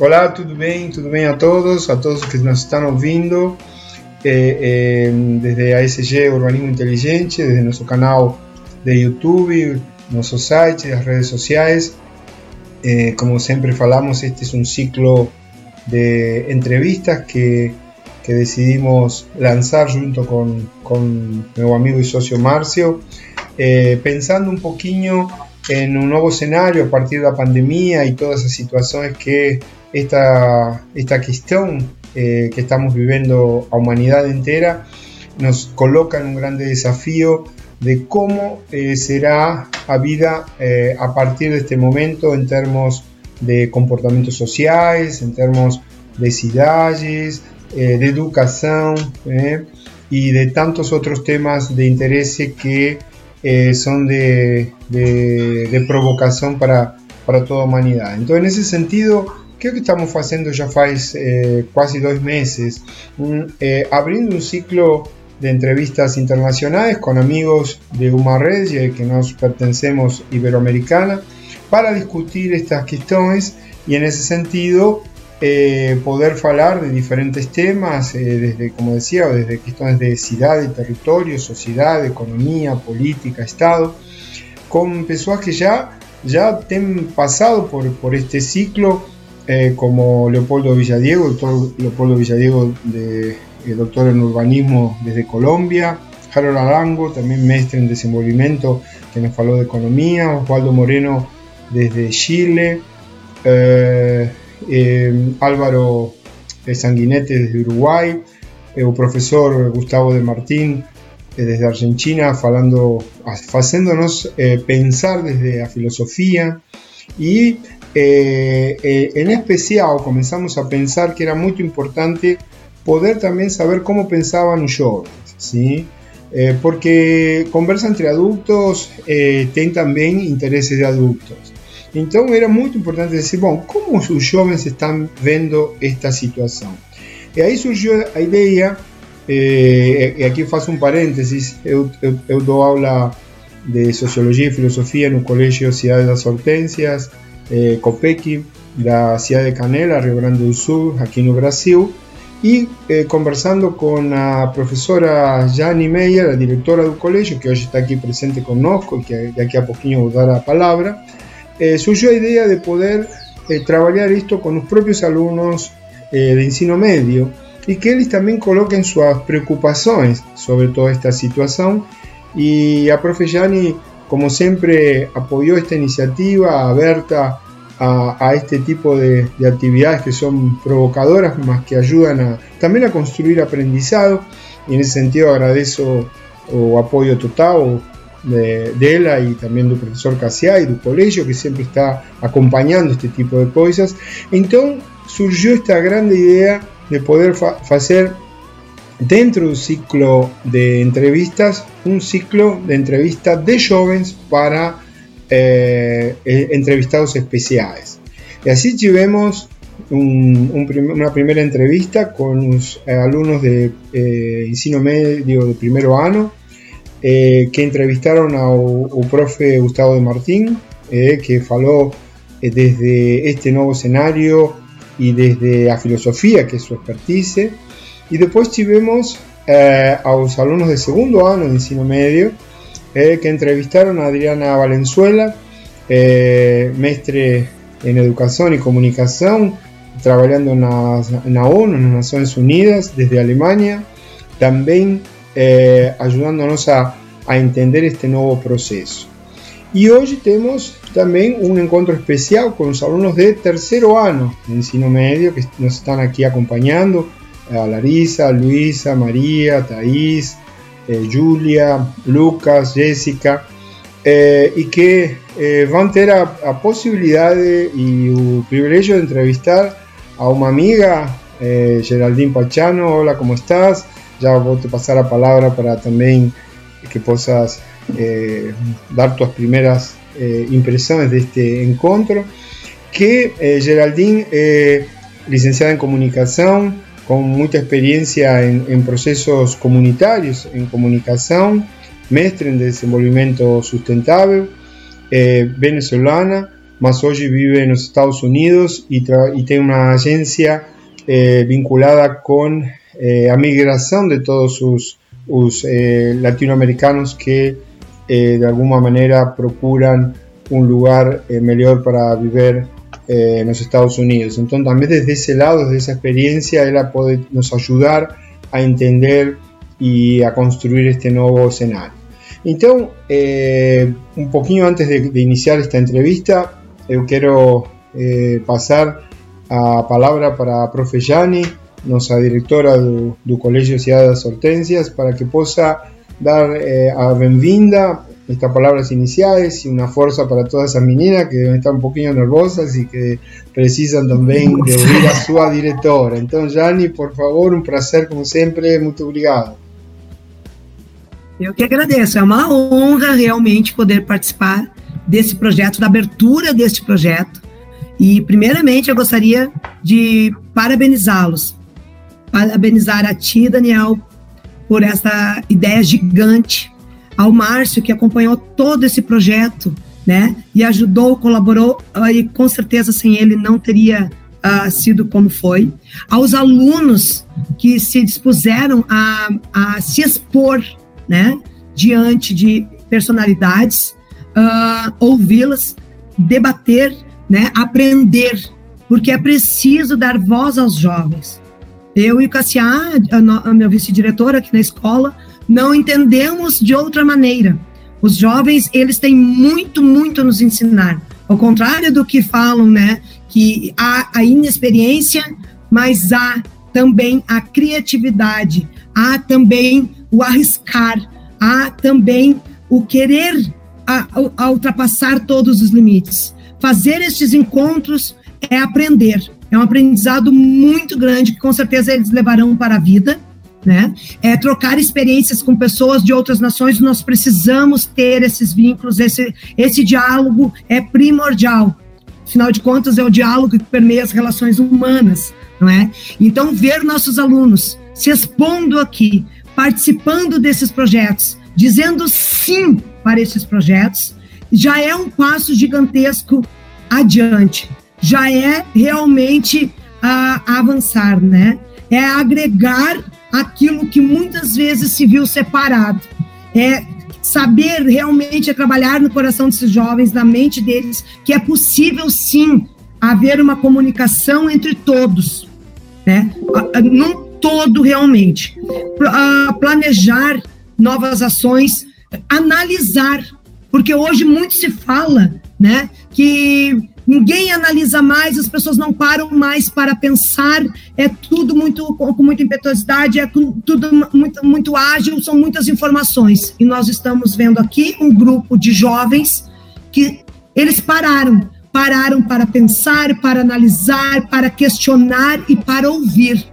Olá, tudo bem? Tudo bem a todos, a todos que nos estão ouvindo eh, eh, desde a Urbanismo Inteligente, desde nosso canal de YouTube, nosso site, as redes sociais. Eh, como sempre falamos, este é um ciclo de entrevistas que, que decidimos lançar junto com, com meu amigo e sócio Márcio, pensando um pouquinho en un nuevo escenario a partir de la pandemia y todas esas situaciones que esta, esta cuestión eh, que estamos viviendo a humanidad entera nos coloca en un grande desafío de cómo eh, será la vida eh, a partir de este momento en términos de comportamientos sociales, en términos de ciudades, de educación y de tantos otros temas de interés que eh, son de, de, provocación para, para toda humanidad. Entonces, en ese sentido, ¿qué que estamos haciendo ya hace eh, casi dos meses? Eh, abriendo un ciclo de entrevistas internacionales con amigos de una red que nos pertenecemos iberoamericana para discutir estas cuestiones y en ese sentido eh, poder hablar de diferentes temas, eh, desde, como decía, desde cuestiones de ciudad y territorio, sociedad, economía, política, Estado, con personas que ya, ya han pasado por, por este ciclo, eh, como Leopoldo Villadiego, doctor Leopoldo Villadiego, de, doctor en urbanismo desde Colombia, Harold Arango, también maestro en desenvolvimiento, que nos habló de economía, Osvaldo Moreno desde Chile, eh, Álvaro Sanguinete desde Uruguay, el eh, profesor Gustavo de Martín eh, desde Argentina, falando, haciéndonos pensar desde la filosofía y en especial comenzamos a pensar que era muy importante poder también saber cómo pensaban los jóvenes, ¿sí? porque conversa entre adultos tienen también intereses de adultos. Então era muito importante dizer, bom, como os jovens estão vendo esta situação? E aí surgiu a ideia, eh, e aqui faço um parênteses, eu, eu, eu, dou aula de Sociologia e Filosofia no Colégio Cidade das Hortênsias, eh, da cidade de Canela, Rio Grande do Sul, aqui no Brasil, e eh, conversando com a professora Jane Meyer, a diretora do colégio, que hoje está aqui presente conosco e que daqui a pouquinho vou dar a palavra, eh, surgió idea de poder eh, trabajar esto con los propios alumnos eh, de ensino medio y que ellos también coloquen sus preocupaciones sobre toda esta situación. Y a profe como siempre apoyó esta iniciativa abierta a, este tipo de, actividades que son provocadoras más que ayudan también a construir aprendizado y en ese sentido agradezco o apoyo total de, de y también del profesor Casiá y del colegio que siempre está acompañando este tipo de cosas. Entonces surgió esta grande idea de poder hacer dentro de un ciclo de entrevistas, un ciclo de entrevistas de jóvenes para eh, eh, entrevistados especiales. Y así tuvimos una primera entrevista con los alumnos de eh, ensino medio de primero año eh, que entrevistaron al profe Gustavo de Martín, eh, que faló eh, desde este nuevo escenario y desde la filosofía, que es su expertise. Y después tuvimos a los alumnos de segundo año de ensino medio, que entrevistaron a Adriana Valenzuela, maestre en educación y comunicación, trabajando en la, ONU, en las Naciones Unidas, desde Alemania, también eh, ayudándonos a, a, entender este nuevo proceso. Y hoy tenemos también un encuentro especial con los alumnos de tercero año de ensino medio que nos están aquí acompañando, a Larisa, Luisa, María, Thais, eh, Julia, Lucas, Jessica, eh, y que van a tener la posibilidad y el privilegio de entrevistar a una amiga, Geraldine Pachano, hola, ¿cómo estás? ya voy a pasar la palabra para también que puedas eh, dar tus primeras eh, impresiones de este encuentro. Que eh, Geraldine, licenciada en comunicación, con mucha experiencia en, procesos comunitarios, en comunicación, maestra en desenvolvimiento sustentable, venezolana, mas hoje vive nos Estados Unidos e, e tem uma agência eh, vinculada com eh, a migração de todos os, os eh, latino-americanos que eh, de alguma maneira procuram um lugar eh, melhor para viver eh, nos Estados Unidos. Então, também desde esse lado, desde essa experiência, ela pode nos ajudar a entender e a construir este novo cenário. Então, eh, um pouquinho antes de, de, iniciar esta entrevista, quero eh, passar a palavra para profe Jani, nossa diretora do, do Colégio Cidade das Hortênsias, para que possa dar eh, a bem-vinda estas palabras iniciales y una fuerza para todas esas meninas que están un poquito nervosas y que precisan también de oír a su directora. Entonces, Jani, por favor, um prazer como sempre, muito obrigado. Eu que agradeço, é uma honra realmente poder participar desse projeto, da abertura deste projeto. E, primeiramente, eu gostaria de parabenizá-los, parabenizar a ti, Daniel, por essa ideia gigante ao Márcio, que acompanhou todo esse projeto, né? E ajudou, colaborou, e com certeza sem ele não teria uh, sido como foi. Aos alunos que se dispuseram a, a se expor, né? Diante de personalidades, uh, ouvi-las, debater, né? Aprender, porque é preciso dar voz aos jovens. Eu e o Cassiá, a, a minha vice-diretora aqui na escola, não entendemos de outra maneira. Os jovens, eles têm muito, muito a nos ensinar. Ao contrário do que falam, né, que há a inexperiência, mas há também a criatividade, há também o arriscar, há também o querer a, a ultrapassar todos os limites. Fazer estes encontros é aprender. É um aprendizado muito grande que com certeza eles levarão para a vida né? É trocar experiências com pessoas de outras nações, nós precisamos ter esses vínculos, esse, esse diálogo é primordial. Afinal de contas, é o diálogo que permeia as relações humanas, não é? Então, ver nossos alunos se expondo aqui, participando desses projetos, dizendo sim para esses projetos, já é um passo gigantesco adiante, já é realmente a, avançar, né? É agregar aquilo que muitas vezes se viu separado. É saber realmente é trabalhar no coração desses jovens, na mente deles, que é possível sim haver uma comunicação entre todos, né? Num todo realmente. Planejar novas ações, analisar, porque hoje muito se fala, né, que ninguém analisa mais, as pessoas não param mais para pensar, é tudo muito com muita impetuosidade, é tudo muito, muito ágil, são muitas informações. E nós estamos vendo aqui um grupo de jovens que eles pararam, pararam para pensar, para analisar, para questionar e para ouvir,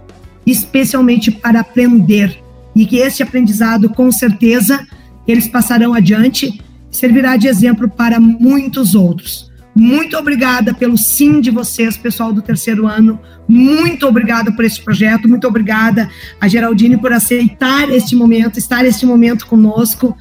especialmente para aprender. E que esse aprendizado, com certeza, eles passarão adiante, servirá de exemplo para muitos outros. Muito obrigada pelo sim de vocês, pessoal do terceiro ano. Muito obrigada por esse projeto. Muito obrigada a Geraldine por aceitar este momento, estar este momento conosco.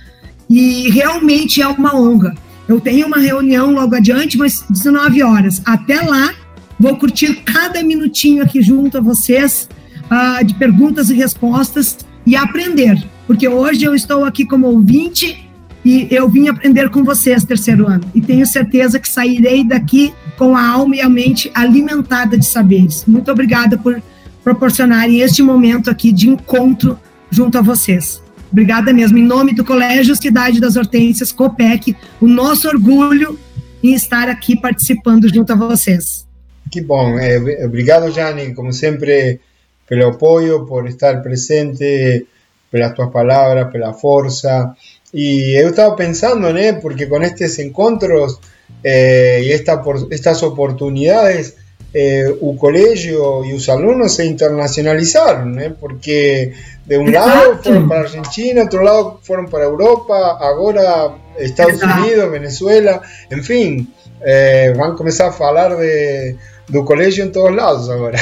E realmente é uma honra. Eu tenho uma reunião logo adiante, mas 19 horas. Até lá, vou curtir cada minutinho aqui junto a vocês, uh, de perguntas e respostas e aprender. Porque hoje eu estou aqui como ouvinte e eu vim aprender com vocês terceiro ano. E tenho certeza que sairei daqui com a alma e a mente alimentada de saberes. Muito obrigada por proporcionarem este momento aqui de encontro junto a vocês. Obrigada mesmo. Em nome do Colégio Cidade das Hortênsias, COPEC, o nosso orgulho em estar aqui participando junto a vocês. Que bom. Eh, obrigado, Jane, como sempre, pelo apoio, por estar presente, pelas tuas palavras, pela força. Y he estado pensando, ¿no? porque con estos encuentros eh, y esta, por, estas oportunidades, eh, un colegio y los alumnos se internacionalizaron, ¿eh? porque de un lado fueron para Argentina, otro lado fueron para Europa, ahora Estados Unidos, Venezuela, en fin, eh, van a comenzar a hablar de, do colégio em todos lados agora.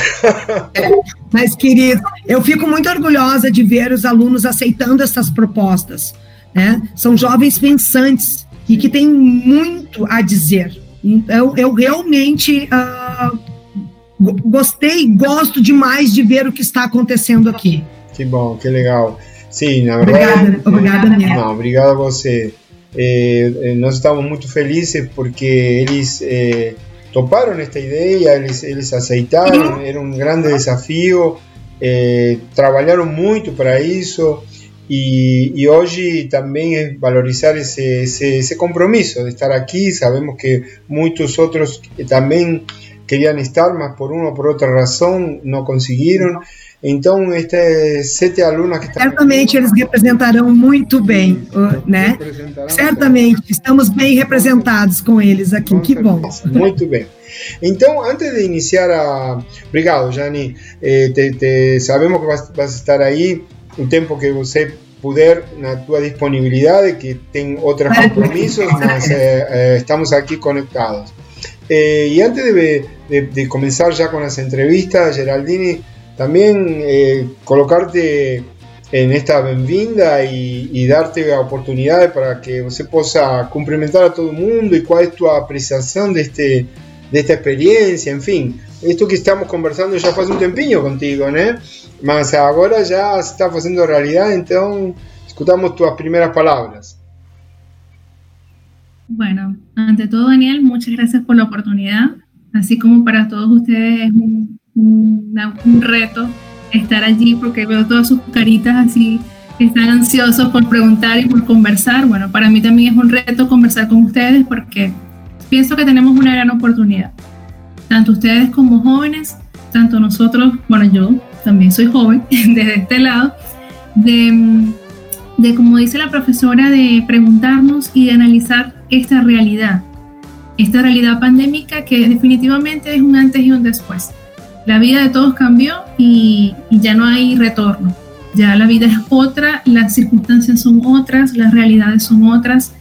É, mas, querido, eu fico muito orgulhosa de ver os alunos aceitando essas propostas. Né? São jovens pensantes e que têm muito a dizer. Então, eu realmente uh, gostei, gosto demais de ver o que está acontecendo aqui. Que bom, que legal. Sim, na verdade. Obrigada, obrigada Não, obrigado a você. Eh, nós estamos muito felizes porque eles eh, toparam esta ideia, eles, eles aceitaram, era um grande desafio, eh, trabalharam muito para isso. Y, y, hoy también valorizar ese, ese, ese, compromiso de estar aquí. Sabemos que muchos otros también querían estar, mas por una o por otra razón no consiguieron. Então, estes sete alunos que estão. Certamente eles representarão muito bem, né? Certamente, estamos bem representados com eles aqui, com que certeza. bom. Muito bem. Então, antes de iniciar a. Obrigado, Jani. Eh, te, te, sabemos que vas, vas estar aí o tempo que você puder na tua disponibilidade, que tem outros compromissos, mas eh, estamos aqui conectados. Eh, y antes de, de, de, comenzar ya con las entrevistas, Geraldini, también eh, colocarte en esta benvinda y, y, darte oportunidades para que você possa cumprimentar a todo el mundo y cuál es tu apreciación de, este, de esta experiencia, en fin. Esto que estamos conversando ya hace un tempinho contigo, ¿no? Mas ahora ya se está haciendo realidad, entonces escuchamos tus primeras palabras. Bueno, ante todo, Daniel, muchas gracias por la oportunidad. Así como para todos ustedes es un, un, reto estar allí porque veo todas sus caritas así que están ansiosos por preguntar y por conversar. Bueno, para mí también es un reto conversar con ustedes porque pienso que tenemos una gran oportunidad. Tanto ustedes como jóvenes, tanto nosotros, bueno, yo también soy joven desde este lado, de de, como dice la profesora, de preguntarnos y de analizar esta realidad, esta realidad pandémica que definitivamente es un antes y un después. La vida de todos cambió y, ya no hay retorno. Ya la vida es otra, las circunstancias son otras, las realidades son otras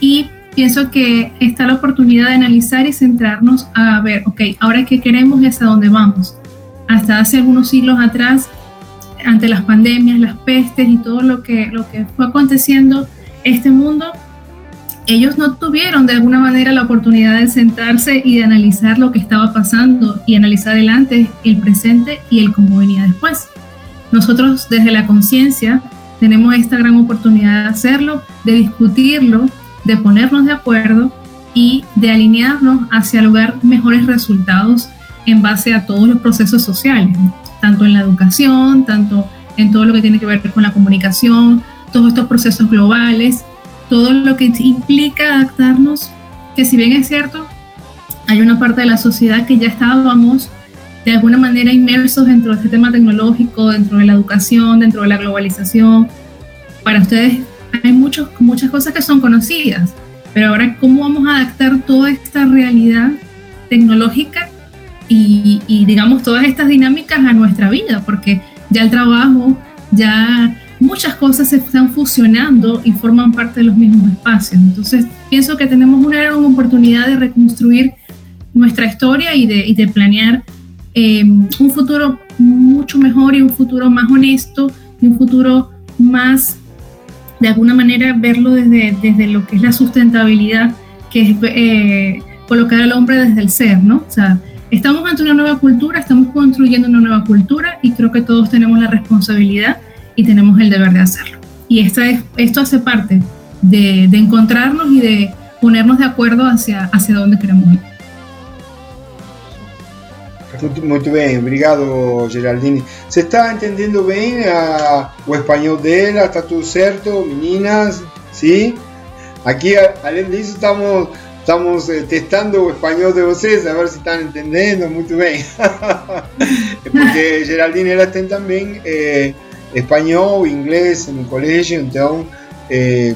y pienso que está la oportunidad de analizar y centrarnos a ver, ok, ahora qué queremos y hasta dónde vamos. Hasta hace algunos siglos atrás ante las pandemias, las pestes y todo lo que, lo que fue aconteciendo este mundo, ellos no tuvieron de alguna manera la oportunidad de sentarse y de analizar lo que estaba pasando y analizar el antes, el presente y el cómo venía después. Nosotros desde la conciencia tenemos esta gran oportunidad de hacerlo, de discutirlo, de ponernos de acuerdo y de alinearnos hacia lograr mejores resultados en base a todos los procesos sociales tanto en la educación, tanto en todo lo que tiene que ver con la comunicación, todos estos procesos globales, todo lo que implica adaptarnos, que si bien es cierto, hay una parte de la sociedad que ya estábamos de alguna manera inmersos dentro de este tema tecnológico, dentro de la educación, dentro de la globalización. Para ustedes hay muchos, muchas cosas que son conocidas, pero ahora cómo vamos a adaptar toda esta realidad tecnológica y, digamos todas estas dinámicas a nuestra vida, porque ya el trabajo, ya muchas cosas se están fusionando y forman parte de los mismos espacios. Entonces, pienso que tenemos una gran oportunidad de reconstruir nuestra historia y de, y de planear eh, un futuro mucho mejor y un futuro más honesto y un futuro más, de alguna manera, verlo desde, desde lo que es la sustentabilidad, que es eh, colocar al hombre desde el ser, ¿no? O sea, Estamos ante una nueva cultura, estamos construyendo una nueva cultura y creo que todos tenemos la responsabilidad y tenemos el deber de hacerlo. Y esta es, esto hace parte de, encontrarnos y de ponernos de acuerdo hacia, hacia dónde queremos ir. Muy bien, obrigado Geraldine. ¿Se está entendiendo bien o español de ella? ¿Está todo cierto, meninas? ¿Sí? Aquí, além disso, estamos estamos eh, testando o español de vocês, a ver si están entendiendo muy bien. Porque Geraldine ela tem também eh, espanhol, inglés en el colegio, entonces eh,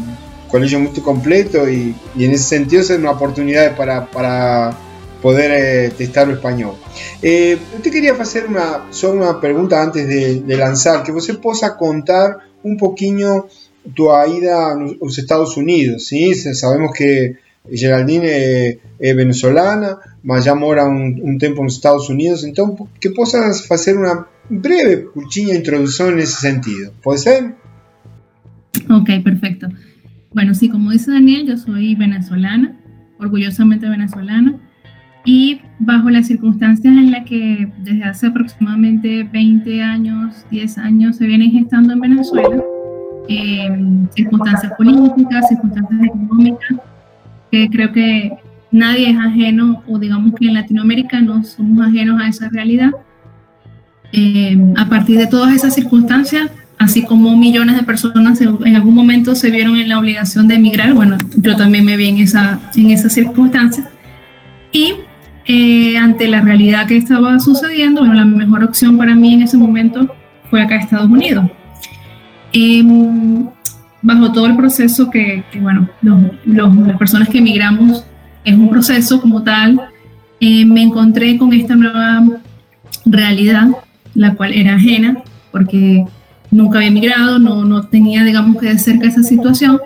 colegio muy completo y, en ese sentido es una oportunidad para, para poder eh, testar el español. Eh, te quería hacer una, solo una pregunta antes de, de lanzar, que você possa contar un poquito tu ida a los Estados Unidos, ¿sí? Sabemos que Geraldine es venezolana, mas ya mora un, tiempo en Estados Unidos, entonces que puedas hacer una breve curtinha introducción en ese sentido. ¿Puede ser? Ok, perfecto. Bueno, sí, como dice Daniel, yo soy venezolana, orgullosamente venezolana y bajo las circunstancias en las que desde hace aproximadamente 20 años, 10 años se vienen gestando en Venezuela, eh, circunstancias políticas, circunstancias económicas, que creo que nadie es ajeno, o digamos que en Latinoamérica no somos ajenos a esa realidad. Eh, a partir de todas esas circunstancias, así como millones de personas en algún momento se vieron en la obligación de emigrar, bueno, yo también me vi en esa, en esas circunstancias. Y eh, ante la realidad que estaba sucediendo, bueno, la mejor opción para mí en ese momento fue acá a Estados Unidos. Em, bajo todo el proceso que, bueno, las personas que emigramos es un proceso como tal, eh, me encontré con esta nueva realidad, la cual era ajena, porque nunca había emigrado, no, no tenía, digamos, que de cerca esa situación,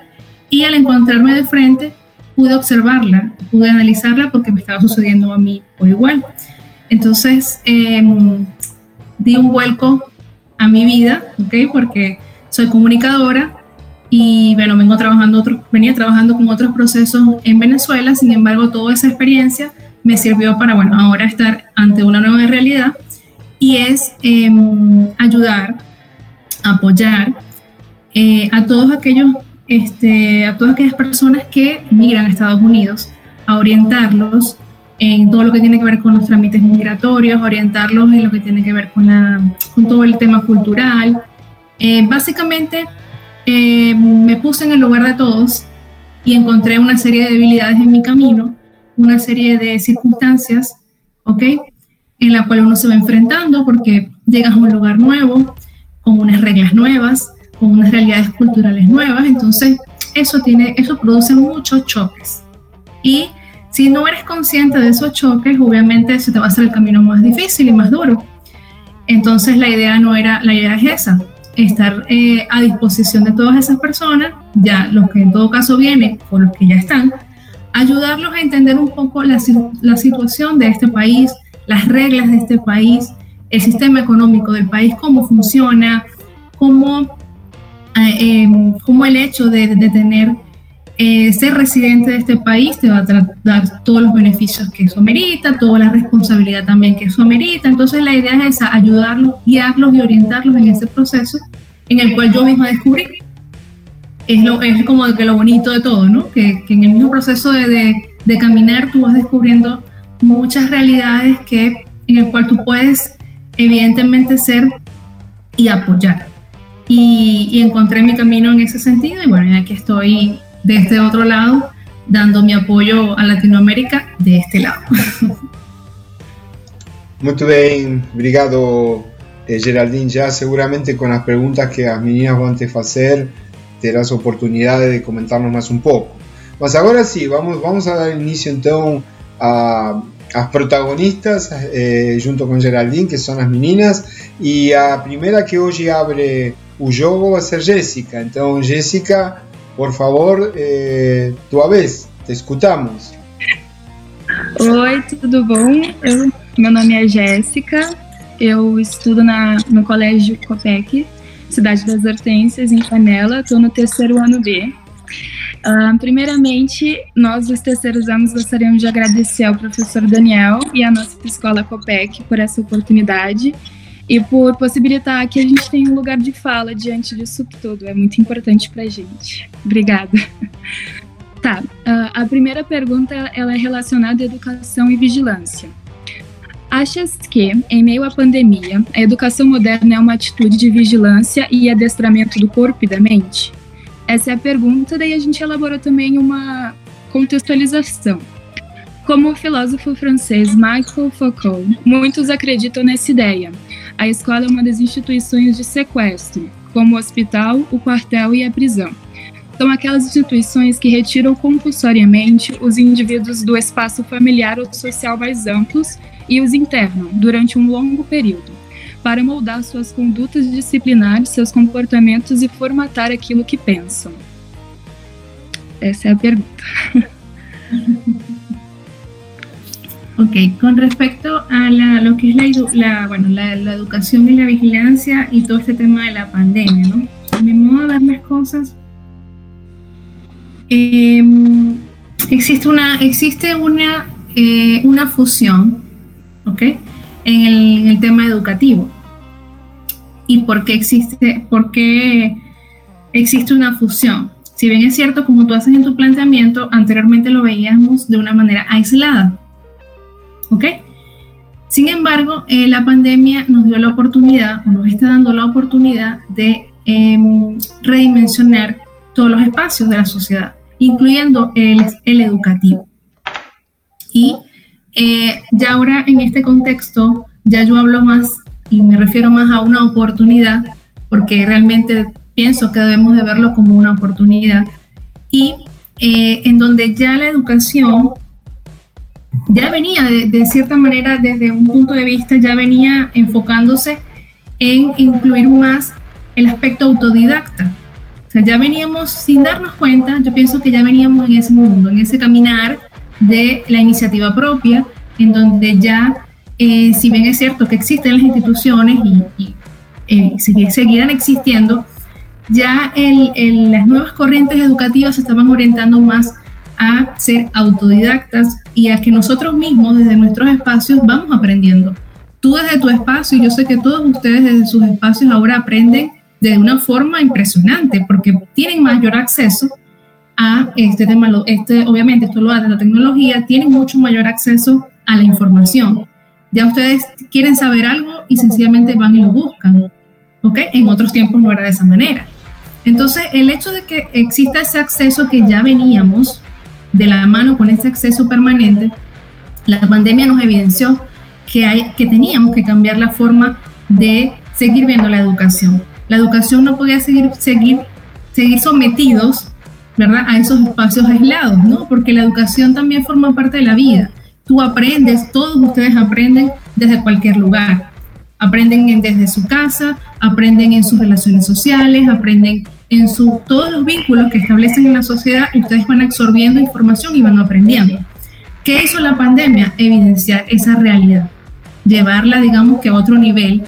y al encontrarme de frente, pude observarla, pude analizarla porque me estaba sucediendo a mí por igual. Entonces, em, di un vuelco a mi vida, ¿ok? Porque soy comunicadora, y bueno, vengo trabajando otro, venía trabajando con otros procesos en Venezuela, sin embargo, toda esa experiencia me sirvió para, bueno, ahora estar ante una nueva realidad y es em, ayudar, apoyar eh, a todos aquellos, este, a todas aquellas personas que migran a Estados Unidos, a orientarlos en todo lo que tiene que ver con los trámites migratorios, orientarlos en lo que tiene que ver con, todo el tema cultural. Eh, básicamente, eh, me puse en el lugar de todos y encontré una serie de debilidades en mi camino, una serie de circunstancias, ¿ok? En la cual uno se va enfrentando porque llegas a un lugar nuevo, con unas reglas nuevas, con unas realidades culturales nuevas, entonces eso, tiene, eso produce muchos choques. Y si no eres consciente de esos choques, obviamente se te va a hacer el camino más difícil y más duro. Entonces la idea no era, la idea es esa, estar eh, a disposición de todas esas personas, ya los que en todo caso vienen o los que ya están, ayudarlos a entender un poco la, la situación de este país, las reglas de este país, el sistema económico del país, cómo funciona, cómo, eh, em, cómo el hecho de, tener eh, ser residente de este país te va a dar todos los beneficios que eso merita, toda la responsabilidad también que eso merita. Entonces la idea es esa, ayudarlos, guiarlos y orientarlos en ese proceso en el cual yo misma descubrí. Es, lo, es como que lo bonito de todo, ¿no? Que, que en el mismo proceso de, de, de, caminar tú vas descubriendo muchas realidades que, en el cual tú puedes evidentemente ser y apoyar. Y, y encontré mi camino en ese sentido y bueno, aquí estoy de este otro lado, dando mi apoio a Latinoamérica de este lado. Muito bem, obrigado eh, Geraldine. Já seguramente com as perguntas que as meninas vão te fazer, terás oportunidade de comentarnos mais um pouco. Mas agora sim, vamos, vamos a dar início então a, as protagonistas eh, junto com Geraldine, que são as meninas, e a primeira que hoje abre o jogo vai ser Jéssica. Então, Jéssica, por favor, eh, tua vez, te escutamos. Oi, tudo bom? Eu, meu nome é Jéssica, eu estudo na, no Colégio Copec, Cidade das Hortênsias, em Canela, estou no terceiro ano B. Uh, primeiramente, nós, os terceiros anos, gostaríamos de agradecer ao professor Daniel e à nossa escola Copec por essa oportunidade e por possibilitar que a gente tenha um lugar de fala diante disso tudo. É muito importante para a gente. Obrigada. Tá, a primeira pergunta ela é relacionada à educação e vigilância. Achas que, em meio à pandemia, a educação moderna é uma atitude de vigilância e adestramento do corpo e da mente? Essa é a pergunta, daí a gente elaborou também uma contextualização. Como o filósofo francês Michael Foucault, muitos acreditam nessa ideia, a escola é uma das instituições de sequestro, como o hospital, o quartel e a prisão. São aquelas instituições que retiram compulsoriamente os indivíduos do espaço familiar ou social mais amplos e os internam durante um longo período, para moldar suas condutas disciplinares, seus comportamentos e formatar aquilo que pensam. Essa é a pergunta. Ok, con respecto a la, lo que es la, la bueno, la, la, educación y la vigilancia y todo este tema de la pandemia, ¿no? A mi modo de ver las cosas, eh, existe una, existe una, eh, una fusión, ¿ok? En el, en el, tema educativo. ¿Y por qué existe, por qué existe una fusión? Si bien es cierto, como tú haces en tu planteamiento, anteriormente lo veíamos de una manera aislada, ¿ok? Sin embargo, eh, la pandemia nos dio la oportunidad, o nos está dando la oportunidad de eh, redimensionar todos los espacios de la sociedad, incluyendo el, el educativo. Y eh, ya ahora en este contexto, ya yo hablo más y me refiero más a una oportunidad, porque realmente pienso que debemos de verlo como una oportunidad, y eh, en donde ya la educación ya venía de, cierta manera desde un punto de vista, ya venía enfocándose en incluir más el aspecto autodidacta. O sea, ya veníamos sin darnos cuenta, yo pienso que ya veníamos en ese mundo, en ese caminar de la iniciativa propia, en donde ya, eh, si bien es cierto que existen las instituciones y, y eh, seguirán existiendo, ya las nuevas corrientes educativas se estaban orientando más a ser autodidactas y a que nosotros mismos desde nuestros espacios vamos aprendiendo. Tú desde tu espacio, y yo sé que todos ustedes desde sus espacios ahora aprenden de una forma impresionante porque tienen mayor acceso a este tema, este, obviamente esto lo hace la tecnología, tienen mucho mayor acceso a la información. Ya ustedes quieren saber algo y sencillamente van y lo buscan, ¿ok? En otros tiempos no era de esa manera. Entonces, el hecho de que exista ese acceso que ya veníamos de la mano con ese acceso permanente, la pandemia nos evidenció que, hay, que teníamos que cambiar la forma de seguir viendo la educación. La educación no podía seguir, seguir, seguir sometidos ¿verdad? a esos espacios aislados, ¿no? porque la educación también forma parte de la vida. Tú aprendes, todos ustedes aprenden desde cualquier lugar. Aprenden desde su casa, aprenden en sus relaciones sociales, aprenden en su, todos los vínculos que establecen en la sociedad, ustedes van absorbiendo información y van aprendiendo. ¿Qué hizo la pandemia? Evidenciar esa realidad, llevarla, digamos que a otro nivel,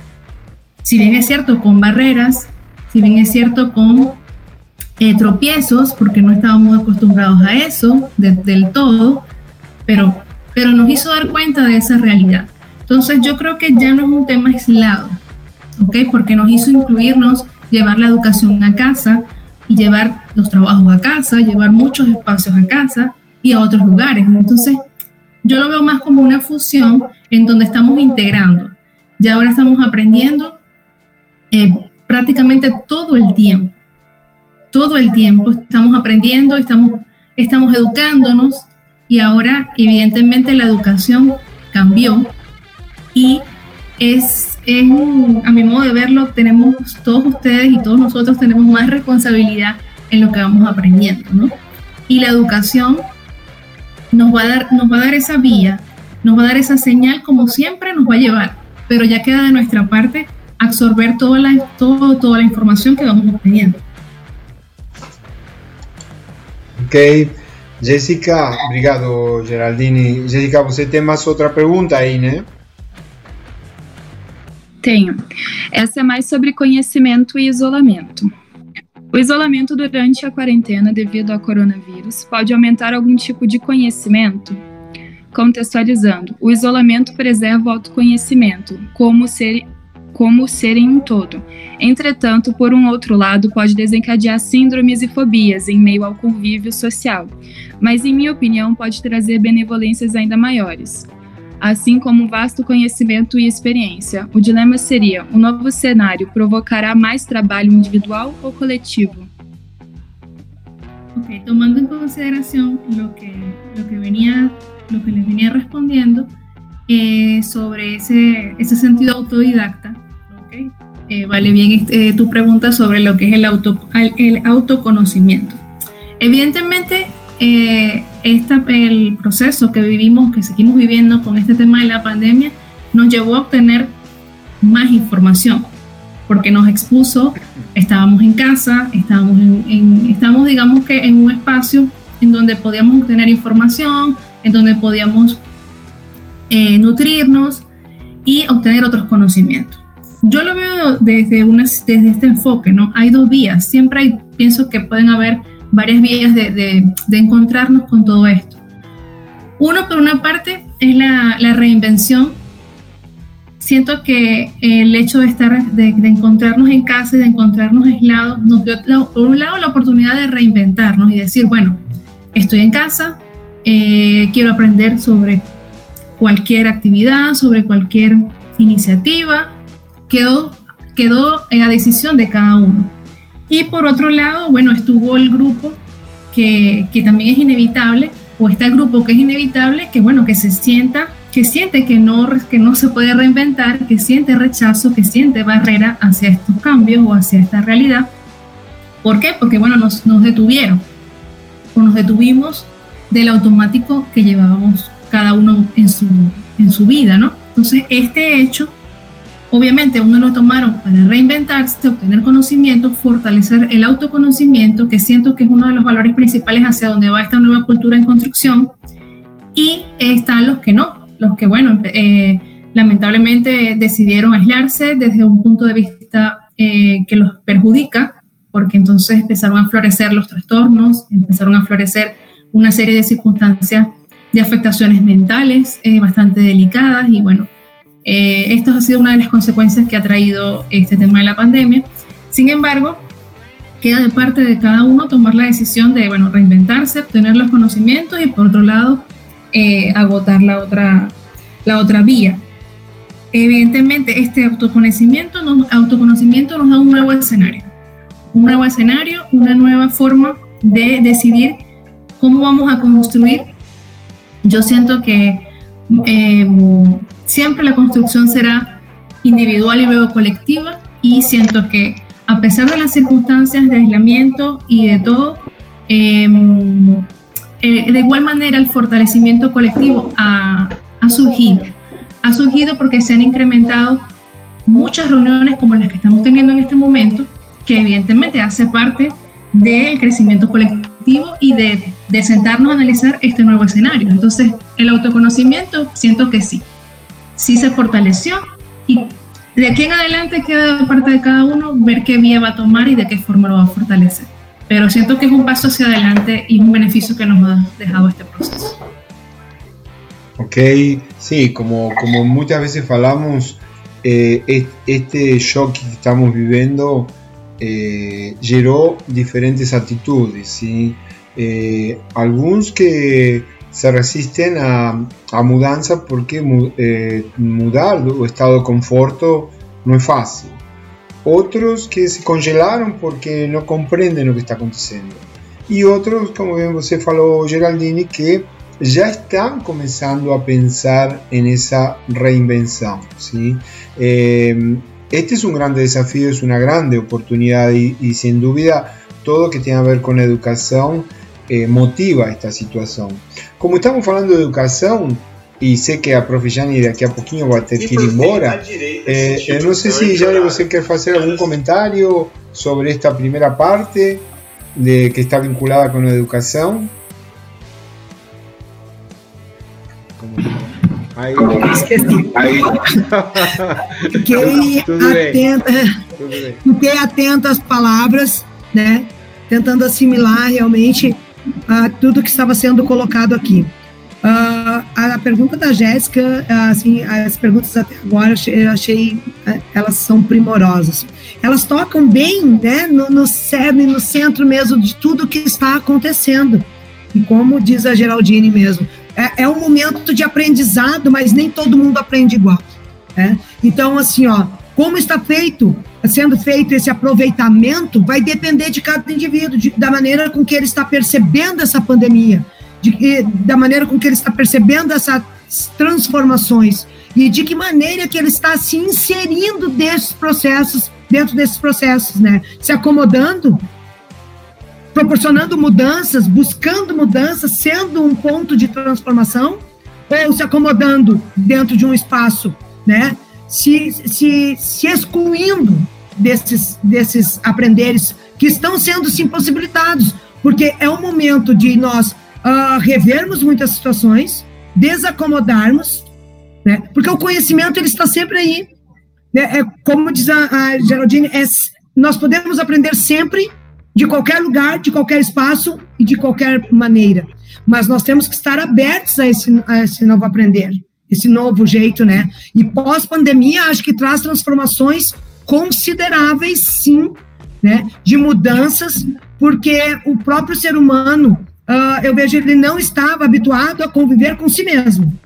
si bien es cierto con barreras, si bien es cierto con eh, tropiezos, porque no estábamos acostumbrados a eso de, del todo, pero, pero nos hizo dar cuenta de esa realidad. Entonces yo creo que ya no es un tema aislado, ¿ok? Porque nos hizo incluirnos llevar la educación a casa y llevar los trabajos a casa, llevar muchos espacios a casa y a otros lugares. Entonces, yo lo veo más como una fusión en donde estamos integrando. Ya ahora estamos aprendiendo eh, prácticamente todo el tiempo. Todo el tiempo estamos aprendiendo, estamos, estamos educándonos y ahora evidentemente la educación cambió y es a mi modo de verlo, tenemos todos ustedes y todos nosotros tenemos más responsabilidad en lo que vamos aprendiendo, ¿no? Y la educación nos va a dar, nos va a dar esa vía, nos va a dar esa señal como siempre nos va a llevar, pero ya queda de nuestra parte absorber toda la, todo, toda la información que vamos obteniendo. Ok, Jessica, obrigado Geraldini. Jessica, você tem mais outra pergunta aí? Tenho. Essa é mais sobre conhecimento e isolamento. O isolamento durante a quarentena devido ao coronavírus pode aumentar algum tipo de conhecimento? Contextualizando, o isolamento preserva o autoconhecimento, como ser, como ser em um todo. Entretanto, por um outro lado, pode desencadear síndromes e fobias em meio ao convívio social, mas, em minha opinião, pode trazer benevolências ainda maiores assim como vasto conhecimento e experiência. O dilema seria: o novo cenário provocará mais trabalho individual ou coletivo? Ok, tomando en consideración lo que, lo que, venía, lo que les venía respondiendo eh, sobre ese, ese sentido autodidacta, okay, eh, vale bien este, tu pregunta sobre lo que es el, auto, el autoconocimiento. Evidentemente, eh, esta, el proceso que vivimos, que seguimos viviendo con este tema de la pandemia, nos llevó a obtener más información, porque nos expuso, estábamos en casa, estábamos, en, estamos digamos que en un espacio en donde podíamos obtener información, en donde podíamos eh, nutrirnos y obtener otros conocimientos. Yo lo veo desde, una, desde este enfoque, ¿no? Hay dos vías, siempre hay, pienso que pueden haber varias vías de, encontrarnos con todo esto. Uno, por una parte, es la, la reinvención. Siento que el hecho de estar, de, encontrarnos en casa y de encontrarnos aislados, nos dio, por un lado, la oportunidad de reinventarnos y decir, bueno, estoy en casa, eh, quiero aprender sobre cualquier actividad, sobre cualquier iniciativa, quedó, quedó a decisión de cada uno. Y por otro lado, bueno, estuvo el grupo que, que también es inevitable, o está el grupo que es inevitable, que bueno, que se sienta, que siente que no, que no se puede reinventar, que siente rechazo, que siente barrera hacia estos cambios o hacia esta realidad. ¿Por qué? Porque bueno, nos, nos detuvieron, o nos detuvimos del automático que llevábamos cada uno en su, en su vida, ¿no? Entonces, este hecho Obviamente uno lo tomaron para reinventarse, obtener conocimiento, fortalecer el autoconocimiento, que siento que es uno de los valores principales hacia donde va esta nueva cultura en construcción. Y están los que no, los que, bueno, eh, lamentablemente decidieron aislarse desde un punto de vista eh, que los perjudica, porque entonces empezaron a florecer los trastornos, empezaron a florecer una serie de circunstancias de afectaciones mentales eh, bastante delicadas y bueno, eh, esto ha sido una de las consecuencias que ha traído este tema de la pandemia. Sin embargo, queda de parte de cada uno tomar la decisión de, bueno, reinventarse, obtener los conocimientos y por otro lado, eh, agotar la otra, la otra vía. Evidentemente, este autoconocimiento nos, autoconocimiento nos da un nuevo escenario, un nuevo escenario, una nueva forma de decidir cómo vamos a construir. Yo siento que eh, siempre la construcción será individual y luego colectiva y siento que a pesar de las circunstancias de aislamiento y de todo, em, eh, de igual manera el fortalecimiento colectivo ha, ha, surgido. Ha surgido porque se han incrementado muchas reuniones como las que estamos teniendo en este momento, que evidentemente hace parte del crecimiento colectivo y de, de sentarnos a analizar este nuevo escenario. Entonces, el autoconocimiento, siento que sí, sí se fortaleció y de aquí en adelante queda de parte de cada uno ver qué vía va a tomar y de qué forma lo va a fortalecer. Pero siento que es un paso hacia adelante y un beneficio que nos ha dejado este proceso. Ok, sí, como, como muchas veces hablamos, eh, este shock que estamos viviendo eh, generó diferentes actitudes, ¿sí? Eh, algunos que se resisten a, a mudanza porque eh, mudar o estado de conforto no es fácil. Otros que se congelaron porque no comprenden lo que está aconteciendo. Y otros, como bien você falou, Geraldini, que ya están comenzando a pensar en esa reinvención. ¿sí? Eh, este es un grande desafío, es una grande oportunidad y, y sin duda todo que tiene que ver con educación eh, motiva esta situación. Como estamos hablando de educación, y sé que a profe Jani daqui a pouquinho vai ter que ir embora, eh, eu não sei se já você quer fazer algum comentário sobre esta primeira parte de que está vinculada com a educação. Aí, Esqueci. Aí. Fiquei, atenta, fiquei atenta às palavras, né? Tentando assimilar realmente uh, tudo que estava sendo colocado aqui. Uh, a pergunta da Jéssica, assim, as perguntas até agora eu achei, elas são primorosas. Elas tocam bem, né, no, no cerne, no centro mesmo de tudo que está acontecendo. E como diz a Geraldine mesmo, é, é um momento de aprendizado, mas nem todo mundo aprende igual. Né? Então, assim, ó, como está feito sendo feito esse aproveitamento vai depender de cada indivíduo, de, da maneira com que ele está percebendo essa pandemia, de, da maneira com que ele está percebendo essas transformações e de que maneira que ele está se inserindo desses processos, dentro desses processos, né? Se acomodando, proporcionando mudanças, buscando mudanças, sendo um ponto de transformação, ou se acomodando dentro de um espaço, né? Se, se, se excluindo desses, desses aprenderes que estão sendo sim possibilitados, porque é um momento de nós uh, revermos muitas situações, desacomodarmos, né? porque o conhecimento ele está sempre aí. Né? É, como diz a, a Geraldine, é, nós podemos aprender sempre de qualquer lugar, de qualquer espaço e de qualquer maneira. Mas nós temos que estar abertos a esse, a esse novo aprender, esse novo jeito, né? E pós-pandemia, acho que traz transformações consideráveis, sim, né? De mudanças, porque o próprio ser humano, uh, eu vejo, ele não estava habituado a conviver com si mesmo.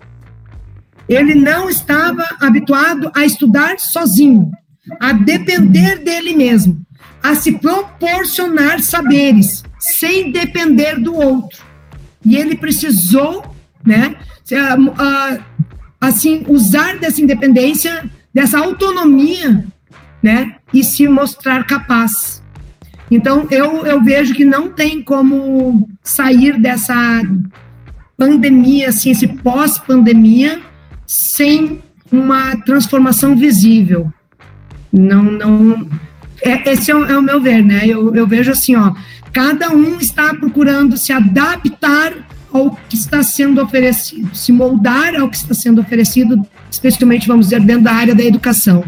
Ele não estava habituado a estudar sozinho, a depender dele mesmo a se proporcionar saberes, sem depender do outro. E ele precisou, né, assim, usar dessa independência, dessa autonomia, né, e se mostrar capaz. Então, eu, eu vejo que não tem como sair dessa pandemia, assim, esse pós-pandemia, sem uma transformação visível. Não, não, é, esse é o, é o, meu ver, né? Eu, eu vejo assim, ó, cada um está procurando se adaptar ao que está sendo oferecido, se moldar ao que está sendo oferecido, especialmente, vamos dizer, dentro da área da educação.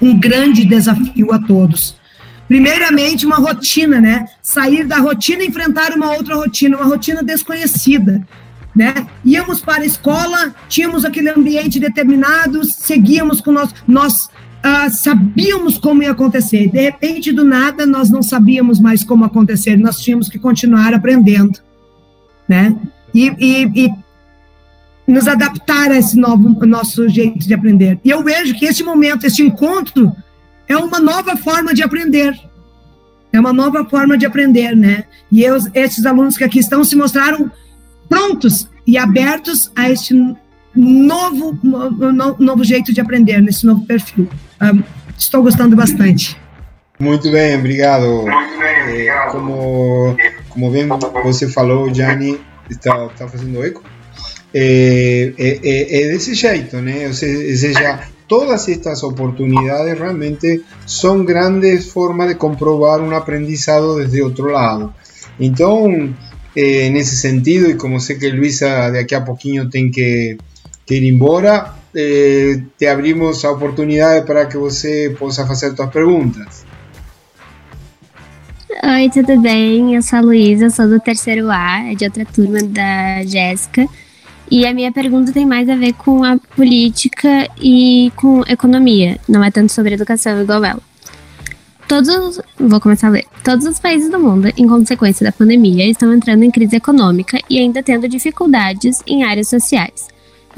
Um grande desafio a todos. Primeiramente, uma rotina, né? Sair da rotina e enfrentar uma outra rotina, uma rotina desconhecida. Né? Íamos para a escola, tínhamos aquele ambiente determinado, seguíamos com nós, nós uh, sabíamos como ia acontecer. De repente, do nada, nós não sabíamos mais como acontecer. Nós tínhamos que continuar aprendendo, né? E, e, e nos adaptar a esse novo nosso jeito de aprender. E eu vejo que esse momento, esse encontro, é uma nova forma de aprender. É uma nova forma de aprender, né? E eu, esses alunos que aqui estão se mostraram prontos e abertos a este novo, no, novo jeito de aprender, nesse novo perfil. Um, estou gostando bastante. Muito bem, obrigado. Eh, como, como bem você falou, Jani, está, está fazendo eco. É, é, é, desse jeito, né? Ou seja, todas estas oportunidades realmente são grandes formas de comprovar um aprendizado desde outro lado. Então, eh, nesse sentido, e como sei que Luisa de aqui a pouquinho tem que que ir embora, eh, te abrimos a oportunidade para que você possa fazer suas perguntas. Oi, tudo bem? Eu sou a Luísa, sou do terceiro A, é de outra turma da Jéssica. E a minha pergunta tem mais a ver com a política e com economia, não é tanto sobre educação igual ela. Todos, vou começar a ler. Todos os países do mundo, em consequência da pandemia, estão entrando em crise econômica e ainda tendo dificuldades em áreas sociais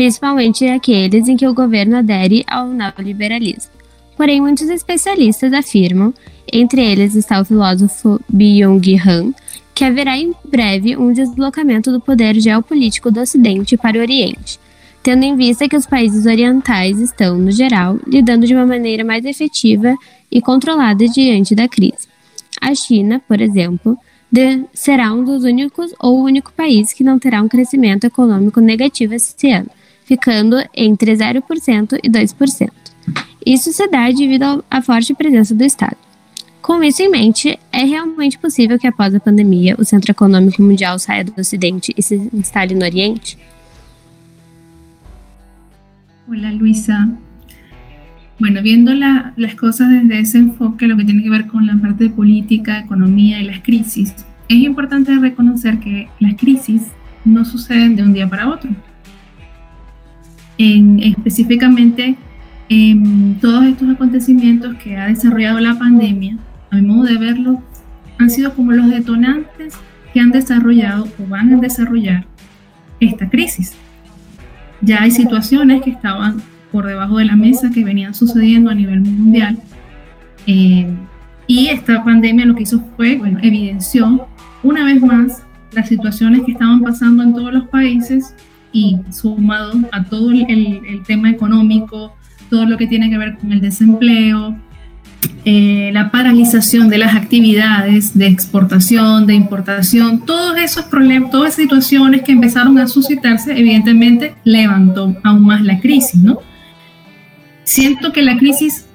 principalmente aqueles em que o governo adere ao neoliberalismo. Porém, muitos especialistas afirmam, entre eles está o filósofo Byung-Han, que haverá em breve um deslocamento do poder geopolítico do Ocidente para o Oriente, tendo em vista que os países orientais estão, no geral, lidando de uma maneira mais efetiva e controlada diante da crise. A China, por exemplo, de, será um dos únicos ou único país que não terá um crescimento econômico negativo esse ano, ficando entre 0% e 2%. Isso se dá devido à forte presença do Estado. Com isso em mente, é realmente possível que após a pandemia o centro econômico mundial saia do Ocidente e se instale no Oriente? Hola Luisa. Bueno, viendo la, las cosas desde ese enfoque, lo que tiene que ver con la parte de política, economía y las crisis, es importante reconocer que las crisis no suceden de un día para otro. en, específicamente en todos estos acontecimientos que ha desarrollado la pandemia, a mi modo de verlo, han sido como los detonantes que han desarrollado o van a desarrollar esta crisis. Ya hay situaciones que estaban por debajo de la mesa que venían sucediendo a nivel mundial. Eh, y esta pandemia lo que hizo fue, bueno, evidenció una vez más las situaciones que estaban pasando en todos los países y sumado a todo el, el, tema económico, todo lo que tiene que ver con el desempleo, eh, la paralización de las actividades de exportación, de importación, todos esos problemas, todas esas situaciones que empezaron a suscitarse, evidentemente levantó aún más la crisis, ¿no? Siento que la crisis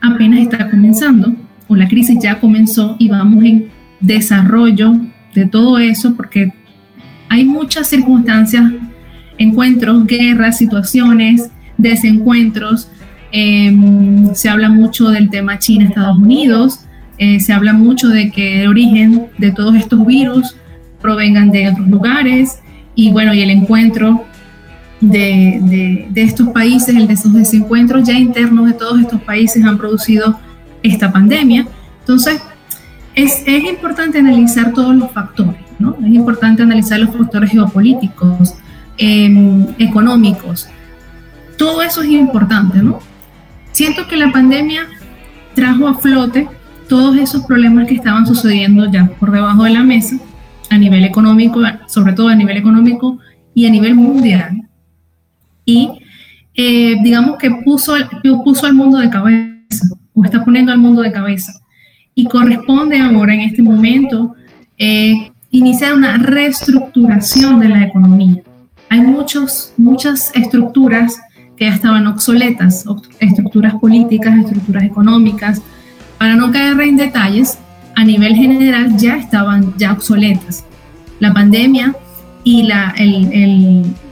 apenas está comenzando, o la crisis ya comenzó y vamos en desarrollo de todo eso, porque hay muchas circunstancias encuentros, guerras, situaciones, desencuentros. Em, se habla mucho del tema China-Estados Unidos, eh, se habla mucho de que el origen de todos estos virus provengan de otros lugares y bueno, y el encuentro de, de, estos países, el de esos desencuentros ya internos de todos estos países han producido esta pandemia. Entonces, es, es importante analizar todos los factores, ¿no? Es importante analizar los factores geopolíticos, em, económicos. Todo eso es importante, ¿no? Siento que la pandemia trajo a flote todos esos problemas que estaban sucediendo ya por debajo de la mesa a nivel económico, sobre todo a nivel económico y a nivel mundial. Y eh, digamos que puso, puso al mundo de cabeza, o está poniendo al mundo de cabeza. Y corresponde ahora, en este momento, eh, iniciar una reestructuración de la economía. Hay muchos, muchas estructuras que ya estaban obsoletas, estructuras políticas, estructuras económicas. Para no caer en detalles, a nivel general ya estaban ya obsoletas. La pandemia y la,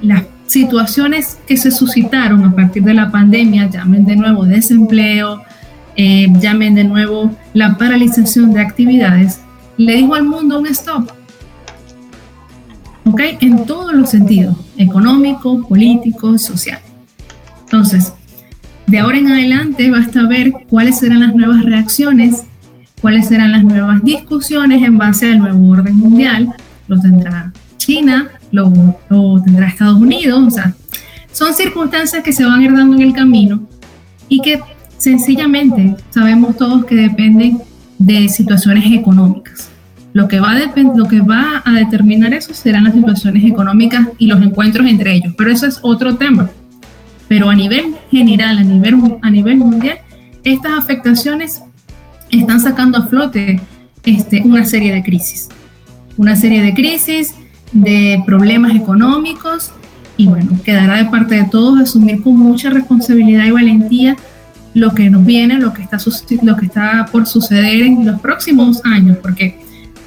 las situaciones que se suscitaron a partir de la pandemia, llamen de nuevo desempleo, eh, llamen de nuevo la paralización de actividades, le dijo al mundo un stop. ¿Ok? En todos los sentidos, económico, político, social. Entonces, de ahora en adelante basta ver cuáles serán las nuevas reacciones, cuáles serán las nuevas discusiones en base al nuevo orden mundial. Lo tendrá China, lo, lo tendrá Estados Unidos, o sea, son circunstancias que se van a ir dando en el camino y que sencillamente sabemos todos que dependen de situaciones económicas. Lo que, va a lo que va a determinar eso serán las situaciones económicas y los encuentros entre ellos, pero eso es otro tema. Pero a nivel general, a nivel, a nivel mundial, estas afectaciones están sacando a flote este, una serie de crisis. Una serie de crisis, de problemas económicos y bueno, quedará de parte de todos asumir con mucha responsabilidad y valentía lo que nos viene, lo que está, lo que está por suceder en los próximos años, porque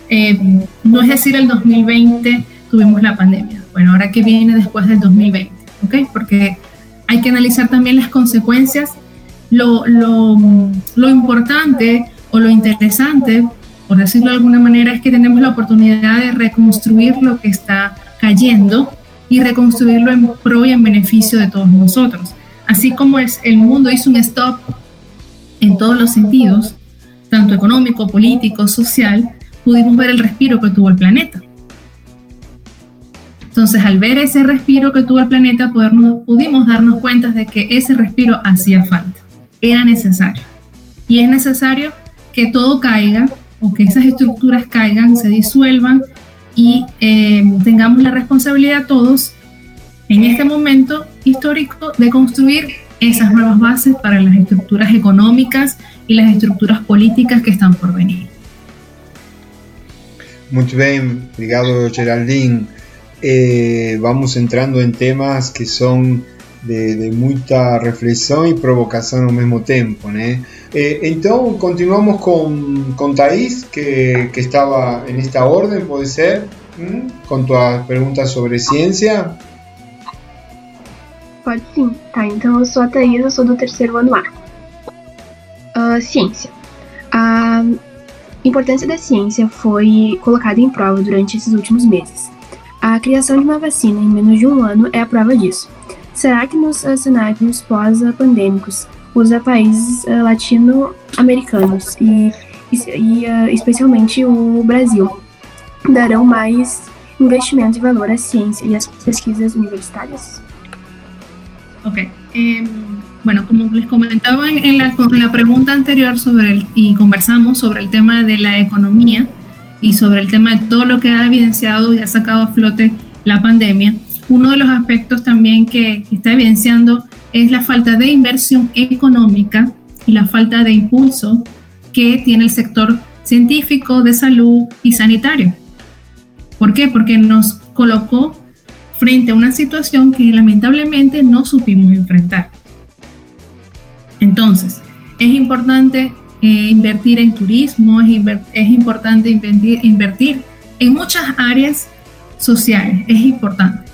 eh, no es decir el 2020 tuvimos la pandemia, bueno, ahora que viene después del 2020, ¿ok? Porque hay que analizar también las consecuencias. Lo, importante o lo interesante, por decirlo de alguna manera, es que tenemos la oportunidad de reconstruir lo que está cayendo y reconstruirlo en pro y en beneficio de todos nosotros. Así como es, el mundo hizo un stop en todos los sentidos, tanto económico, político, social, pudimos ver el respiro que tuvo el planeta. Entonces, al ver ese respiro que tuvo el planeta, pudimos darnos cuenta de que ese respiro hacía falta, era necesario. Y es necesario que todo caiga o que esas estructuras caigan, se disuelvan y eh, tengamos la responsabilidad todos en este momento histórico de construir esas nuevas bases para las estructuras económicas y las estructuras políticas que están por venir. Muy bien, obrigado Geraldine. Eh, vamos entrando em temas que são de, de, muita reflexão e provocação ao mesmo tempo, né? Eh, então, continuamos com, com Thaís, que, que estava nesta ordem, pode ser? ¿Mm? Com tua pergunta sobre ciência? Pode sim. Tá, então eu sou a Thaís, eu sou do terceiro ano A. Uh, ciência. A importância da ciência foi colocada em prova durante esses últimos meses. A criação de uma vacina em menos de um ano é a prova disso. Será que nos uh, cenários pós-pandêmicos, os uh, países uh, latino-americanos e, e especialmente o Brasil darão mais investimento e valor à ciência e às pesquisas universitárias? Ok. Eh, bueno, como les comentaba en la, en la pregunta anterior sobre el, y conversamos sobre el tema de la economía, y sobre el tema de todo lo que ha evidenciado y ha sacado a flote la pandemia, uno de los aspectos también que, está evidenciando es la falta de inversión económica y la falta de impulso que tiene el sector científico, de salud y sanitario. ¿Por qué? Porque nos colocó frente a una situación que lamentablemente no supimos enfrentar. Entonces, es importante eh, invertir en turismo, es, es importante invertir, invertir, en muchas áreas sociales, es importante.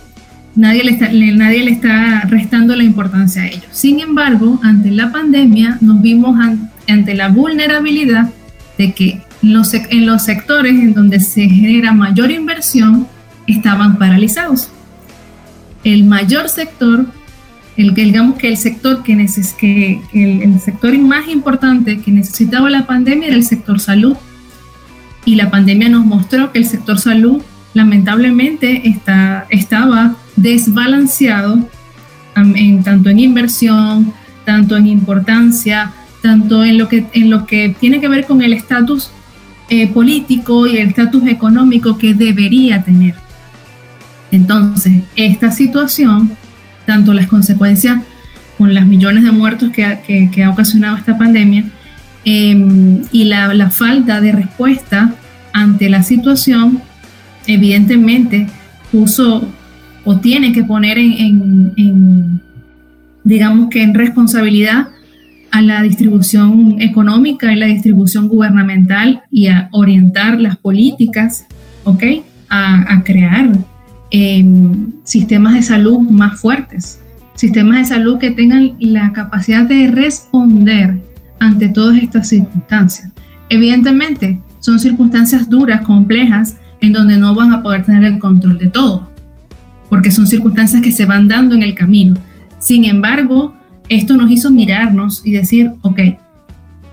Nadie le, está, nadie le está restando la importancia a ello. Sin embargo, ante la pandemia nos vimos ante la vulnerabilidad de que los, en los sectores en donde se genera mayor inversión estaban paralizados. El mayor sector, el, digamos que el sector que, neces, que el, sector más importante que necesitaba la pandemia era el sector salud. Y la pandemia nos mostró que el sector salud lamentablemente está, estaba desbalanceado en, tanto en inversión, tanto en importancia, tanto en lo que, en lo que tiene que ver con el estatus eh, político y el estatus económico que debería tener. Entonces, esta situación, tanto las consecuencias con las millones de muertos que ha, que, ha ocasionado esta pandemia em, y la, la, falta de respuesta ante la situación, evidentemente puso o tiene que poner en, en digamos que en responsabilidad a la distribución económica y la distribución gubernamental y a orientar las políticas, ¿ok? A, crear em, sistemas de salud más fuertes, sistemas de salud que tengan la capacidad de responder ante todas estas circunstancias. Evidentemente, son circunstancias duras, complejas, en donde no van a poder tener el control de todo, porque son circunstancias que se van dando en el camino. Sin embargo, esto nos hizo mirarnos y decir, ok,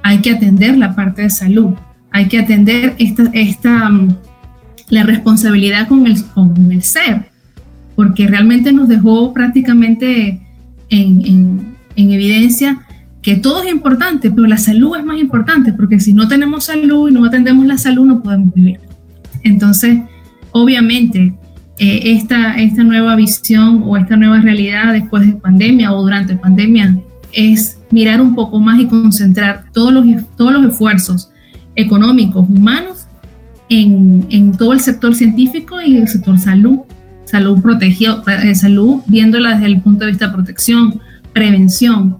hay que atender la parte de salud, hay que atender esta, esta la responsabilidad con el, con el ser, porque realmente nos dejó prácticamente en, en evidencia que todo es importante, pero la salud es más importante, porque si no tenemos salud y no atendemos la salud, no podemos vivir. Entonces, obviamente, eh, esta, esta nueva visión o esta nueva realidad después de pandemia o durante pandemia es mirar un poco más y concentrar todos los, todos los esfuerzos económicos, humanos, en, en todo el sector científico y el sector salud, salud protegido, eh, salud viéndola desde el punto de vista de protección, prevención.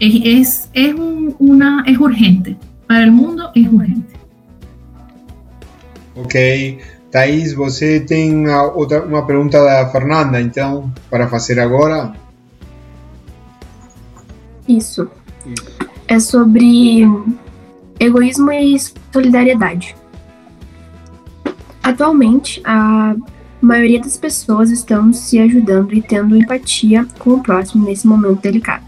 Es, es, es, una, es urgente, para el mundo es urgente. Ok, Thaís, você tem outra, uma pergunta da Fernanda, então, para fazer agora? Isso. É sobre egoísmo e solidariedade. Atualmente, a maioria das pessoas estão se ajudando e tendo empatia com o próximo nesse momento delicado,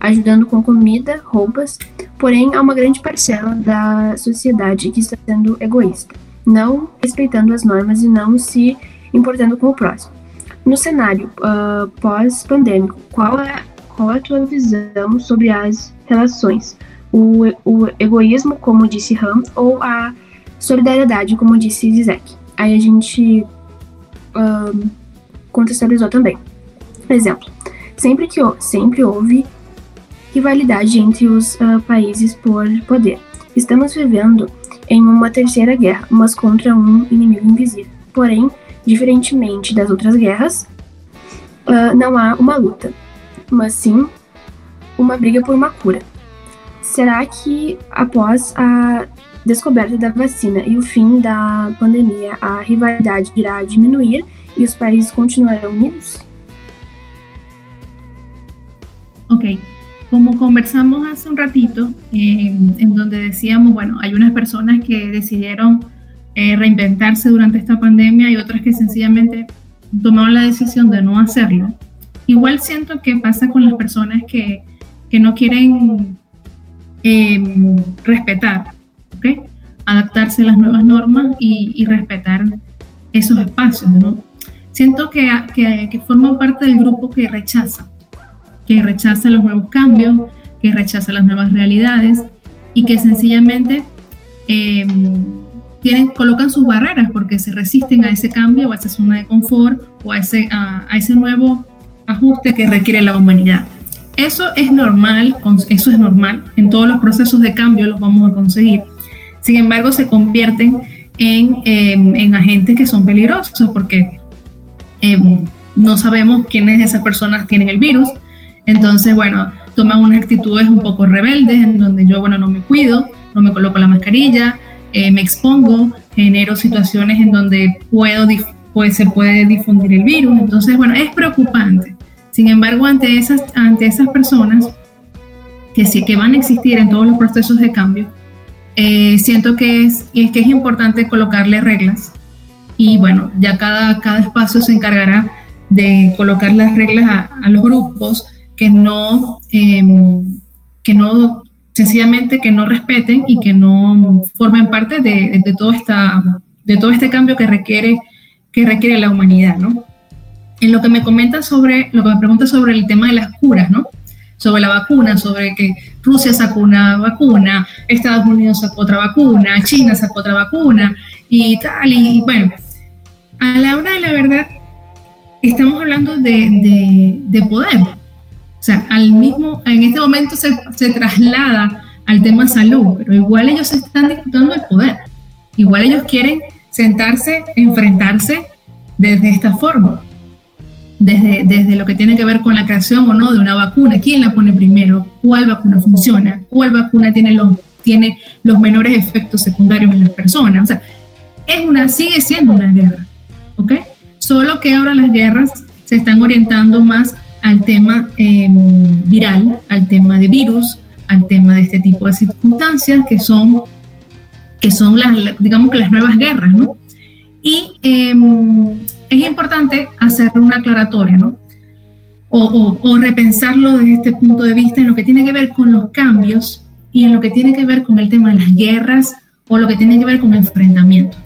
ajudando com comida, roupas, porém há uma grande parcela da sociedade que está sendo egoísta não respeitando as normas e não se importando com o próximo. No cenário uh, pós-pandêmico, qual é, qual é a tua visão sobre as relações? O, o egoísmo, como disse Ram, ou a solidariedade, como disse Zizek? Aí a gente contextualizou também. Por exemplo, sempre, que, sempre houve rivalidade entre os uh, países por poder. Estamos vivendo em uma terceira guerra, mas contra um inimigo invisível. Porém, diferentemente das outras guerras, uh, não há uma luta, mas sim uma briga por uma cura. Será que após a descoberta da vacina e o fim da pandemia, a rivalidade irá diminuir e os países continuarão unidos? Ok. como conversamos hace un ratito, eh, en donde decíamos, bueno, hay unas personas que decidieron eh, reinventarse durante esta pandemia y otras que sencillamente tomaron la decisión de no hacerlo. Igual siento que pasa con las personas que, que no quieren eh, respetar, adaptarse a las nuevas normas y, respetar esos espacios. Siento que, que, formo parte del grupo que rechaza que rechaza los nuevos cambios, que rechaza las nuevas realidades y que sencillamente em, tienen, colocan sus barreras porque se resisten a ese cambio o a esa zona de confort o a ese, a, ese nuevo ajuste que requiere la humanidad. Eso es normal, eso es normal, en todos los procesos de cambio los vamos a conseguir. Sin embargo, se convierten en, em, en agentes que son peligrosos porque em, no sabemos quiénes de esas personas tienen el virus, entonces, bueno, toman unas actitudes un poco rebeldes en donde yo, bueno, no me cuido, no me coloco la mascarilla, eh, me expongo, genero situaciones en donde puedo, pues, se puede difundir el virus. Entonces, bueno, es preocupante. Sin embargo, ante esas, ante esas personas que sí que van a existir en todos los procesos de cambio, eh, siento que es, que es importante colocarle reglas y bueno, ya cada, cada espacio se encargará de colocar las reglas a, los grupos que no, em, que no, sencillamente que no respeten y que no formen parte de, de, todo, esta, de todo este cambio que requiere, que requiere la humanidad, ¿no? En lo que me comenta sobre, lo que me pregunta sobre el tema de las curas, ¿no? Sobre la vacuna, sobre que Rusia sacó una vacuna, Estados Unidos sacó otra vacuna, China sacó otra vacuna y tal, y bueno, a la hora de la verdad, estamos hablando de, de, poder. O sea, al mismo, en este momento se, se, traslada al tema salud, pero igual ellos están disputando el poder. Igual ellos quieren sentarse, enfrentarse desde esta forma. Desde, desde lo que tiene que ver con la creación o no de una vacuna, quién la pone primero, cuál vacuna funciona, cuál vacuna tiene los, tiene los menores efectos secundarios en las personas. O sea, es una, sigue siendo una guerra. ¿ok? Solo que ahora las guerras se están orientando más al tema em, viral, al tema de virus, al tema de este tipo de circunstancias que son, que son las, digamos que las nuevas guerras, ¿no? Y em, es importante hacer una aclaratoria, ¿no? O, o, repensarlo desde este punto de vista en lo que tiene que ver con los cambios y en lo que tiene que ver con el tema de las guerras o lo que tiene que ver con enfrentamientos.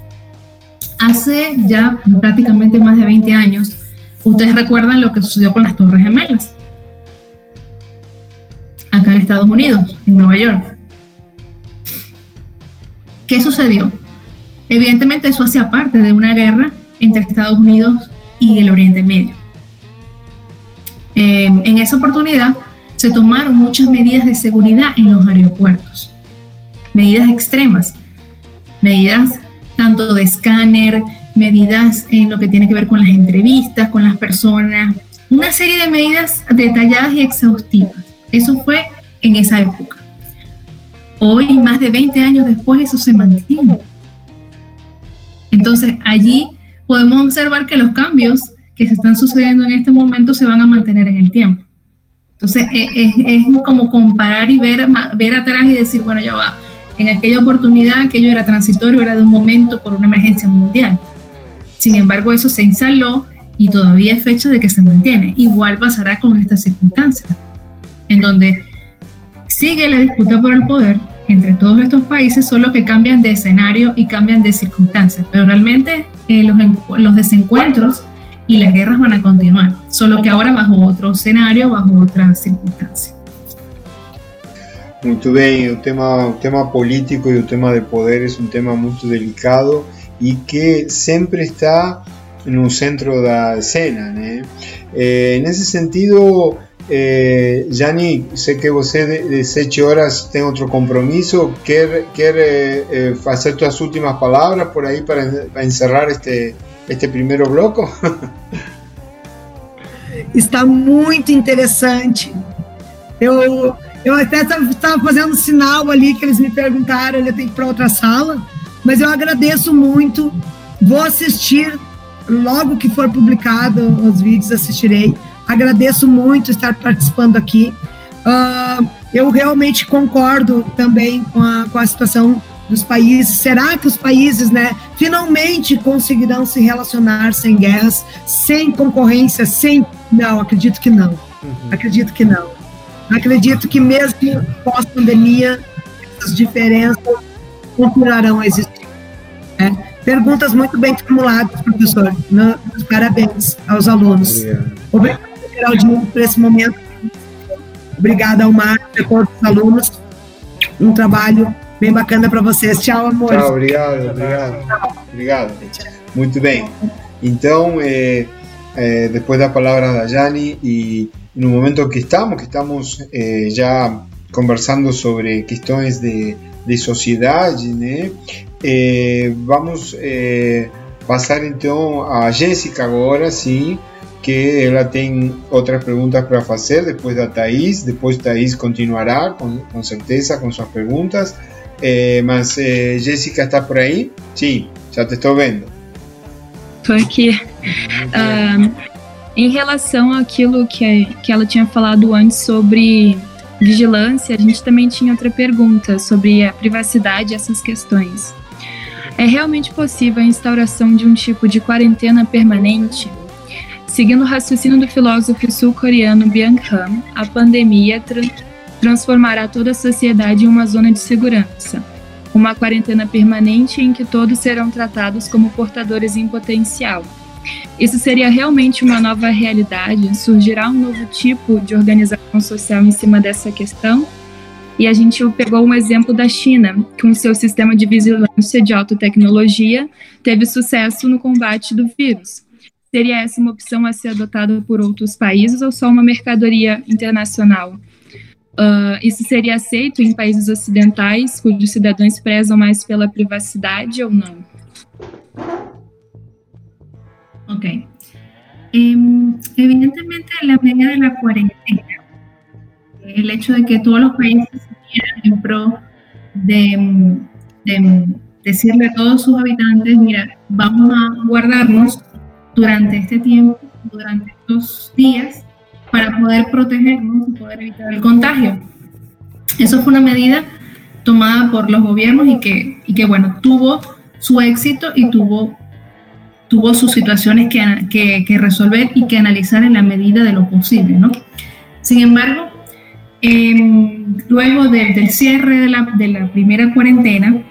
Hace ya prácticamente más de 20 años, ustedes recuerdan lo que sucedió con las Torres Gemelas, acá en Estados Unidos, en Nueva York. ¿Qué sucedió? Evidentemente eso hacía parte de una guerra entre Estados Unidos y el Oriente Medio. Eh, en esa oportunidad se tomaron muchas medidas de seguridad en los aeropuertos, medidas extremas, medidas tanto de escáner, medidas en lo que tiene que ver con las entrevistas, con las personas, una serie de medidas detalladas y exhaustivas. Eso fue en esa época. Hoy, más de 20 años después, eso se mantiene. Entonces, allí podemos observar que los cambios que se están sucediendo en este momento se van a mantener en el tiempo. Entonces, es, es como comparar y ver, ver atrás y decir, bueno, ya va, en aquella oportunidad aquello era transitorio, era de un momento por una emergencia mundial. Sin embargo, eso se instaló y todavía es fecha de que se mantiene. Igual pasará con estas circunstancias, en donde sigue la disputa por el poder entre todos estos países, solo que cambian de escenario y cambian de circunstancias. Pero realmente eh, los, los desencuentros y las guerras van a continuar, solo que ahora bajo otro escenario, bajo otras circunstancias. Muito bem, o tema, tema político e o tema de poder é um tema muito delicado e que sempre está no centro da cena, né? Eh, nesse sentido, eh, Jani, sei que você de, de 7 horas tem outro compromisso, quer, quer eh, eh, fazer suas últimas palavras por aí para, para encerrar este, este primeiro bloco? Está muito interessante. Eu eu até estava fazendo sinal ali que eles me perguntaram, eu tenho que ir para outra sala, mas eu agradeço muito. Vou assistir logo que for publicado os vídeos, assistirei. Agradeço muito estar participando aqui. Uh, eu realmente concordo também com a, com a situação dos países. Será que os países, né, finalmente conseguirão se relacionar sem guerras, sem concorrência, sem. Não, acredito que não. Uhum. Acredito que não. Acredito que mesmo pós-pandemia, essas diferenças continuarão a existir. Né? Perguntas muito bem formuladas, professor. Parabéns aos alunos. Obrigado, Geraldinho, por esse momento. Obrigada ao e a todos os alunos. Um trabalho bem bacana para vocês. Tchau, amor. Tchau, obrigado, obrigado. Obrigado. Muito bem. Então, eh, eh, depois da palavra da Jani e un momento que estamos, que estamos eh, ya conversando sobre cuestiones de, de sociedad, eh, vamos eh, pasar entonces a Jessica ahora, sí, que ella tiene otras preguntas para hacer después de Thaís, después Thaís continuará con, con certeza con sus preguntas, mas Jessica está por ahí, sí, ya te estoy viendo. Estoy aquí. Em, Em relação àquilo que, que ela tinha falado antes sobre vigilância, a gente também tinha outra pergunta sobre a privacidade e essas questões. É realmente possível a instauração de um tipo de quarentena permanente? Seguindo o raciocínio do filósofo sul-coreano Byung Han, a pandemia tra transformará toda a sociedade em uma zona de segurança. Uma quarentena permanente em que todos serão tratados como portadores em potencial. Isso seria realmente uma nova realidade? Surgirá um novo tipo de organização social em cima dessa questão? E a gente pegou um exemplo da China, que com seu sistema de vigilância de alta tecnologia teve sucesso no combate do vírus. Seria essa uma opção a ser adotada por outros países ou só uma mercadoria internacional? Uh, isso seria aceito em países ocidentais, cujos cidadãos prezam mais pela privacidade ou não? Ok. Eh, evidentemente, la medida de la cuarentena el hecho de que todos los países se en pro de, decirle a todos sus habitantes, mira, vamos a guardarnos durante este tiempo, durante estos días, para poder protegernos y poder evitar el contagio. Eso fue una medida tomada por los gobiernos y que, y que bueno, tuvo su éxito y tuvo, tuvo sus situaciones que, que, resolver y que analizar en la medida de lo posible, ¿no? Sin embargo, Em, luego del cierre de la, de la, primera cuarentena,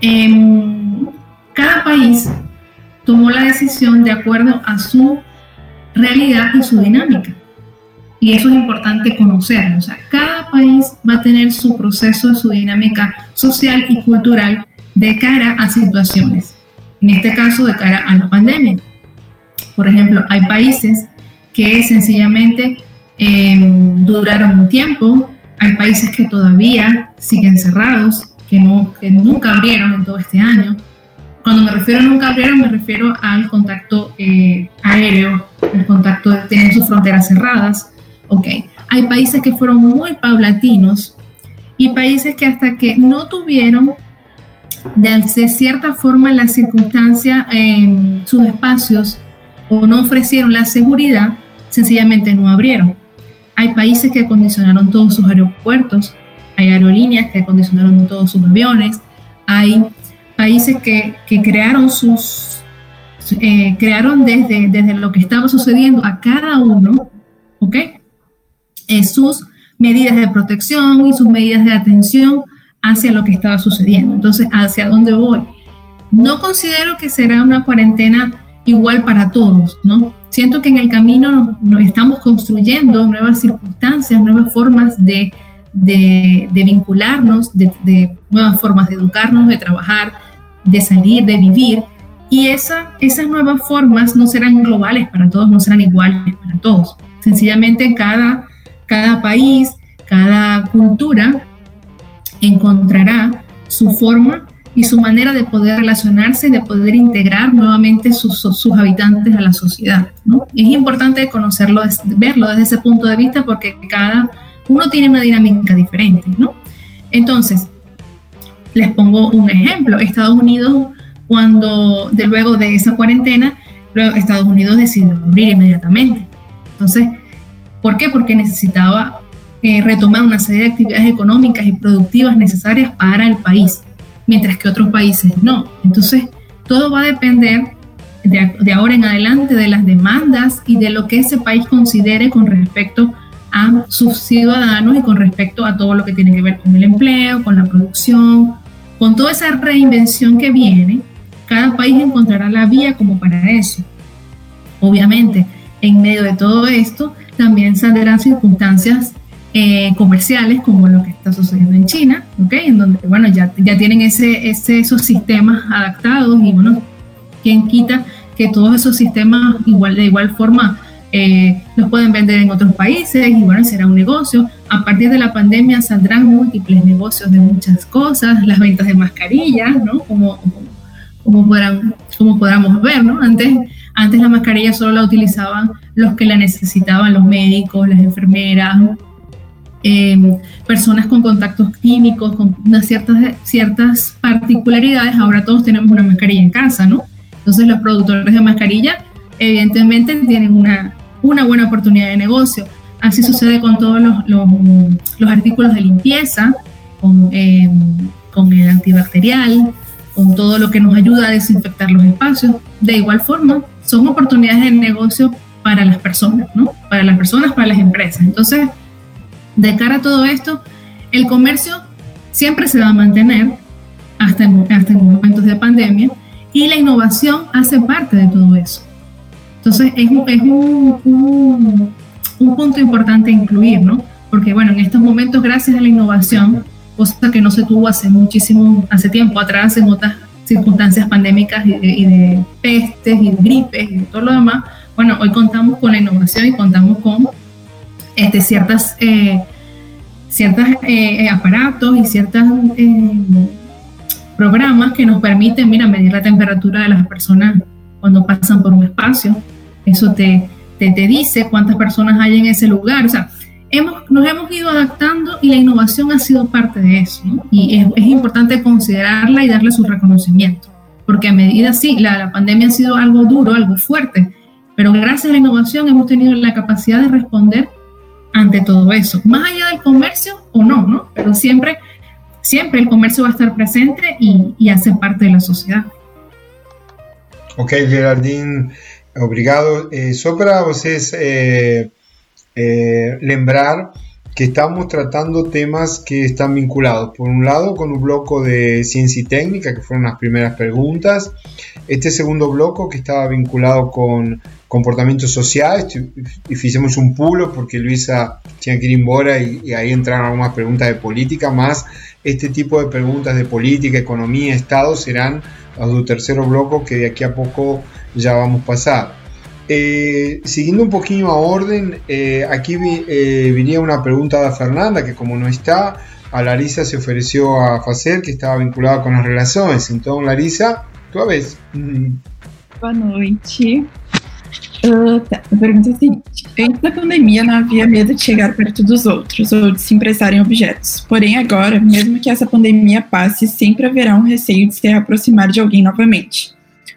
em, cada país tomó la decisión de acuerdo a su realidad y su dinámica. Y eso es importante conocerlo. O sea, cada país va a tener su proceso, su dinámica social y cultural de cara a situaciones. En este caso, de cara a la pandemia. Por ejemplo, hay países que sencillamente Em, duraron un tiempo. Hay países que todavía siguen cerrados, que, no, que nunca abrieron en todo este año. Cuando me refiero a nunca abrieron, me refiero al contacto eh, aéreo, el contacto de tener sus fronteras cerradas. Ok, hay países que fueron muy paulatinos y países que hasta que no tuvieron de cierta forma la circunstancia en sus espacios o no ofrecieron la seguridad, sencillamente no abrieron. Hay países que acondicionaron todos sus aeropuertos, hay aerolíneas que acondicionaron todos sus aviones, hay países que, que crearon sus eh, crearon desde, desde lo que estaba sucediendo a cada uno, ¿ok? Eh, sus medidas de protección y sus medidas de atención hacia lo que estaba sucediendo. Entonces, ¿hacia dónde voy? No considero que será una cuarentena igual para todos, ¿no? siento que en el camino nos, estamos construyendo nuevas circunstancias, nuevas formas de, de, vincularnos, de, nuevas formas de educarnos, de trabajar, de salir, de vivir. Y esa, esas nuevas formas no serán globales para todos, no serán iguales para todos. Sencillamente cada, cada país, cada cultura encontrará su forma y su manera de poder relacionarse, de poder integrar nuevamente sus, sus habitantes a la sociedad. ¿no? Es importante conocerlo, verlo desde ese punto de vista porque cada uno tiene una dinámica diferente. ¿no? Entonces, les pongo un ejemplo. Estados Unidos, cuando de luego de esa cuarentena, Estados Unidos decidió abrir inmediatamente. Entonces, ¿por qué? Porque necesitaba eh, retomar una serie de actividades económicas y productivas necesarias para el país mientras que otros países no. Entonces, todo va a depender de, ahora en adelante de las demandas y de lo que ese país considere con respecto a sus ciudadanos y con respecto a todo lo que tiene que ver con el empleo, con la producción, con toda esa reinvención que viene, cada país encontrará la vía como para eso. Obviamente, en medio de todo esto, también saldrán circunstancias eh, comerciales como lo que está sucediendo en China, ¿okay? en donde bueno, ya, ya tienen ese, ese, esos sistemas adaptados y bueno, ¿quién quita que todos esos sistemas igual, de igual forma eh, los pueden vender en otros países y bueno, será un negocio. A partir de la pandemia saldrán múltiples negocios de muchas cosas, las ventas de mascarillas, ¿no? Como, como, podrán, como podamos ver, ¿no? Antes, antes la mascarilla solo la utilizaban los que la necesitaban, los médicos, las enfermeras, Em, personas con contactos químicos, con unas ciertas, ciertas particularidades, ahora todos tenemos una mascarilla en casa, ¿no? Entonces los productores de mascarilla evidentemente tienen una, una buena oportunidad de negocio. Así sucede con todos los, los, artículos de limpieza, con, eh, con el antibacterial, con todo lo que nos ayuda a desinfectar los espacios. De igual forma, son oportunidades de negocio para las personas, ¿no? Para las personas, para las empresas. Entonces, de cara a todo esto, el comercio siempre se va a mantener hasta en, hasta en momentos de pandemia y la innovación hace parte de todo eso. Entonces, es, es un, un, un punto importante incluir, ¿no? Porque, bueno, en estos momentos, gracias a la innovación, cosa que no se tuvo hace muchísimo, hace tiempo atrás en otras circunstancias pandémicas y de, pestes y de gripes y todo lo demás, bueno, hoy contamos con la innovación y contamos con este, ciertas, eh, ciertas eh, aparatos y ciertos eh, programas que nos permiten, mira, medir la temperatura de las personas cuando pasan por un espacio. Eso te, te, dice cuántas personas hay en ese lugar. O sea, nos hemos ido adaptando y la innovación ha sido parte de eso. Y es, importante considerarla y darle su reconocimiento, porque a medida, sí, la, la, pandemia ha sido algo duro, algo fuerte, pero gracias a la innovación hemos tenido la capacidad de responder ante todo eso, más allá del comercio o no, ¿no? Pero siempre, siempre el comercio va a estar presente y, y hace parte de la sociedad. Ok, Gerardine, obrigado. Eh, só para vocês eh, eh, lembrar que estamos tratando temas que están vinculados, por un lado, con un bloco de ciencia y técnica, que fueron las primeras preguntas, este segundo bloco que estaba vinculado con comportamientos sociales, y hicimos un pulo porque Luisa tenía que ir embora y, ahí entraron algunas preguntas de política, más este tipo de preguntas de política, economía, Estado serán los del tercero bloco que de aquí a poco ya vamos a pasar. Eh, siguiendo un poquito a orden, eh, aquí vi, eh, venía una pregunta de Fernanda, que como no está, a Larisa se ofreció a hacer, que estaba vinculada con las relaciones. Entonces, Larisa, tua vez. Boa noite. Uh, tá, a pergunta é a seguinte: antes da pandemia não havia medo de chegar perto dos outros ou de se emprestar em objetos. Porém, agora, mesmo que essa pandemia passe, sempre haverá um receio de se aproximar de alguém novamente.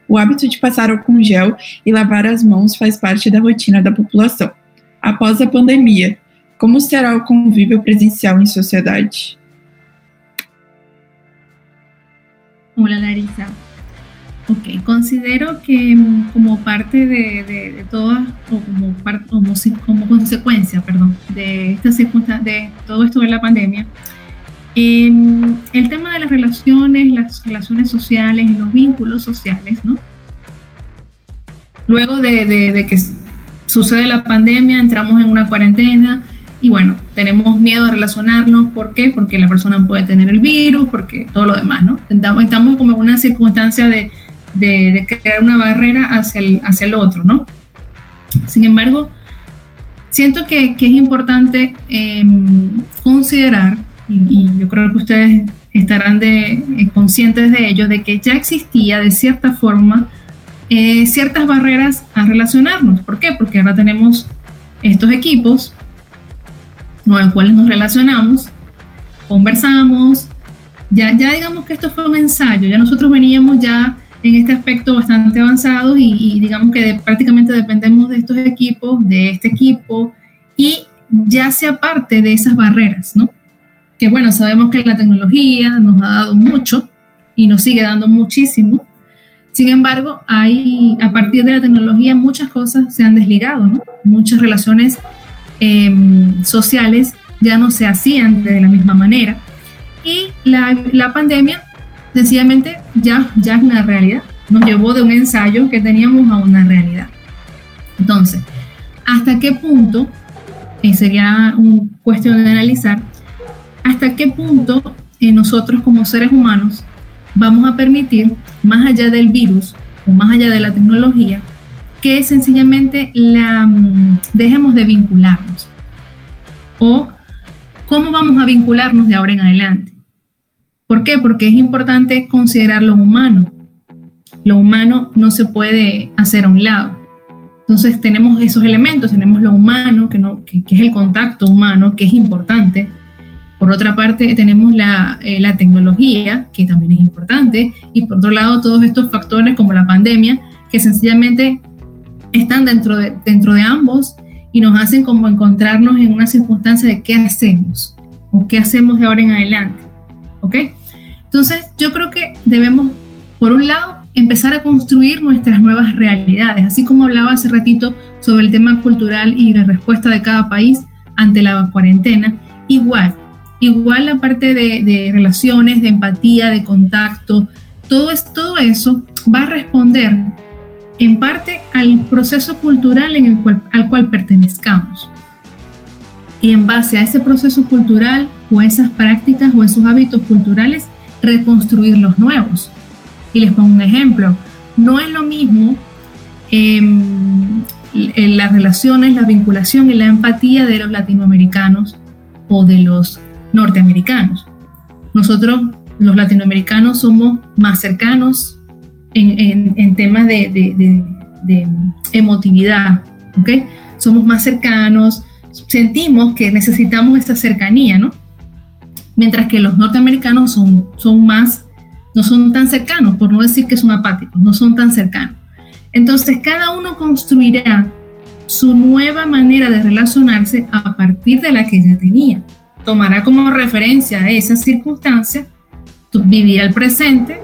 O hábito de passar álcool gel e lavar as mãos faz parte da rotina da população. Após a pandemia, como será o convívio presencial em sociedade? Hola Larisa. Ok, considero que mm, como parte de, de, de todas, o como, como, como, consecuencia, perdón, de, esta de todo esto de la pandemia, eh, el tema de las relaciones, las relaciones sociales y los vínculos sociales, ¿no? Luego de, de, que sucede la pandemia, entramos en una cuarentena y bueno, tenemos miedo a relacionarnos. ¿Por qué? Porque la persona puede tener el virus, porque todo lo demás, ¿no? Estamos, como en una circunstancia de, de, crear una barrera hacia el, hacia el otro, ¿no? Sin embargo, siento que, que es importante eh, considerar y, yo creo que ustedes estarán de, eh, conscientes de ello, de que ya existía de cierta forma eh, ciertas barreras a relacionarnos. ¿Por qué? Porque ahora tenemos estos equipos con los cuales nos relacionamos, conversamos, ya, ya digamos que esto fue un ensayo, ya nosotros veníamos ya en este aspecto bastante avanzados y, y digamos que prácticamente dependemos de estos equipos, de este equipo y ya sea parte de esas barreras, ¿no? Que bueno, sabemos que la tecnología nos ha dado mucho y nos sigue dando muchísimo. Sin embargo, hay, a partir de la tecnología muchas cosas se han desligado, ¿no? Muchas relaciones em, sociales ya no se hacían de la misma manera. Y la, la pandemia, sencillamente, ya, ya es una realidad. Nos llevó de un ensayo que teníamos a una realidad. Entonces, ¿hasta qué punto, y sería una cuestión de analizar, hasta qué punto eh, nosotros como seres humanos vamos a permitir, más allá del virus o más allá de la tecnología, que sencillamente la, mm, dejemos de vincularnos. O cómo vamos a vincularnos de ahora en adelante. ¿Por qué? Porque es importante considerar lo humano. Lo humano no se puede hacer a un lado. Entonces tenemos esos elementos, tenemos lo humano, que, no, que es el contacto humano, que es importante, por otra parte, tenemos la, eh, la, tecnología, que también es importante, y por otro lado, todos estos factores como la pandemia, que sencillamente están dentro de, dentro de ambos y nos hacen como encontrarnos en una circunstancia de qué hacemos o qué hacemos de ahora en adelante. ¿Ok? Entonces, yo creo que debemos, por un lado, empezar a construir nuestras nuevas realidades, así como hablaba hace ratito sobre el tema cultural y la respuesta de cada país ante la cuarentena, igual, igual la parte de, relaciones, de empatía, de contacto, todo, es, todo eso va a responder en parte al proceso cultural en el cual, al cual pertenezcamos. Y en base a ese proceso cultural o esas prácticas o esos hábitos culturales, reconstruir los nuevos. Y les pongo un ejemplo. No es lo mismo em, en las relaciones, la vinculación y la empatía de los latinoamericanos o de los norteamericanos. Nosotros, los latinoamericanos, somos más cercanos en, temas de, emotividad, ¿ok? Somos más cercanos, sentimos que necesitamos esta cercanía, ¿no? Mientras que los norteamericanos son, son más, no son tan cercanos, por no decir que son apáticos, no son tan cercanos. Entonces, cada uno construirá su nueva manera de relacionarse a partir de la que ya tenía tomará como referencia esa circunstancia, vivirá el presente,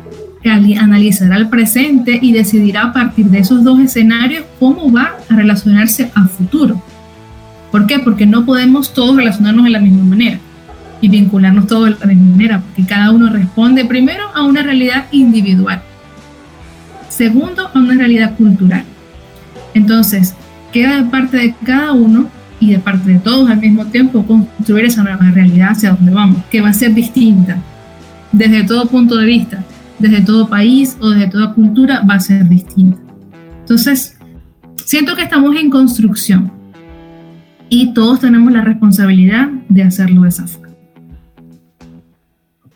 analizará el presente y decidirá a partir de esos dos escenarios cómo va a relacionarse a futuro. ¿Por qué? Porque no podemos todos relacionarnos de la misma manera y vincularnos todos de la misma manera, porque cada uno responde primero a una realidad individual, segundo a una realidad cultural. Entonces, queda de parte de cada uno y de parte de todos al mismo tiempo construir esa nueva realidad hacia donde vamos, que va a ser distinta desde todo punto de vista, desde todo país o desde toda cultura va a ser distinta. Entonces, siento que estamos en construcción y todos tenemos la responsabilidad de hacerlo de esa forma.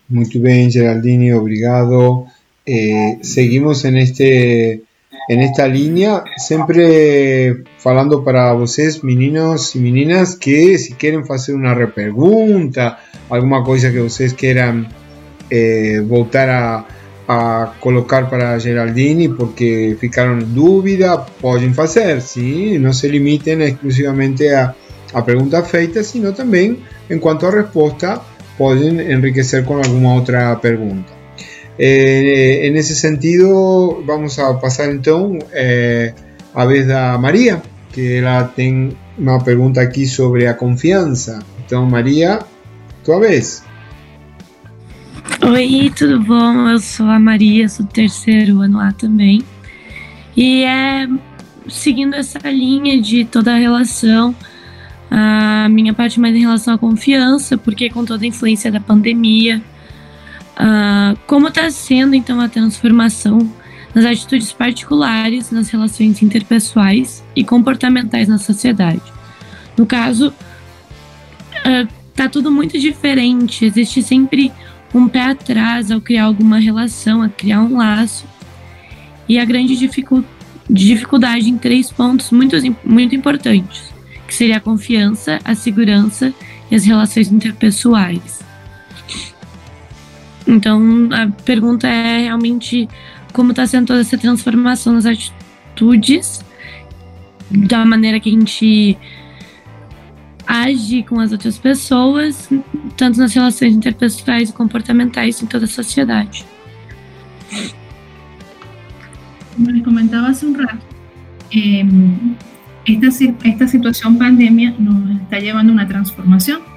Muy bien, Geraldini, obrigado. Eh, seguimos en este en esta línea, siempre falando para vocês, meninos y meninas, que si quieren hacer una repregunta, alguna cosa que ustedes quieran eh, voltar a, colocar para Geraldini porque ficaron en duda, pueden hacer, ¿sí? no se limiten exclusivamente a, a preguntas feitas, sino también en cuanto a respuesta pueden enriquecer con alguna otra pregunta. Eh, en ese sentido, vamos a pasar entonces eh, a vez a María, que ela tem uma pergunta aqui sobre a confiança. Então, Maria, tua vez. Oi, tudo bom? Eu sou a Maria, sou do terceiro ano lá também. E é seguindo essa linha de toda a relação, a minha parte mais em relação à confiança, porque com toda a influência da pandemia, Uh, como está sendo então a transformação nas atitudes particulares, nas relações interpessoais e comportamentais na sociedade? No caso, uh, tá tudo muito diferente. Existe sempre um pé atrás ao criar alguma relação, a criar um laço. E a grande dificu dificuldade em três pontos muito, muito importantes, que seria a confiança, a segurança e as relações interpessoais. Então, a pergunta é realmente como está sendo toda essa transformação nas atitudes, da maneira que a gente age com as outras pessoas, tanto nas relações interpessoais e comportamentais em toda a sociedade. Como comentaba hace un rato, eh, esta, esta situación pandemia nos está llevando a una transformación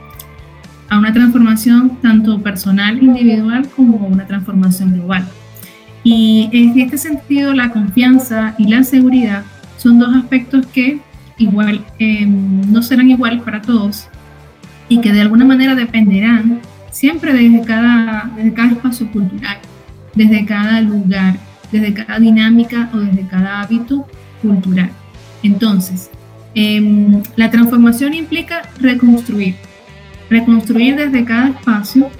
a una transformación tanto personal, individual, como una transformación global. Y en este sentido, la confianza y la seguridad son dos aspectos que igual em, no serán iguales para todos y que de alguna manera dependerán siempre desde cada, desde cada espacio cultural, desde cada lugar, desde cada dinámica o desde cada hábito cultural. Entonces, em, la transformación implica reconstruir, reconstruir desde cada espacio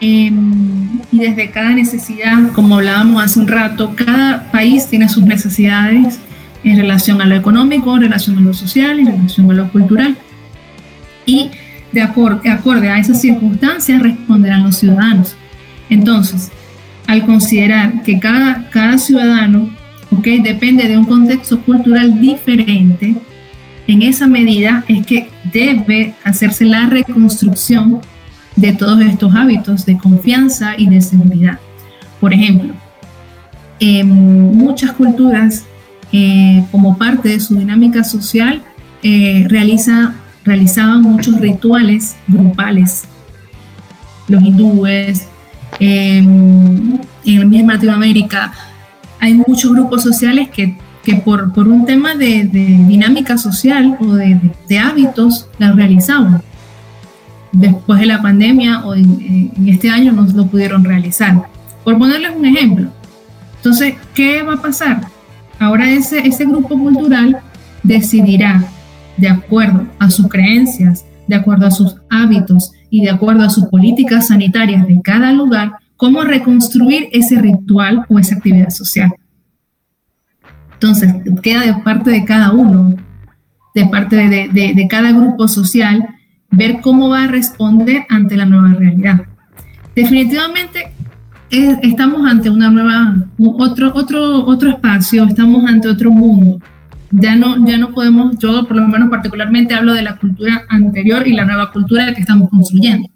em, y desde cada necesidad, como hablábamos hace un rato, cada país tiene sus necesidades en relación a lo económico, en relación a lo social, en relación a lo cultural. Y de acorde a esas circunstancias responderán los ciudadanos. Entonces, al considerar que cada, cada ciudadano okay, depende de un contexto cultural diferente, en esa medida es que debe hacerse la reconstrucción de todos estos hábitos de confianza y de seguridad. Por ejemplo, en muchas culturas, eh, como parte de su dinámica social, eh, realiza, realizaban muchos rituales grupales. Los hindúes, en misma Latinoamérica, hay muchos grupos sociales que, que por, por, un tema de, dinámica social o de, hábitos las realizaban. Después de la pandemia o en, este año no lo pudieron realizar. Por ponerles un ejemplo. Entonces, ¿qué va a pasar? Ahora ese, ese grupo cultural decidirá, de acuerdo a sus creencias, de acuerdo a sus hábitos y de acuerdo a sus políticas sanitarias de cada lugar, cómo reconstruir ese ritual o esa actividad social. Entonces, queda de parte de cada uno, de parte de, cada grupo social, ver cómo va a responder ante la nueva realidad. Definitivamente estamos ante una nueva, otro, otro, otro espacio, estamos ante otro mundo. Ya no, ya no podemos, yo por lo menos particularmente hablo de la cultura anterior y la nueva cultura que estamos construyendo.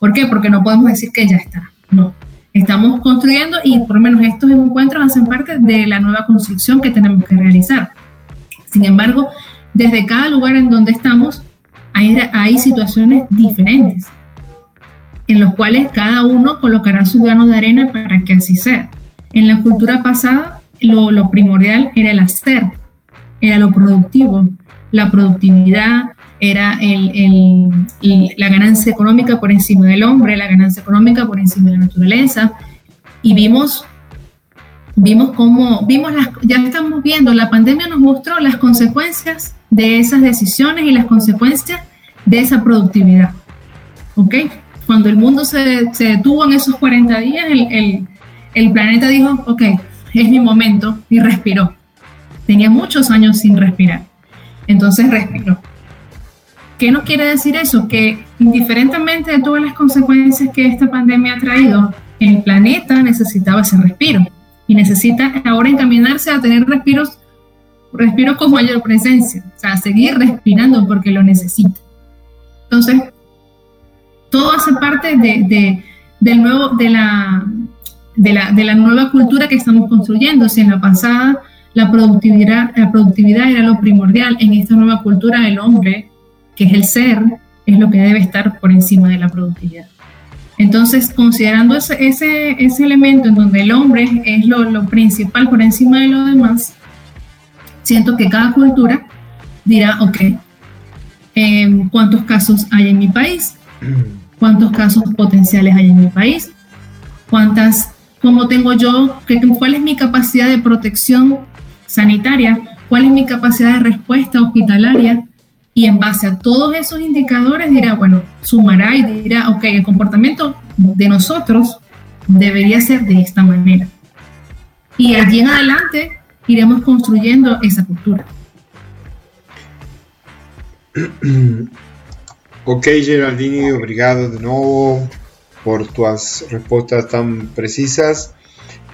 ¿Por qué? Porque no podemos decir que ya está. No, estamos construyendo y por lo menos estos encuentros hacen parte de la nueva construcción que tenemos que realizar. Sin embargo, desde cada lugar en donde estamos hay, situaciones diferentes en los cuales cada uno colocará su grano de arena para que así sea. En la cultura pasada, lo, lo primordial era el hacer, era lo productivo, la productividad, era el, la ganancia económica por encima del hombre, la ganancia económica por encima de la naturaleza. Y vimos, vimos cómo, vimos las, ya estamos viendo, la pandemia nos mostró las consecuencias de esas decisiones y las consecuencias de esa productividad. ¿Ok? Cuando el mundo se, se detuvo en esos 40 días, el, el, el planeta dijo, ok, es mi momento y respiró. Tenía muchos años sin respirar. Entonces respiró. ¿Qué nos quiere decir eso? Que indiferentemente de todas las consecuencias que esta pandemia ha traído, el planeta necesitaba ese respiro y necesita ahora encaminarse a tener respiros, respiros con mayor presencia, o sea, seguir respirando porque lo necesita. Entonces, todo hace parte de, del nuevo, de, la, de, la, de la nueva cultura que estamos construyendo. Si en la pasada la productividad, era lo primordial, en esta nueva cultura el hombre que es el ser, es lo que debe estar por encima de la productividad. Entonces, considerando ese, ese, ese elemento en donde el hombre es lo, lo, principal por encima de lo demás, siento que cada cultura dirá, ok, em, ¿cuántos casos hay en mi país? ¿Cuántos casos potenciales hay en mi país? ¿Cuántas, cómo tengo yo, cuál es mi capacidad de protección sanitaria? ¿Cuál es mi capacidad de respuesta hospitalaria? Y en base a todos esos indicadores dirá, bueno, sumará y dirá, ok, el comportamiento de nosotros debería ser de esta manera. Y allí en adelante iremos construyendo esa cultura. Ok, Geraldini, obrigado de nuevo por tus respuestas tan precisas.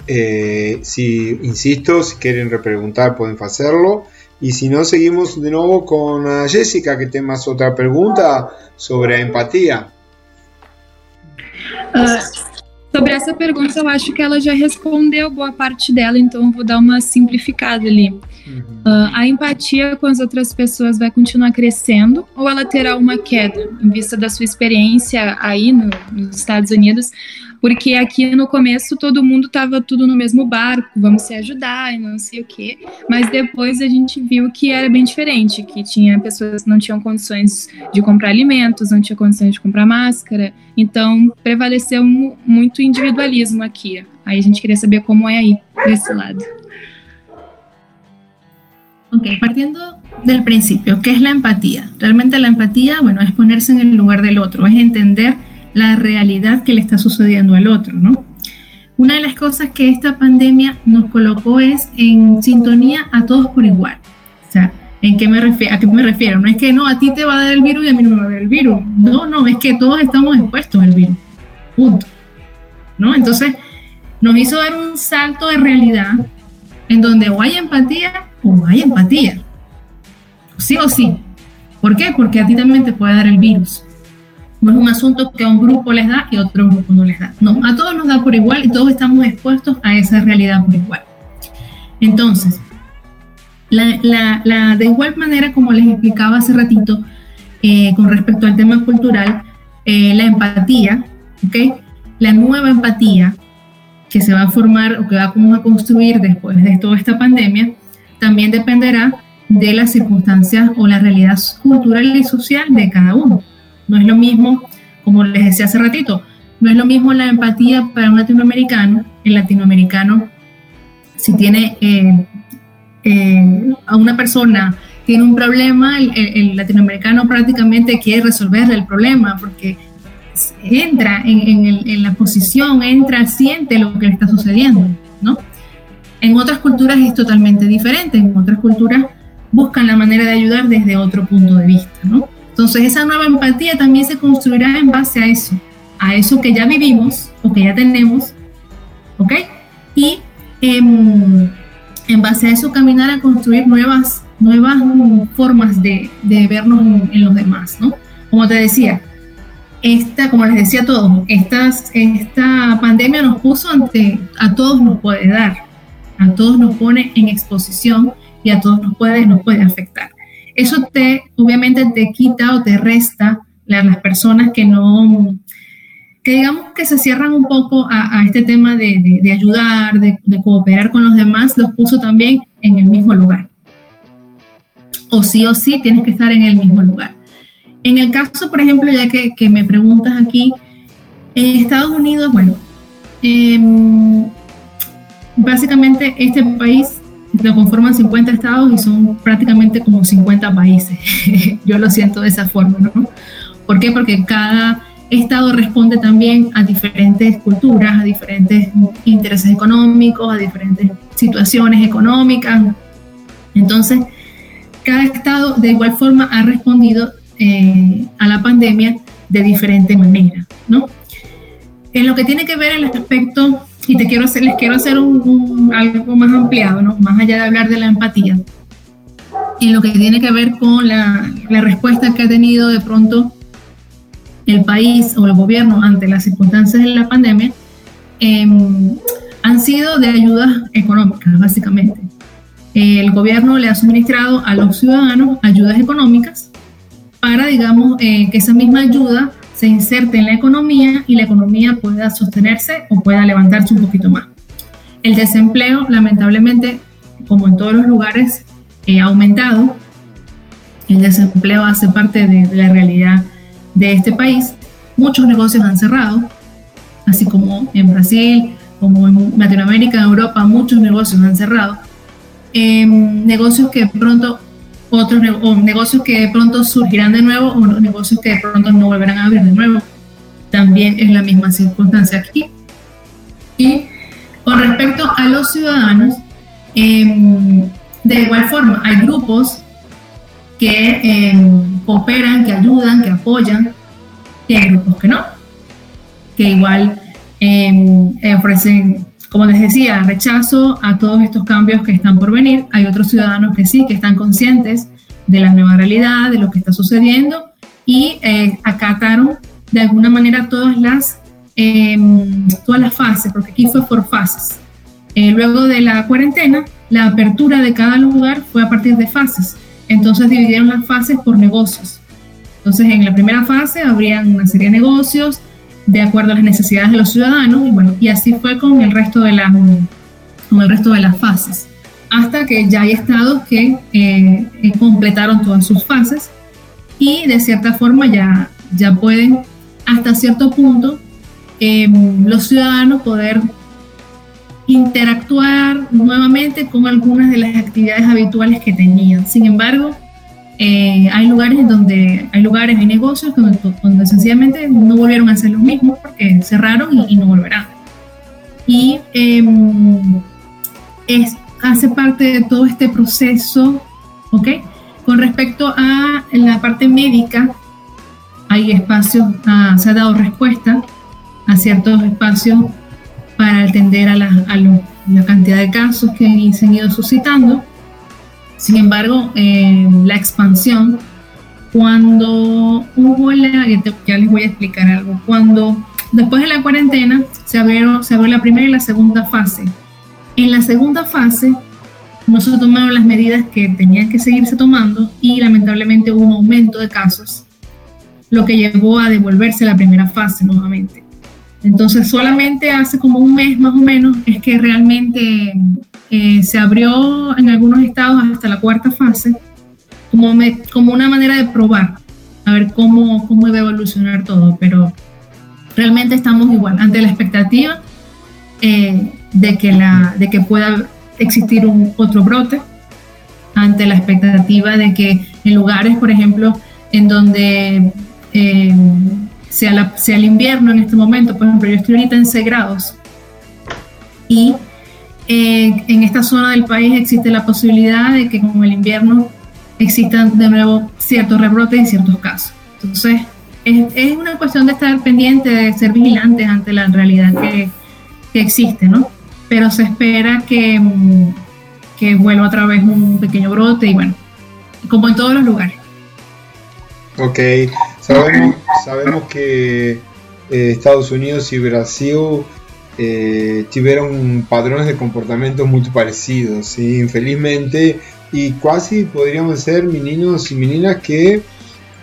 Eh, si, insisto, si quieren repreguntar pueden hacerlo. Y si no, seguimos de nuevo con Jessica, que tiene más otra pregunta sobre a empatia. Uh, sobre essa pergunta, eu acho que ela já respondeu boa parte dela, então vou dar uma simplificada ali. Uhum. Uh, a empatia com as outras pessoas vai continuar crescendo ou ela terá uma queda, em vista da sua experiência aí no, nos Estados Unidos? Porque aqui no começo todo mundo estava tudo no mesmo barco, vamos se ajudar e não sei o quê, mas depois a gente viu que era bem diferente, que tinha pessoas que não tinham condições de comprar alimentos, não tinham condições de comprar máscara, então prevaleceu muito individualismo aqui. Aí a gente queria saber como é aí, desse lado. Ok, partiendo del principio, ¿qué es la empatía? Realmente la empatía, bueno, es ponerse en el lugar del otro, es entender la realidad que le está sucediendo al otro, ¿no? Una de las cosas que esta pandemia nos colocó es en sintonía a todos por igual. O sea, ¿en qué me? ¿a qué me refiero? No es que no, a ti te va a dar el virus y a mí no me va a dar el virus. No, no, es que todos estamos expuestos al virus. Punto. ¿No? Entonces, nos hizo dar un salto de realidad en donde o hay empatía o hay empatía. Sí o sí. ¿Por qué? Porque a ti también te puede dar el virus. No es un asunto que a un grupo les da y a otro grupo no les da. No, a todos nos da por igual y todos estamos expuestos a esa realidad por igual. Entonces, la, de igual manera, como les explicaba hace ratito, eh, con respecto al tema cultural, eh, la empatía, ¿ok? La nueva empatía que se va a formar o que vamos a construir después de toda esta pandemia, también dependerá de las circunstancias o la realidad cultural y social de cada uno. No es lo mismo, como les decía hace ratito, no es lo mismo la empatía para un latinoamericano. El latinoamericano, si tiene eh, eh, a una persona tiene un problema, el, latinoamericano prácticamente quiere resolverle el problema porque entra en, en, la posición, entra, siente lo que le está sucediendo, ¿no? En otras culturas es totalmente diferente, en otras culturas buscan la manera de ayudar desde otro punto de vista, ¿no? Entonces esa nueva empatía también se construirá en base a eso, a eso que ya vivimos o que ya tenemos, ¿ok? Y em, en base a eso caminar a construir nuevas, nuevas formas de, de vernos en, los demás, ¿no? Como te decía, esta, como les decía a todos, esta, esta pandemia nos puso ante, a todos nos puede dar, a todos nos pone en exposición y a todos nos puede, nos puede afectar. Eso te, obviamente, te quita o te resta las personas que no, que digamos que se cierran un poco a, este tema de, ayudar, de, cooperar con los demás, los puso también en el mismo lugar. O sí o sí tienes que estar en el mismo lugar. En el caso, por ejemplo, ya que, me preguntas aquí, en Estados Unidos, bueno, em, básicamente este país lo conforman 50 estados y son prácticamente como 50 países. Yo lo siento de esa forma, ¿no? ¿Por qué? Porque cada Estado responde también a diferentes culturas, a diferentes intereses económicos, a diferentes situaciones económicas. Entonces, cada Estado de igual forma ha respondido eh, a la pandemia de diferente manera, ¿no? En lo que tiene que ver el aspecto, y te quiero hacer, les quiero hacer un, algo más ampliado, ¿no? Más allá de hablar de la empatía, en lo que tiene que ver con la, la respuesta que ha tenido de pronto el país o el gobierno ante las circunstancias de la pandemia em, han sido de ayudas económicas, básicamente. El gobierno le ha suministrado a los ciudadanos ayudas económicas para, digamos, eh, que esa misma ayuda se inserte en la economía y la economía pueda sostenerse o pueda levantarse un poquito más. El desempleo, lamentablemente, como en todos los lugares, eh, ha aumentado. El desempleo hace parte de la realidad de este país, muchos negocios han cerrado, así como en Brasil, como en Latinoamérica, en Europa, muchos negocios han cerrado. Em, negocios que pronto, otros negocios que de pronto surgirán de nuevo o negocios que de pronto no volverán a abrir de nuevo. También es la misma circunstancia aquí. Y con respecto a los ciudadanos, em, de igual forma, hay grupos que em, cooperan, que ayudan, que apoyan, y hay grupos que no, que igual em, ofrecen, como les decía, rechazo a todos estos cambios que están por venir. Hay otros ciudadanos que sí, que están conscientes de la nueva realidad, de lo que está sucediendo y eh, acataron de alguna manera todas las, em, todas las fases, porque aquí fue por fases. Eh, luego de la cuarentena, la apertura de cada lugar fue a partir de fases. Entonces dividieron las fases por negocios. Entonces en la primera fase habrían una serie de negocios de acuerdo a las necesidades de los ciudadanos y bueno, y así fue con el resto de, las con el resto de las fases. Hasta que ya hay estados que eh, eh, completaron todas sus fases y de cierta forma ya, ya pueden hasta cierto punto em, los ciudadanos poder interactuar nuevamente con algunas de las actividades habituales que tenían. Sin embargo, eh, hay lugares en donde hay lugares, hay negocios donde, sencillamente no volvieron a hacer lo mismo porque cerraron y, no volverán. Y em, es, hace parte de todo este proceso, ¿ok? Con respecto a la parte médica, hay espacios, ah, se ha dado respuesta a ciertos espacios para atender a la, cantidad de casos que se han ido suscitando. Sin embargo, la expansión, cuando hubo la, ya les voy a explicar algo, cuando después de la cuarentena se abrió, se abrió la primera y la segunda fase. En la segunda fase no se tomaron las medidas que tenían que seguirse tomando y lamentablemente hubo un aumento de casos, lo que llevó a devolverse la primera fase nuevamente. Entonces solamente hace como un mes más o menos es que realmente eh, se abrió en algunos estados hasta la cuarta fase como, como una manera de probar, a ver cómo, cómo iba a evolucionar todo, pero realmente estamos igual ante la expectativa eh, de, que la, de que pueda existir un otro brote, ante la expectativa de que en lugares, por ejemplo, en donde eh, sea, sea el invierno en este momento, por ejemplo, yo estoy ahorita en 6 grados y eh, en esta zona del país existe la posibilidad de que con el invierno existan de nuevo ciertos rebrotes en ciertos casos. Entonces, es, una cuestión de estar pendiente, de ser vigilantes ante la realidad que, existe, ¿no? Pero se espera que, que vuelva otra vez un pequeño brote y bueno, como en todos los lugares. Ok, sabemos, sabemos que eh, Estados Unidos y Brasil eh, tuvieron patrones de comportamiento muy parecidos, ¿sí? infelizmente, y casi podríamos ser meninos y meninas que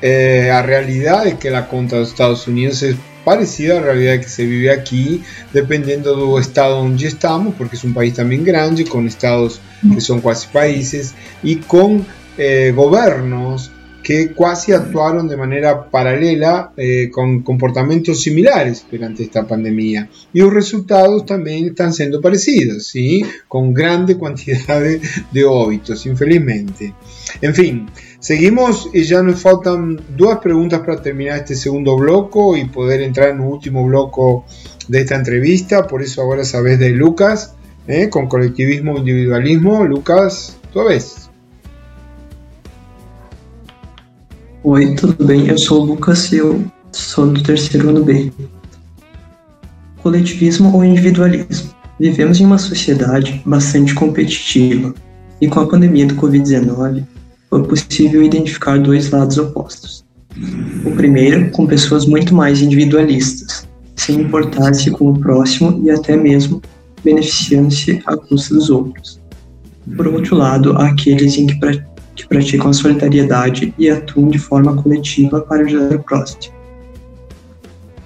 eh, a realidad es que la conta de Estados Unidos es parecida a la realidad que se vive aquí, dependiendo del estado donde estamos, porque es un país también grande, con estados que son casi países, y con eh, gobiernos que casi actuaron de manera paralela eh, con comportamientos similares durante esta pandemia. Y los resultados también están siendo parecidos, ¿sí? con grandes cantidades de óbitos, infelizmente. En fin, seguimos y ya nos faltan dos preguntas para terminar este segundo bloque y poder entrar en un último bloque de esta entrevista. Por eso ahora sabes de Lucas, ¿eh? con colectivismo individualismo. Lucas, tú ves. Oi, tudo bem? Eu sou o Lucas e eu sou do terceiro ano B. Coletivismo ou individualismo? Vivemos em uma sociedade bastante competitiva e com a pandemia do Covid-19 foi possível identificar dois lados opostos. O primeiro, com pessoas muito mais individualistas, sem importar-se com o próximo e até mesmo beneficiando-se à custa dos outros. Por outro lado, há aqueles em que que praticam a solidariedade e atuam de forma coletiva para ajudar o próximo.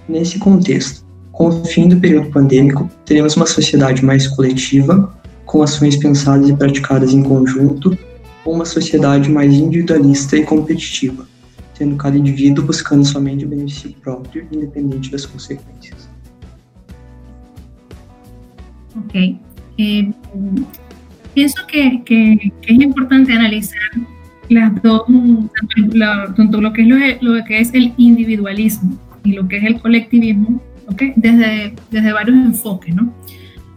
Nesse contexto, com o fim do período pandêmico, teremos uma sociedade mais coletiva, com ações pensadas e praticadas em conjunto, ou uma sociedade mais individualista e competitiva, tendo cada indivíduo buscando somente o benefício próprio, independente das consequências. Ok. Eh, pienso que, que, que, es importante analizar las dos, tanto lo que es lo, lo, que es el individualismo y lo que es el colectivismo, ¿okay? desde, desde varios enfoques, ¿no?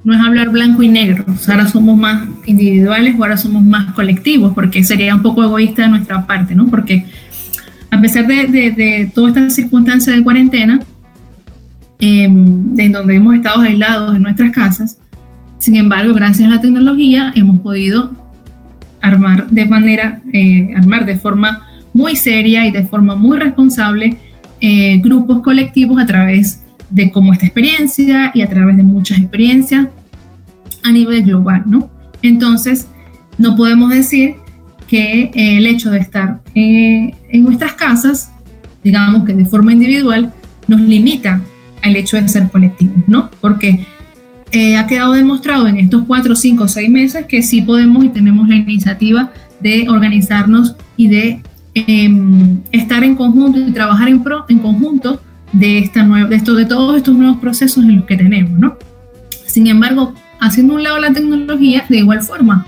No es hablar blanco y negro, ahora somos más individuales o ahora somos más colectivos, porque sería un poco egoísta de nuestra parte, ¿no? Porque a pesar de, de, de todas estas circunstancias de cuarentena, eh, en donde hemos estado aislados en nuestras casas, sin embargo, gracias a la tecnología hemos podido armar de manera, eh, armar de forma muy seria y de forma muy responsable eh, grupos colectivos a través de como esta experiencia y a través de muchas experiencias a nivel global, ¿no? Entonces, no podemos decir que el hecho de estar eh, en nuestras casas, digamos que de forma individual, nos limita al hecho de ser colectivos, ¿no? Porque eh, ha quedado demostrado en estos cuatro, cinco, seis meses que sí podemos y tenemos la iniciativa de organizarnos y de em, estar en conjunto y trabajar en, pro, en conjunto de, esta nueva, de, esto, de todos estos nuevos procesos en los que tenemos, ¿no? Sin embargo, haciendo un lado la tecnología, de igual forma,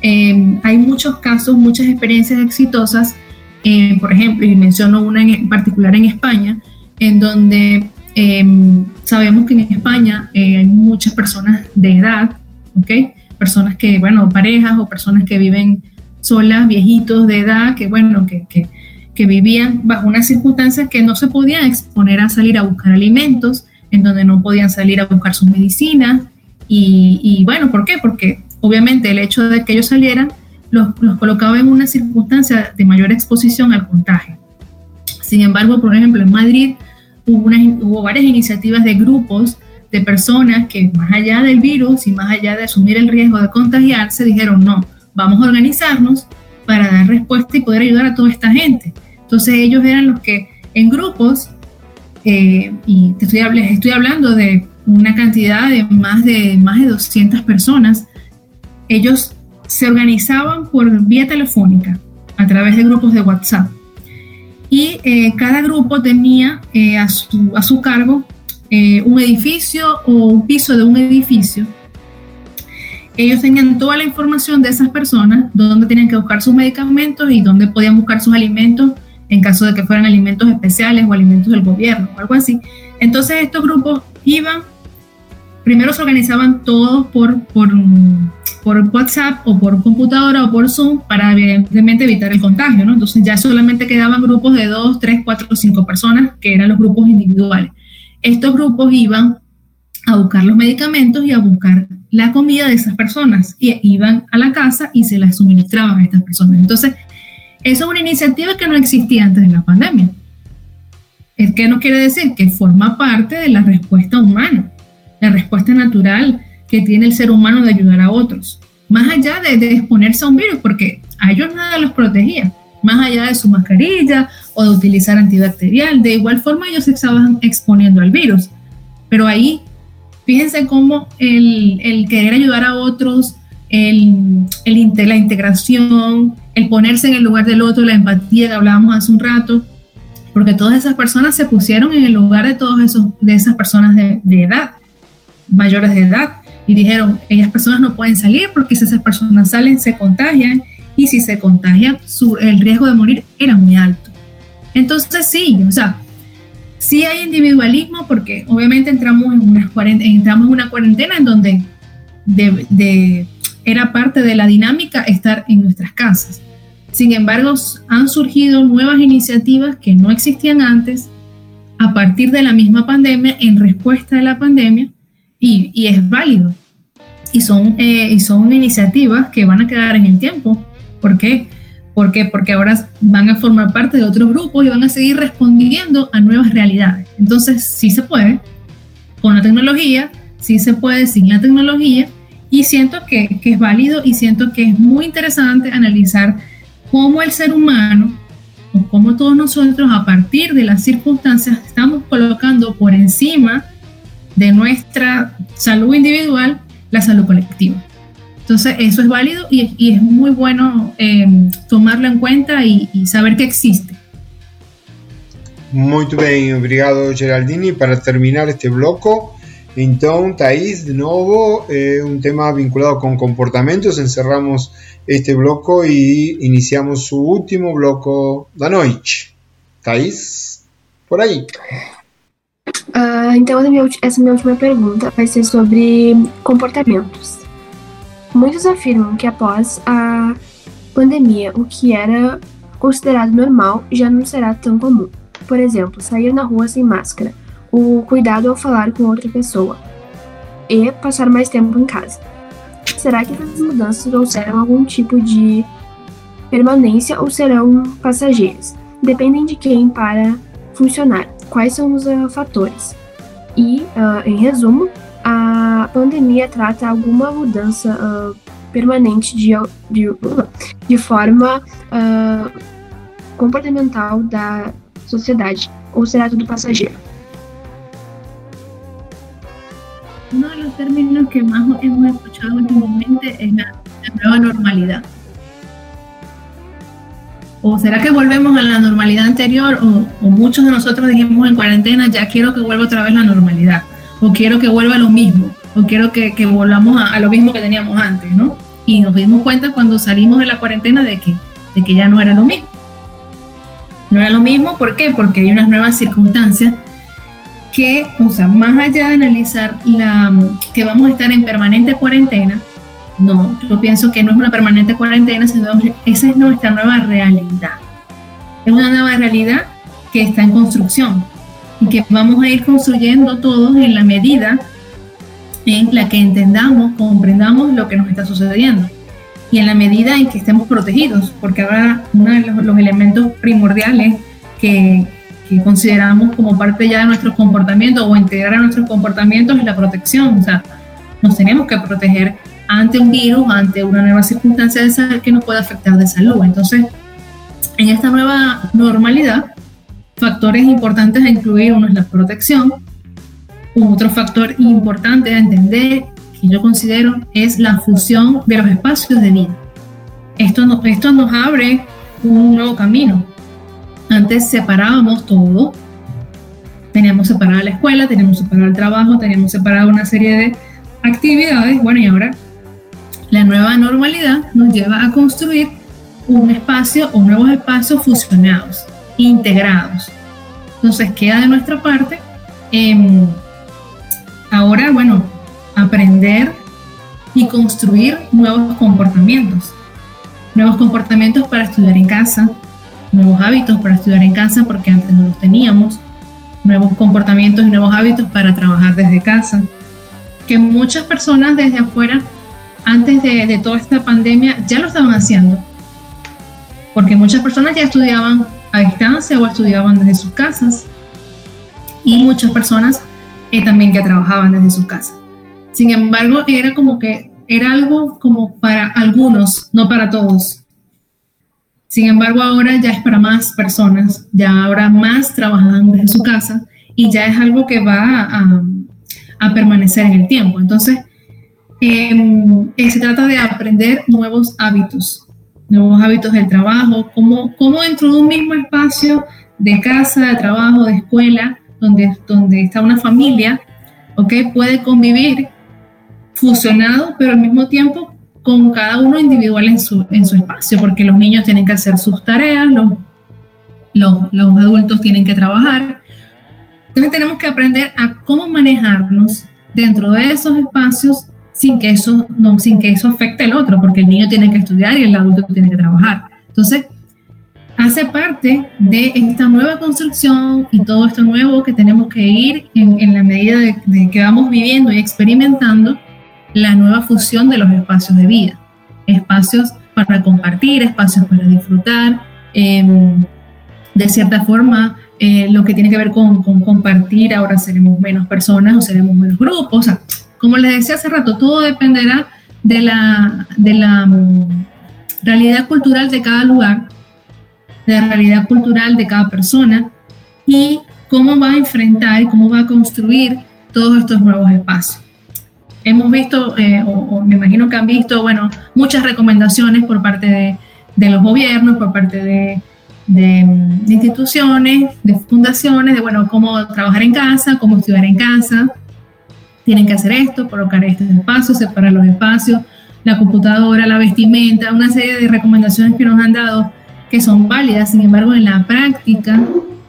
em, hay muchos casos, muchas experiencias exitosas, eh, por ejemplo, y menciono una en particular en España, en donde Em, sabemos que en España eh, hay muchas personas de edad, ¿ok? Personas que, bueno, parejas o personas que viven solas, viejitos de edad, que, bueno, que, que, vivían bajo unas circunstancias que no se podían exponer a salir a buscar alimentos, en donde no podían salir a buscar sus medicinas. Y, y bueno, ¿por qué? Porque obviamente el hecho de que ellos salieran los, los colocaba en una circunstancia de mayor exposición al contagio. Sin embargo, por ejemplo, en Madrid hubo, hubo varias iniciativas de grupos de personas que más allá del virus y más allá de asumir el riesgo de contagiarse, dijeron, no, vamos a organizarnos para dar respuesta y poder ayudar a toda esta gente. Entonces ellos eran los que en grupos, eh, y te estoy, estoy hablando de una cantidad de más de más de 200 personas, ellos se organizaban por vía telefónica a través de grupos de WhatsApp. Y eh, cada grupo tenía eh, a, su, a, su, cargo eh, un edificio o un piso de un edificio. Ellos tenían toda la información de esas personas, dónde tenían que buscar sus medicamentos y dónde podían buscar sus alimentos en caso de que fueran alimentos especiales o alimentos del gobierno o algo así. Entonces estos grupos iban, primero se organizaban todos por, por, por WhatsApp o por computadora o por Zoom para evidentemente evitar el contagio, ¿no? Entonces ya solamente quedaban grupos de dos, tres, cuatro cinco personas que eran los grupos individuales estos grupos iban a buscar los medicamentos y a buscar la comida de esas personas y iban a la casa y se las suministraban a estas personas. Entonces, eso es una iniciativa que no existía antes de la pandemia. Es que no quiere decir que forma parte de la respuesta humana, la respuesta natural que tiene el ser humano de ayudar a otros, más allá de, exponerse a un virus, porque a ellos nada los protegía más allá de su mascarilla o de utilizar antibacterial. De igual forma ellos se estaban exponiendo al virus. Pero ahí, fíjense cómo el, el querer ayudar a otros, el, el, la integración, el ponerse en el lugar del otro, la empatía que hablábamos hace un rato, porque todas esas personas se pusieron en el lugar de todas esas personas de edad, mayores de edad, y dijeron, ellas personas no pueden salir porque si esas personas salen se contagian y si se contagia, el riesgo de morir era muy alto. Entonces sí, o sea, sí hay individualismo porque obviamente entramos en una cuarentena, entramos en una cuarentena en donde de, era parte de la dinámica estar en nuestras casas. Sin embargo, han surgido nuevas iniciativas que no existían antes a partir de la misma pandemia, en respuesta a la pandemia, y, y es válido. Y son, eh, y son iniciativas que van a quedar en el tiempo ¿Por qué? ¿Por qué? Porque ahora van a formar parte de otros grupos y van a seguir respondiendo a nuevas realidades. Entonces, sí se puede con la tecnología, sí se puede sin la tecnología, y siento que, que es válido y siento que es muy interesante analizar cómo el ser humano o cómo todos nosotros a partir de las circunstancias estamos colocando por encima de nuestra salud individual la salud colectiva. Entonces, eso es válido y, es muy bueno eh, tomarlo en cuenta y, saber que existe. Muito bem, obrigado Geraldini. Para terminar este bloco, então, Thaís, de novo, eh, un tema vinculado con comportamientos. Encerramos este bloco y iniciamos su último bloco da noite. Thaís, por aí. Uh, então, essa minha última pergunta vai ser sobre comportamentos. Muitos afirmam que após a pandemia, o que era considerado normal já não será tão comum. Por exemplo, sair na rua sem máscara, o cuidado ao falar com outra pessoa e passar mais tempo em casa. Será que essas mudanças trouxeram algum tipo de permanência ou serão passageiras? Dependem de quem para funcionar. Quais são os uh, fatores? E, uh, em resumo, a pandemia trata alguma mudança uh, permanente de, de, de forma comportamental da sociedade, ou será tudo passageiro? Uno de los términos que más hemos escuchado últimamente es la, la nueva normalidad. ¿O será que volvemos a la normalidad anterior? O, o, muchos de nosotros dijimos en cuarentena, ya quiero que vuelva otra vez la normalidad o quiero que vuelva lo mismo, o quiero que, que volvamos a, a, lo mismo que teníamos antes, ¿no? Y nos dimos cuenta cuando salimos de la cuarentena de que, de que ya no era lo mismo. No era lo mismo, ¿por qué? Porque hay unas nuevas circunstancias que, o sea, más allá de analizar la, que vamos a estar en permanente cuarentena, no, yo pienso que no es una permanente cuarentena, sino esa es nuestra nueva realidad. Es una nueva realidad que está en construcción, y que vamos a ir construyendo todos en la medida en la que entendamos, comprendamos lo que nos está sucediendo. y en la medida en que estemos protegidos, porque ahora uno de los, los elementos primordiales que, que, consideramos como parte ya de nuestros comportamientos o integrar a nuestros comportamientos es la protección, o sea, nos tenemos que proteger ante un virus, ante una nueva circunstancia de que nos puede afectar de salud. Entonces, en esta nueva normalidad, factores importantes a incluir uno es la protección, otro factor importante a entender que yo considero es la fusión de los espacios de vida. Esto, no, esto nos abre un nuevo camino. Antes separábamos todo. Teníamos separada la escuela, teníamos separado el trabajo, teníamos separado una serie de actividades. Bueno, y ahora la nueva normalidad nos lleva a construir un espacio o nuevos espacios fusionados, integrados. Entonces queda de nuestra parte eh, ahora, bueno, aprender y construir nuevos comportamientos. Nuevos comportamientos para estudiar en casa, nuevos hábitos para estudiar en casa porque antes no los teníamos, nuevos comportamientos y nuevos hábitos para trabajar desde casa. Que muchas personas desde afuera, antes de, de toda esta pandemia, ya lo estaban haciendo. Porque muchas personas ya estudiaban a distancia o estudiaban desde sus casas. Y muchas personas eh, también que trabajaban desde sus casas. Sin embargo, era como que era algo como para algunos, no para todos. Sin embargo, ahora ya es para más personas, ya ahora más trabajan desde su casa y ya es algo que va a, a permanecer en el tiempo. Entonces, eh, se trata de aprender nuevos hábitos, nuevos hábitos del trabajo, cómo, cómo dentro de un mismo espacio de casa, de trabajo, de escuela, donde, donde está una familia, ¿ok? Puede convivir fusionado, pero al mismo tiempo con cada uno individual en su, en su espacio, porque los niños tienen que hacer sus tareas, los, los, los adultos tienen que trabajar. Entonces tenemos que aprender a cómo manejarnos dentro de esos espacios sin que eso, no, sin que eso afecte al otro, porque el niño tiene que estudiar y el adulto tiene que trabajar. Entonces, hace parte de esta nueva construcción y todo esto nuevo que tenemos que ir en, la medida de, que vamos viviendo y experimentando la nueva fusión de los espacios de vida. Espacios para compartir, espacios para disfrutar, em, de cierta forma eh, lo que tiene que ver con, con, compartir, ahora seremos menos personas o seremos menos grupos. O sea, como les decía hace rato, todo dependerá de la, de la mm, realidad cultural de cada lugar de la realidad cultural de cada persona y cómo va a enfrentar y cómo va a construir todos estos nuevos espacios. Hemos visto, eh, o, me imagino que han visto, bueno, muchas recomendaciones por parte de, de los gobiernos, por parte de, de, de, instituciones, de fundaciones, de, bueno, cómo trabajar en casa, cómo estudiar en casa. Tienen que hacer esto, colocar estos espacios, separar los espacios, la computadora, la vestimenta, una serie de recomendaciones que nos han dado que son válidas, sin embargo, en la práctica,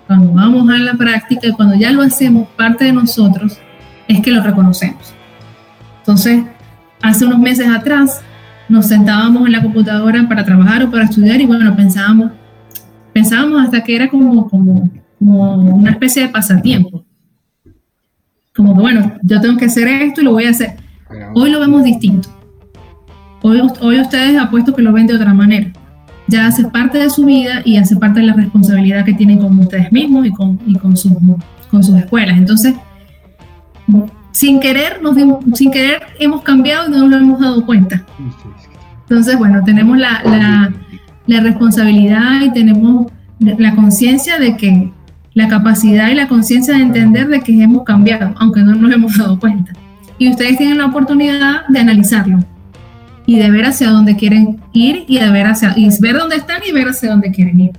cuando vamos a la práctica y cuando ya lo hacemos parte de nosotros, es que lo reconocemos. Entonces, hace unos meses atrás, nos sentábamos en la computadora para trabajar o para estudiar y bueno, pensábamos, pensábamos hasta que era como, como, como una especie de pasatiempo. Como que bueno, yo tengo que hacer esto y lo voy a hacer. Hoy lo vemos distinto. Hoy, hoy ustedes apuesto que lo ven de otra manera ya hace parte de su vida y hace parte de la responsabilidad que tienen con ustedes mismos y con, y con, sus, con sus escuelas. Entonces, sin querer, nos sin querer hemos cambiado y no nos hemos dado cuenta. Entonces, bueno, tenemos la, la, la responsabilidad y tenemos la conciencia de que la capacidad y la conciencia de entender de que hemos cambiado, aunque no nos hemos dado cuenta. Y ustedes tienen la oportunidad de analizarlo y de ver hacia dónde quieren ir y de ver hacia y ver dónde están y ver hacia dónde quieren ir.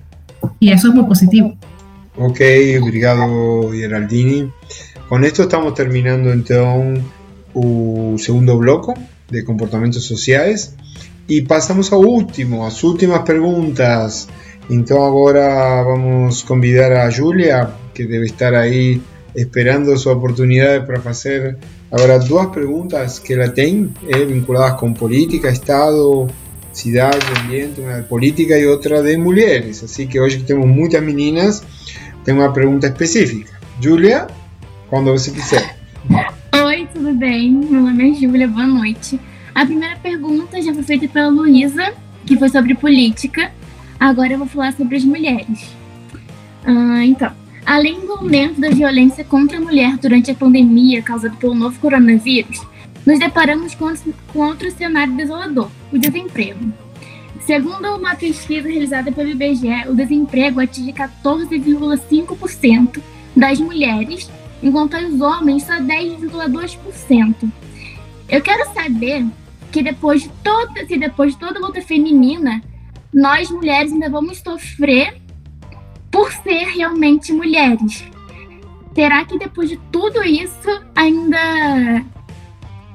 Y eso es muy positivo. Ok, obrigado Geraldini. Con esto estamos terminando entonces o segundo bloco de comportamientos sociales y pasamos ao último, as últimas perguntas. Então agora vamos convidar a Julia, que debe estar aí esperando su oportunidad para hacer ahora dos preguntas que la tem eh, vinculadas con política, Estado, ciudad, ambiente, una de política y otra de mujeres. Así que hoy tenemos muchas meninas, tengo una pregunta específica. Julia, quando você quiser. Oi, tudo bem? Meu nome é Júlia, boa noite. A primeira pergunta já foi feita pela Luísa, que foi sobre política. Agora eu vou falar sobre as mulheres. Ah, então, além do aumento da violência contra a mulher durante a pandemia causada pelo novo coronavírus, nos deparamos com, com outro cenário desolador, o desemprego. Segundo uma pesquisa realizada pelo IBGE, o desemprego atinge 14,5% das mulheres, enquanto os homens só 10,2%. Eu quero saber que depois de toda, se depois de toda a luta feminina, nós mulheres ainda vamos sofrer por ser realmente mulheres. Será que depois de tudo isso ainda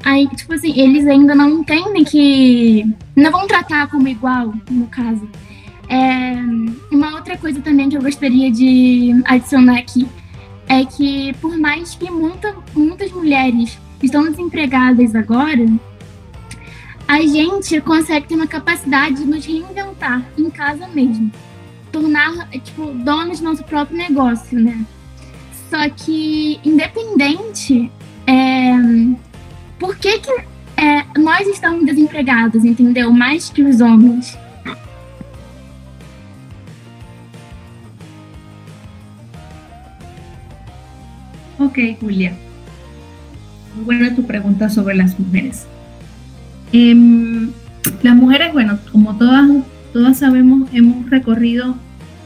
aí, tipo assim, eles ainda não entendem que não vão tratar como igual, no caso. É, uma outra coisa também que eu gostaria de adicionar aqui é que por mais que muita, muitas mulheres estão desempregadas agora, a gente consegue ter uma capacidade de nos reinventar em casa mesmo. Tornar, tipo, donos do nosso próprio negócio, né? Só que, independente, é, por que, que é, nós estamos desempregados, entendeu? Mais que os homens. Ok, Julia. Buena tu pregunta sobre las mujeres. Eh, las mujeres, bueno, como todas, todas sabemos, hemos recorrido,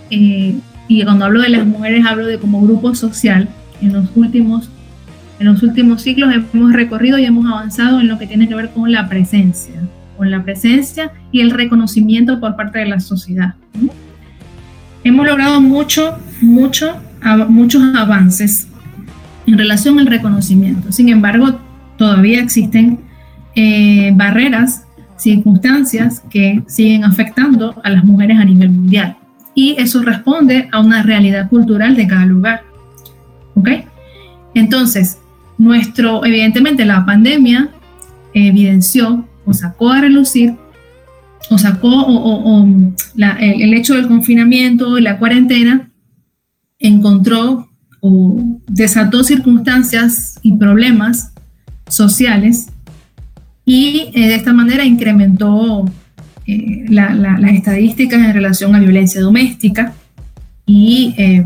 eh, y cuando hablo de las mujeres hablo de como grupo social, en los últimos, en los últimos siglos hemos recorrido y hemos avanzado en lo que tiene que ver con la presencia, con la presencia y el reconocimiento por parte de la sociedad. Hemos logrado mucho, mucho, muchos avances en relación al reconocimiento. Sin embargo, todavía existen eh, barreras, circunstancias que siguen afectando a las mujeres a nivel mundial. Y eso responde a una realidad cultural de cada lugar. ¿Ok? Entonces, nuestro, evidentemente la pandemia evidenció o sacó a relucir o sacó o, el, hecho del confinamiento y la cuarentena encontró o desató circunstancias y problemas sociales y eh, de esta manera incrementó eh, las estadísticas en relación a violencia doméstica y, eh,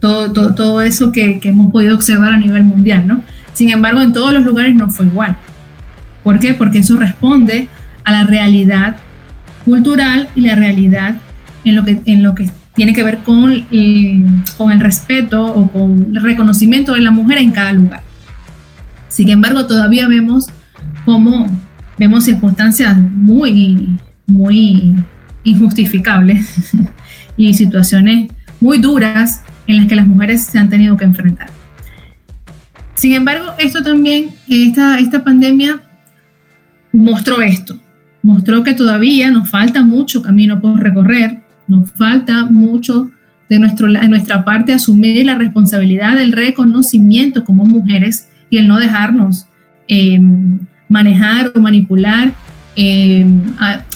todo, todo, todo eso que, que, hemos podido observar a nivel mundial, ¿no? Sin embargo, en todos los lugares no fue igual. ¿Por qué? Porque eso responde a la realidad cultural y la realidad en lo que, en lo que tiene que ver con el, con el respeto o con el reconocimiento de la mujer en cada lugar. Sin embargo, todavía vemos como vemos circunstancias muy, muy injustificables y situaciones muy duras en las que las mujeres se han tenido que enfrentar. Sin embargo, esto también, esta, esta pandemia mostró esto, mostró que todavía nos falta mucho camino por recorrer, nos falta mucho de, nuestro, de nuestra parte asumir la responsabilidad del reconocimiento como mujeres y el no dejarnos eh, manejar o manipular eh,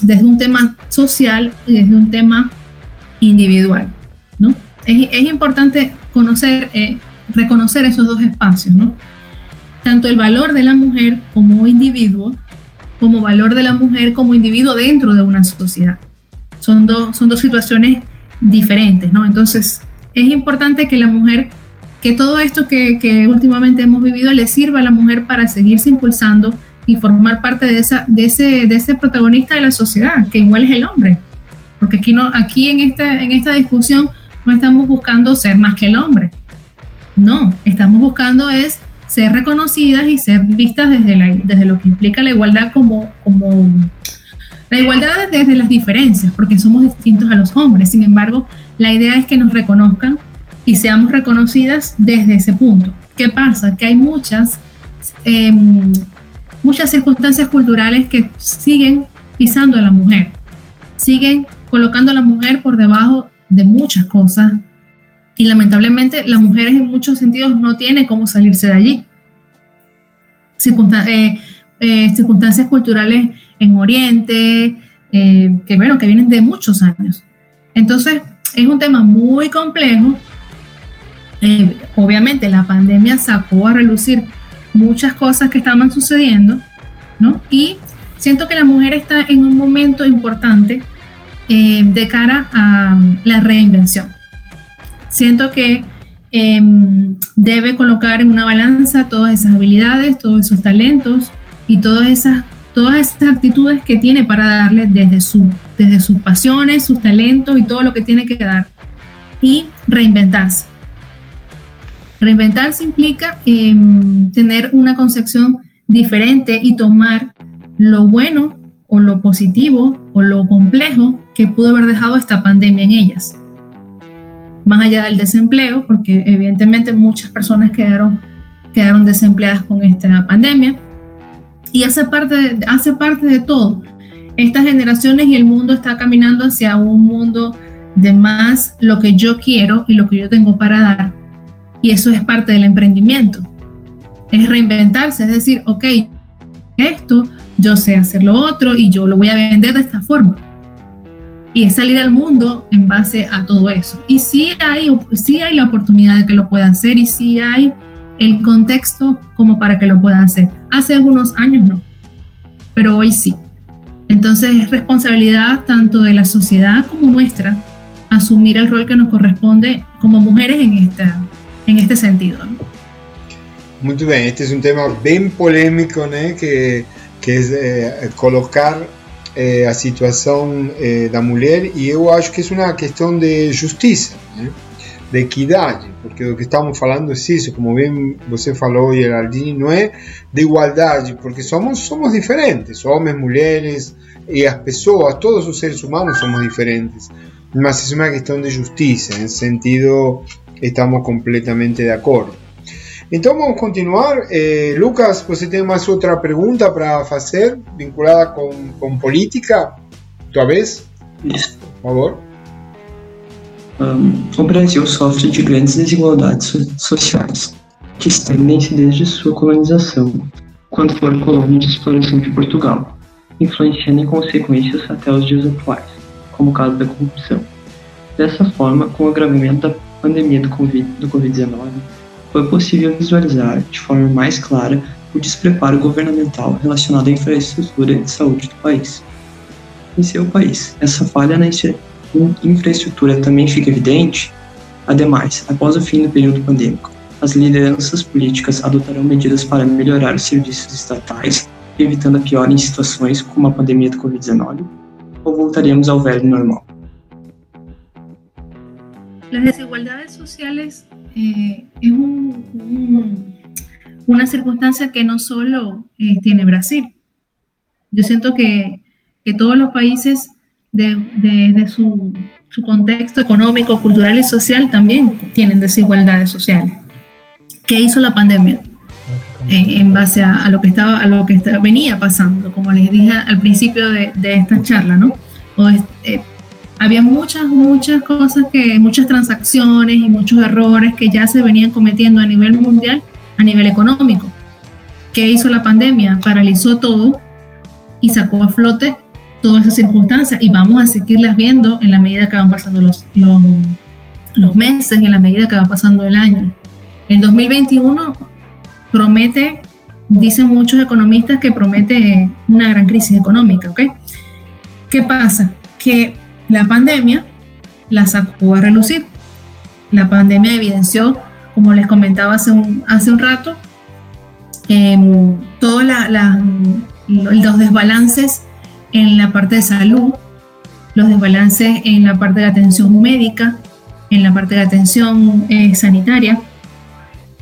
desde un tema social y desde un tema individual. ¿no? Es, es importante conocer, eh, reconocer esos dos espacios, ¿no? tanto el valor de la mujer como individuo, como valor de la mujer como individuo dentro de una sociedad. Son dos, son dos situaciones diferentes, ¿no? Entonces, es importante que la mujer, que todo esto que, que últimamente hemos vivido le sirva a la mujer para seguirse impulsando y formar parte de, esa, de, ese, de ese protagonista de la sociedad, que igual es el hombre. Porque aquí, no, aquí en, esta, en esta discusión no estamos buscando ser más que el hombre. No, estamos buscando es ser reconocidas y ser vistas desde, la, desde lo que implica la igualdad como, como la igualdad desde las diferencias, porque somos distintos a los hombres. Sin embargo, la idea es que nos reconozcan y seamos reconocidas desde ese punto. ¿Qué pasa? Que hay muchas eh, muchas circunstancias culturales que siguen pisando a la mujer, siguen colocando a la mujer por debajo de muchas cosas y lamentablemente las mujeres en muchos sentidos no tienen cómo salirse de allí. Eh, eh, circunstancias culturales en Oriente, eh, que bueno, que vienen de muchos años. Entonces, es un tema muy complejo. obviamente la pandemia sacó a relucir muchas cosas que estaban sucediendo, ¿no? Y siento que la mujer está en un momento importante eh, de cara a la reinvención. Siento que em, debe colocar en una balanza todas esas habilidades, todos esos talentos y todas esas, todas esas actitudes que tiene para darle desde, su, desde sus pasiones, sus talentos y todo lo que tiene que dar. Y reinventarse. Reinventarse implica em, tener una concepción diferente y tomar lo bueno o lo positivo o lo complejo que pudo haber dejado esta pandemia en ellas. Más allá del desempleo, porque evidentemente muchas personas quedaron, quedaron desempleadas con esta pandemia. Y hace parte, hace parte de todo. Estas generaciones y el mundo está caminando hacia un mundo de más lo que yo quiero y lo que yo tengo para dar. Y eso es parte del emprendimiento. Es reinventarse, es decir, ok, esto yo sé hacer lo otro y yo lo voy a vender de esta forma. Y es salir al mundo en base a todo eso. Y sí hay, sí hay la oportunidad de que lo pueda hacer y sí hay el contexto como para que lo pueda hacer. Hace algunos años no, pero hoy sí. Entonces es responsabilidad tanto de la sociedad como nuestra asumir el rol que nos corresponde como mujeres en, esta, en este sentido. Muy bien, este es un tema bien polémico, ¿no? que que é colocar é, a situação é, da mulher e eu acho que é uma questão de justiça, né? de equidade, porque o que estamos falando é isso, como bem você falou, Geraldine, não é de igualdade, porque somos, somos diferentes, homens, mulheres e as pessoas, todos os seres humanos somos diferentes, mas é uma questão de justiça, em sentido estamos completamente de acordo. Entonces vamos continuar. Eh, Lucas, ¿usted tiene más otra pregunta para hacer vinculada con, con política? ¿Tu vez? Isso. Por favor. Um, o Brasil sofre de grandes desigualdades sociais, que estendem-se desde sua colonização, quando foi colônia de exploração de Portugal, influenciando em consequências até os dias atuais, como o caso da corrupção. Dessa forma, com o agravamento da pandemia do Covid-19, do COVID foi possível visualizar de forma mais clara o despreparo governamental relacionado à infraestrutura de saúde do país. Em seu país, essa falha na infraestrutura também fica evidente. Ademais, após o fim do período pandêmico, as lideranças políticas adotarão medidas para melhorar os serviços estatais, evitando a pior em situações como a pandemia do Covid-19, ou voltaremos ao velho normal? As desigualdades sociais Eh, es una circunstancia que no solo eh, tiene Brasil. Yo siento que, todos los países de, su, contexto económico, cultural y social también tienen desigualdades sociales. ¿Qué hizo la pandemia? Eh, en base a, lo que estaba a lo que venía pasando, como les dije al principio de, esta charla, ¿no? Había muchas, muchas cosas que, muchas transacciones y muchos errores que ya se venían cometiendo a nivel mundial, a nivel económico. ¿Qué hizo la pandemia? Paralizó todo y sacó a flote todas esas circunstancias y vamos a seguirlas viendo en la medida que van pasando los, los, los meses en la medida que va pasando el año. El 2021 promete, dicen muchos economistas que promete una gran crisis económica, ¿ok? ¿Qué pasa? Que la pandemia la sacó a relucir. La pandemia evidenció, como les comentaba hace un, hace un rato, em, todos los desbalances en la parte de salud, los desbalances en la parte de atención médica, en la parte de atención eh, sanitaria,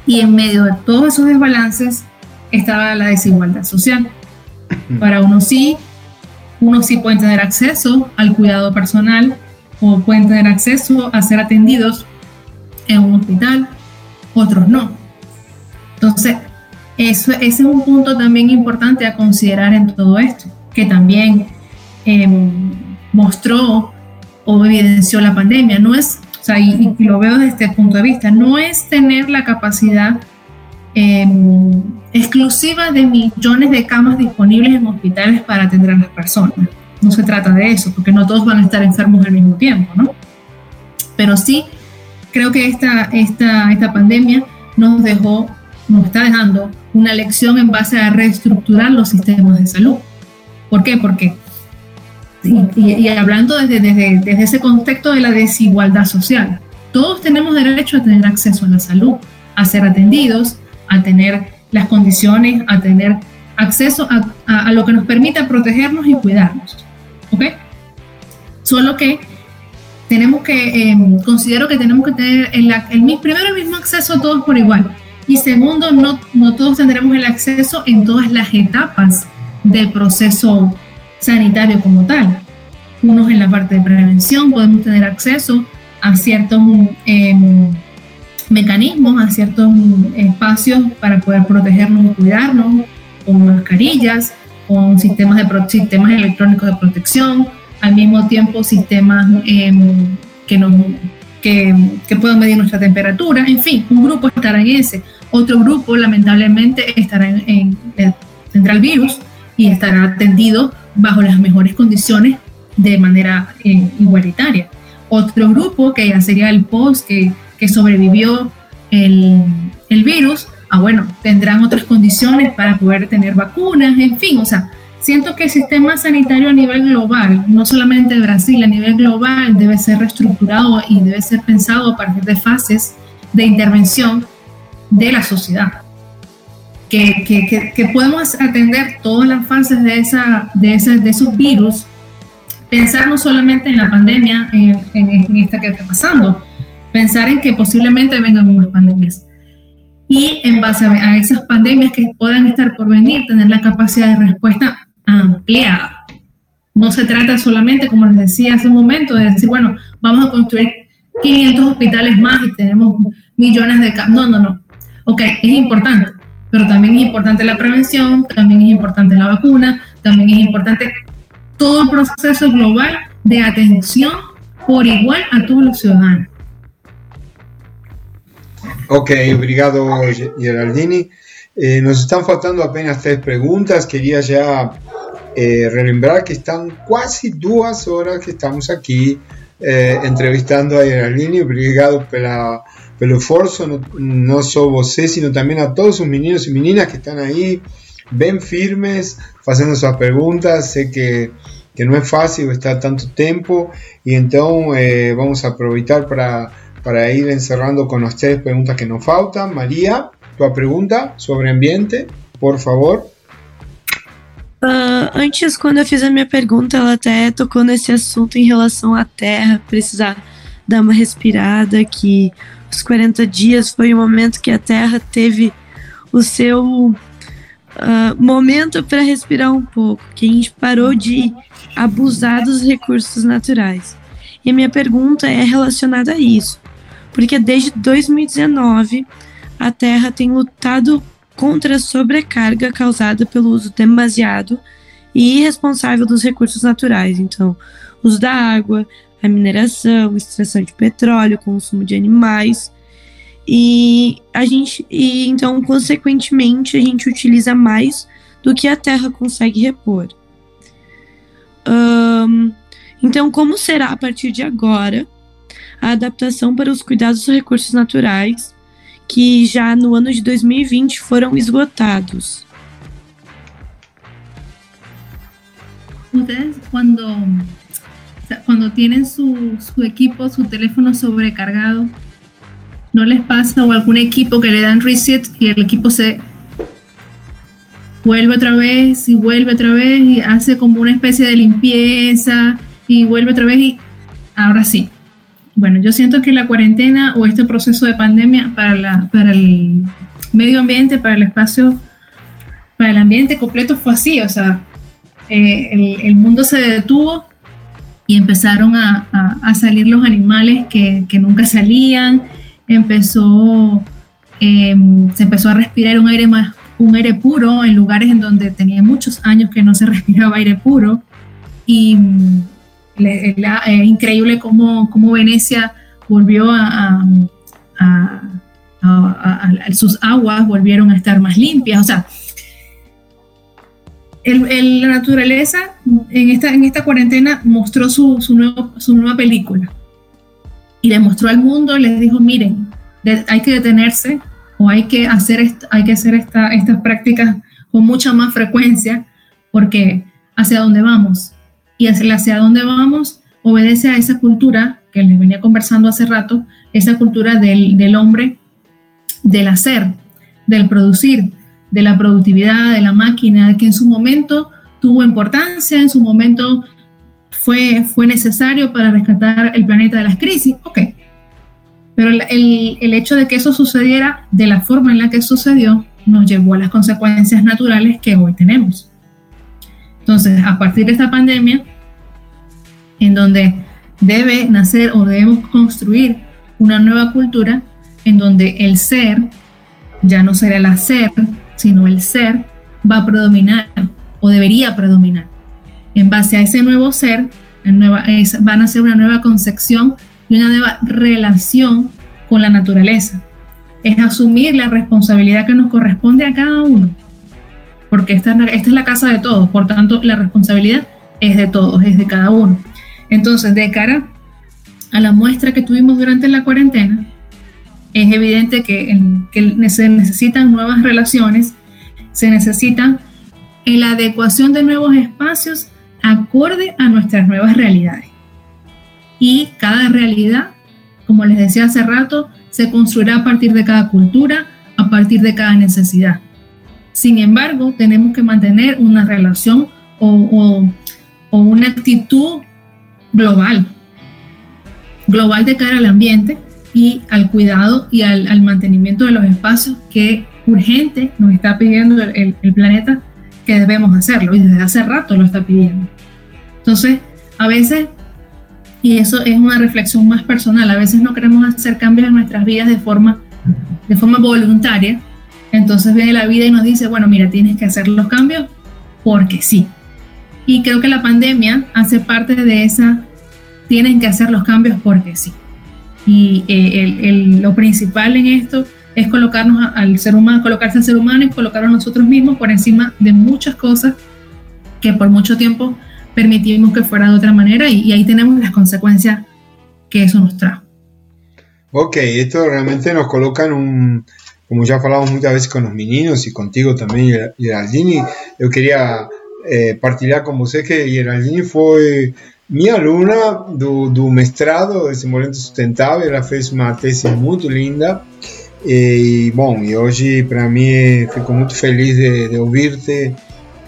y en medio de todos esos desbalances estaba la desigualdad social. Para unos sí, unos sí pueden tener acceso al cuidado personal o pueden tener acceso a ser atendidos en un hospital, otros no. Entonces, eso, ese es un punto también importante a considerar en todo esto, que también em, mostró o evidenció la pandemia. No es, o sea, y, lo veo desde este punto de vista, no es tener la capacidad em, exclusiva de millones de camas disponibles en hospitales para atender a las personas. No se trata de eso, porque no todos van a estar enfermos al mismo tiempo, ¿no? Pero sí, creo que esta, esta, esta pandemia nos dejó, nos está dejando una lección en base a reestructurar los sistemas de salud. ¿Por qué? Porque, y, hablando desde, desde, desde ese contexto de la desigualdad social, todos tenemos derecho a tener acceso a la salud, a ser atendidos, a tener las condiciones, a tener acceso a, lo que nos permita protegernos y cuidarnos. ¿Ok? Solo que tenemos que, em, considero que tenemos que tener el, el, primero el mismo acceso a todos por igual. Y segundo, no, no todos tendremos el acceso en todas las etapas del proceso sanitario como tal. Unos en la parte de prevención podemos tener acceso a ciertos em, mecanismos, a ciertos espacios para poder protegernos y cuidarnos, con mascarillas, con sistemas, de, sistemas electrónicos de protección, al mismo tiempo sistemas em, que, nos, que, que puedan medir nuestra temperatura, en fin, un grupo estará en ese, otro grupo lamentablemente estará en, tendrá el virus y estará atendido bajo las mejores condiciones de manera eh, igualitaria. Otro grupo que ya sería el post que, que sobrevivió el, el virus, ah, bueno, tendrán otras condiciones para poder tener vacunas, en fin, o sea, siento que el sistema sanitario a nivel global, no solamente de Brasil, a nivel global debe ser reestructurado y debe ser pensado a partir de fases de intervención de la sociedad. Que, que, que, podemos atender todas las fases de, esa, de, ese, de esos virus, pensar solamente en la pandemia, en, en esta que está pasando, pensar en que posiblemente vengan más pandemias y en base a esas pandemias que puedan estar por venir, tener la capacidad de respuesta ampliada. No se trata solamente, como les decía hace un momento, de decir, bueno, vamos a construir 500 hospitales más y tenemos millones de casos. No, no, no. Ok, es importante, pero también es importante la prevención, también es importante la vacuna, también es importante todo el proceso global de atención por igual a todos los ciudadanos. Ok, obrigado Geraldini. Eh, nos están faltando apenas tres preguntas. Quería ya eh, relembrar que están quase duas horas que estamos aqui eh, entrevistando a Geraldini. Obrigado pela, pelo esforço, não, não só você, sino também a todos os meninos e meninas que estão aí bem firmes, fazendo suas perguntas. Sei que, que não é fácil estar tanto tempo e então eh, vamos aproveitar para para ir encerrando con ustedes preguntas que nos faltan. María, tu pregunta sobre ambiente, por favor. Uh, antes, quando eu fiz a minha pergunta, ela até tocou nesse assunto em relação à Terra, precisar dar uma respirada, que os 40 dias foi o momento que a Terra teve o seu uh, momento para respirar um pouco, que a gente parou de abusar dos recursos naturais. E a minha pergunta é relacionada a isso porque desde 2019 a Terra tem lutado contra a sobrecarga causada pelo uso demasiado e irresponsável dos recursos naturais. Então, uso da água, a mineração, extração de petróleo, consumo de animais. E a gente e então consequentemente a gente utiliza mais do que a Terra consegue repor. Um, então, como será a partir de agora a adaptação para os cuidados dos recursos naturais, que já no ano de 2020 foram esgotados. Ustedes cuando, cuando tienen su, su equipo, su teléfono sobrecargado, ¿no les pasa o algún equipo que le dan reset y el equipo se vuelve otra vez y vuelve otra vez y hace como una especie de limpieza y vuelve otra vez y ahora sí, bueno, yo siento que la cuarentena o este proceso de pandemia para, la, para el medio ambiente, para el espacio, para el ambiente completo fue así, o sea, eh, el, mundo se detuvo y empezaron a, salir los animales que, nunca salían, empezó, em, se empezó a respirar un aire más, un aire puro en lugares en donde tenía muchos años que no se respiraba aire puro y es eh, increíble cómo, cómo, Venecia volvió a, sus aguas volvieron a estar más limpias. O sea, la naturaleza en esta, en esta cuarentena mostró su, su, su nueva película y le mostró al mundo, les dijo, miren, hay que detenerse o hay que hacer, hay que hacer esta, estas prácticas con mucha más frecuencia porque hacia dónde vamos. Y hacia, dónde vamos obedece a esa cultura que les venía conversando hace rato, esa cultura del, del hombre, del hacer, del producir, de la productividad, de la máquina, que en su momento tuvo importancia, en su momento fue, fue necesario para rescatar el planeta de las crisis, ok. Pero el, el, hecho de que eso sucediera de la forma en la que sucedió nos llevó a las consecuencias naturales que hoy tenemos. Entonces, a partir de esta pandemia, en donde debe nacer o debemos construir una nueva cultura en donde el ser ya no será el hacer, sino el ser va a predominar o debería predominar. En base a ese nuevo ser, nueva, van a ser una nueva concepción y una nueva relación con la naturaleza. Es asumir la responsabilidad que nos corresponde a cada uno, porque esta, esta es la casa de todos, por tanto la responsabilidad es de todos, es de cada uno. Entonces, de cara a la muestra que tuvimos durante la cuarentena, es evidente que, que se necesitan nuevas relaciones, se necesita la adecuación de nuevos espacios acorde a nuestras nuevas realidades. Y cada realidad, como les decía hace rato, se construirá a partir de cada cultura, a partir de cada necesidad. Sin embargo, tenemos que mantener una relación o, o una actitud global, global de cara al ambiente y al cuidado y al, mantenimiento de los espacios que urgente nos está pidiendo el, planeta que debemos hacerlo y desde hace rato lo está pidiendo. Entonces, a veces, y eso es una reflexión más personal, a veces no queremos hacer cambios en nuestras vidas de forma, de forma voluntaria, entonces viene la vida y nos dice, bueno, mira, tienes que hacer los cambios porque sí. Y creo que la pandemia hace parte de esa, tienen que hacer los cambios porque sí. Y eh, lo principal en esto es colocarnos al ser humano, colocarse al ser humano y colocar a nosotros mismos por encima de muchas cosas que por mucho tiempo permitimos que fuera de otra manera y, ahí tenemos las consecuencias que eso nos trajo. Ok, esto realmente nos coloca en un, como ya hablamos muchas veces con los meninos y contigo también, Geraldini, yo quería eh, partilhar com você que Geraldine foi minha aluna do, do mestrado Desenvolvimento Sustentável. Ela fez uma tese muito linda. E, bom, e hoje para mim fico muito feliz de, de ouvir-te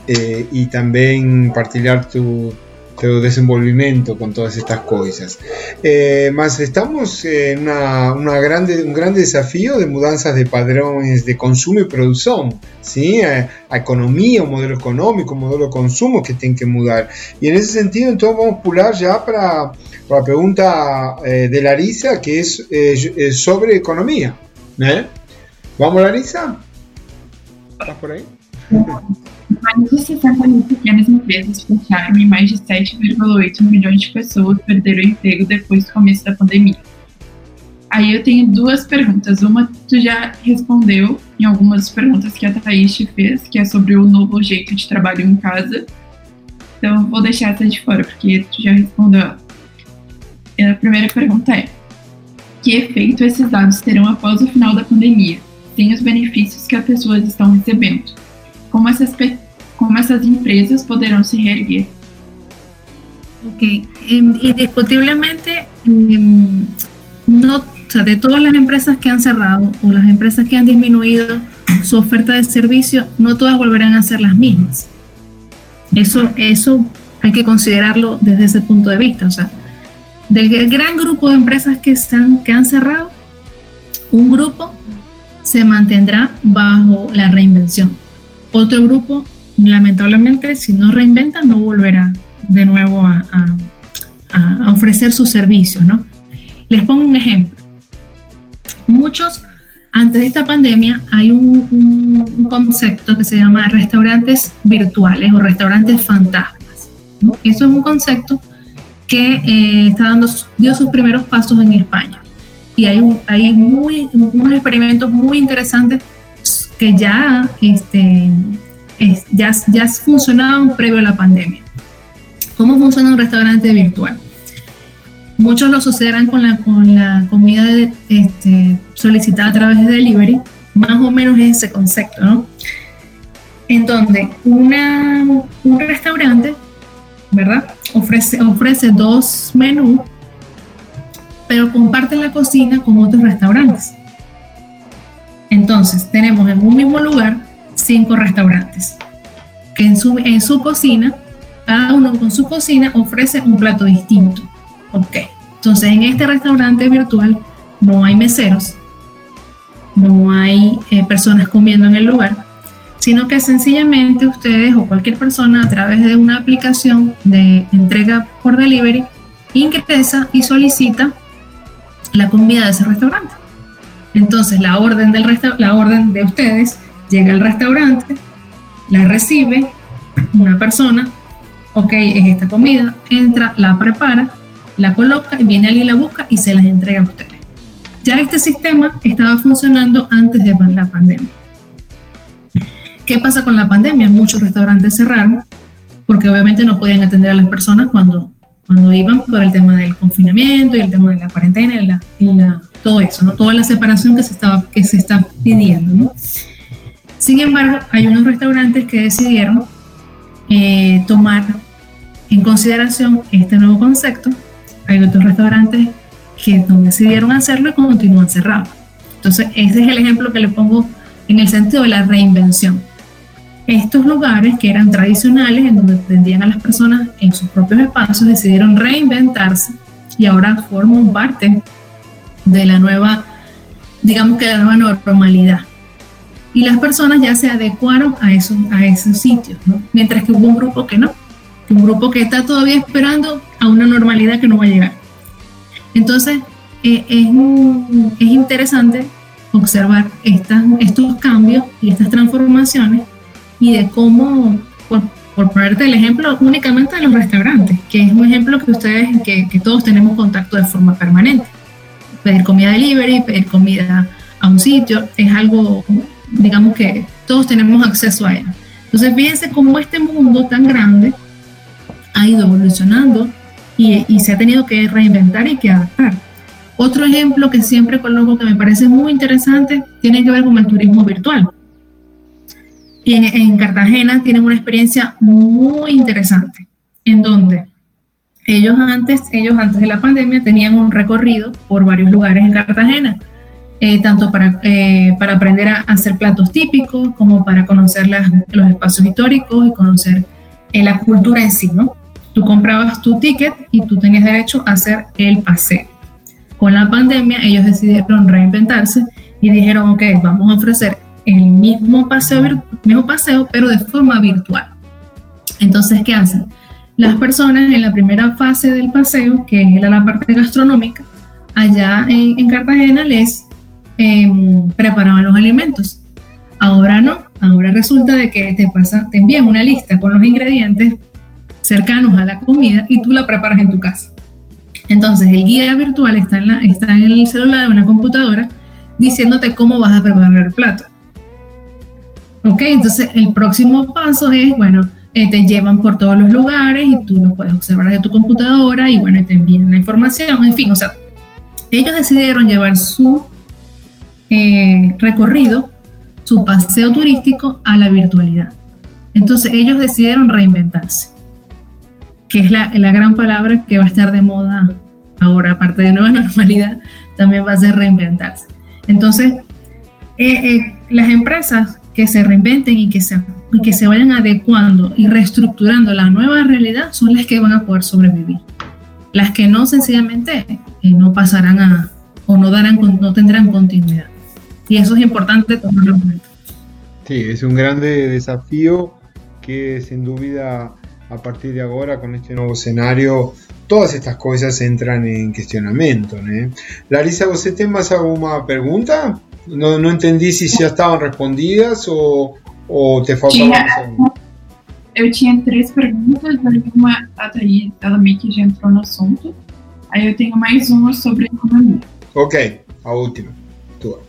e, e também partilhar tu, tu desenvolvimiento con todas estas cosas. Eh, más estamos en una, una, grande, un gran desafío de mudanzas de patrones de consumo y producción, ¿sí? A, a economía, un modelo económico, un modelo de consumo que tienen que mudar. Y en ese sentido, entonces vamos a pular ya para, para la pregunta eh, de Larisa, que es eh, sobre economía. ¿eh? ¿Vamos, Larisa? ¿Estás por ahí? Mais de 60 mil pequenas empresas fecharam e mais de 7,8 milhões de pessoas perderam o emprego depois do começo da pandemia. Aí eu tenho duas perguntas. Uma tu já respondeu em algumas perguntas que a Thaís te fez, que é sobre o novo jeito de trabalho em casa. Então vou deixar essa de fora, porque tu já respondeu. E a primeira pergunta é: que efeito esses dados terão após o final da pandemia, sem os benefícios que as pessoas estão recebendo? Como essas, empresas poderão se reerguer. Ok, indiscutiblemente, no, o sea, de todas las empresas que han cerrado o las empresas que han disminuido su oferta de servicio, no todas volverán a ser las mismas. Eso, eso hay que considerarlo desde ese punto de vista. O sea, del gran grupo de empresas que, están, que han cerrado, un grupo se mantendrá bajo la reinvención otro grupo, lamentablemente, si no reinventa, no volverá de nuevo a, ofrecer sus servicios, ¿no? Les pongo un ejemplo. Muchos, antes de esta pandemia, hay un, concepto que se llama restaurantes virtuales o restaurantes fantasmas. Eso es un concepto que eh, está dando, dio sus primeros pasos en España. Y hay, hay muy, unos experimentos muy interesantes que ya, este, ya, ya funcionaban previo a la pandemia. ¿Cómo funciona un restaurante virtual? Muchos lo sucederán con la, con la comida este, solicitada a través de delivery, más o menos es ese concepto, ¿no? en donde un restaurante, ¿verdad? Ofrece, ofrece dos menús, pero comparte la cocina con otros restaurantes. Entonces, tenemos en un mismo lugar cinco restaurantes, que en su, en su cocina, cada uno con su cocina ofrece un plato distinto. Ok, entonces en este restaurante virtual no hay meseros, no hay eh, personas comiendo en el lugar, sino que sencillamente ustedes o cualquier persona a través de una aplicación de entrega por delivery ingresa y solicita la comida de ese restaurante. Entonces la orden, del la orden de ustedes llega al restaurante, la recibe una persona, ok, es esta comida, entra, la prepara, la coloca, y viene alguien la busca y se las entrega a ustedes. Ya este sistema estaba funcionando antes de la pandemia. ¿Qué pasa con la pandemia? Muchos restaurantes cerraron porque obviamente no podían atender a las personas cuando, cuando iban por el tema del confinamiento y el tema de la cuarentena y, la, todo eso, ¿no? toda la separación que se, estaba, que se está pidiendo. ¿no? Sin embargo, hay unos restaurantes que decidieron eh, tomar en consideración este nuevo concepto. Hay otros restaurantes que no decidieron hacerlo y continúan cerrados. Entonces, ese es el ejemplo que le pongo en el sentido de la reinvención estos lugares que eran tradicionales, en donde atendían a las personas en sus propios espacios, decidieron reinventarse y ahora forman parte de la nueva, digamos que la nueva normalidad. Y las personas ya se adecuaron a esos, a esos sitios, mientras que hubo un grupo que no, un grupo que está todavía esperando a una normalidad que no va a llegar. Entonces, eh, es, es interesante observar estos cambios y estas transformaciones y de cómo, por, ponerte el ejemplo únicamente de los restaurantes, que es un ejemplo que ustedes, que todos tenemos contacto de forma permanente. Pedir comida delivery, pedir comida a un sitio, es algo, digamos que todos tenemos acceso a él. Entonces, fíjense cómo este mundo tan grande ha ido evolucionando y, y, se ha tenido que reinventar y que adaptar. Otro ejemplo que siempre coloco que me parece muy interesante tiene que ver con el turismo virtual. Y en, Cartagena tienen una experiencia muy interesante, en donde ellos antes, ellos antes de la pandemia tenían un recorrido por varios lugares en Cartagena, eh, tanto para, eh, para aprender a hacer platos típicos como para conocer los espacios históricos y conocer eh, la cultura en sí, ¿no? Tú comprabas tu ticket y tú tenías derecho a hacer el paseo. Con la pandemia ellos decidieron reinventarse y dijeron, ok, vamos a ofrecer el mismo paseo, mismo paseo, pero de forma virtual. Entonces, ¿qué hacen? Las personas en la primera fase del paseo, que es la, parte gastronómica, allá en, Cartagena les em, preparaban los alimentos. Ahora no, ahora resulta de que te, pasa, te envían una lista con los ingredientes cercanos a la comida y tú la preparas en tu casa. Entonces el guía virtual está en, la, está en el celular de una computadora diciéndote cómo vas a preparar el plato. Ok, entonces el próximo paso es, bueno, eh, te llevan por todos los lugares y tú lo puedes observar de tu computadora y bueno, te envían la información, en fin, o sea, ellos decidieron llevar su eh, recorrido, su paseo turístico a la virtualidad. Entonces ellos decidieron reinventarse, que es la, la gran palabra que va a estar de moda ahora, aparte de nueva normalidad, también va a ser reinventarse. Entonces, eh, las empresas que se reinventen y que se, que se vayan adecuando y reestructurando la nueva realidad son las que van a poder sobrevivir. Las que no, sencillamente, eh, no pasarán a, o no, darán, no tendrán continuidad. Y eso es importante tomarlo en cuenta. Sí, es un grande desafío que sin duda a partir de ahora con este nuevo escenario todas estas cosas entran en cuestionamiento. Larisa, ¿usted tiene más alguna pregunta? No, no entendí se já estavam respondidas ou, ou te faltava tinha, Eu tinha três perguntas, uma a Thaís, ela meio que já entrou no assunto. Aí eu tenho mais uma sobre economia. Ok, a última. Tua.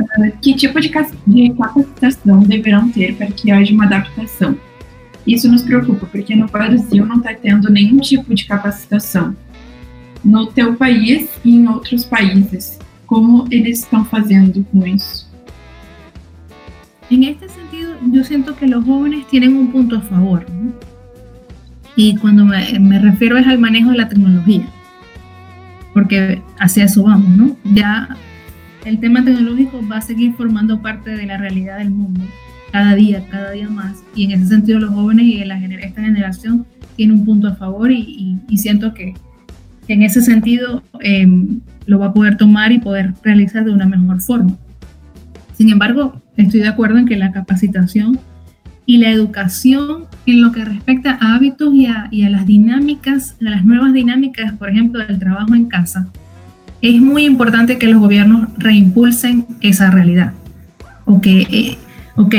Uh, que tipo de, de capacitação deverão ter para que haja uma adaptação? Isso nos preocupa, porque no Brasil não está tendo nenhum tipo de capacitação. No teu país e em outros países, ¿Cómo eles están haciendo con eso? En este sentido, yo siento que los jóvenes tienen un punto a favor. Y cuando me, refiero es al manejo de la tecnología, porque hacia eso vamos, ¿no? Ya el tema tecnológico va a seguir formando parte de la realidad del mundo cada día, cada día más. Y en ese sentido los jóvenes y la, esta generación tienen un punto a favor y, siento que, en ese sentido eh, lo va a poder tomar y poder realizar de una mejor forma. Sin embargo, estoy de acuerdo en que la capacitación y la educación en lo que respecta a hábitos y a, las dinámicas, a las nuevas dinámicas, por ejemplo, del trabajo en casa, es muy importante que los gobiernos reimpulsen esa realidad. O que, eh, ok,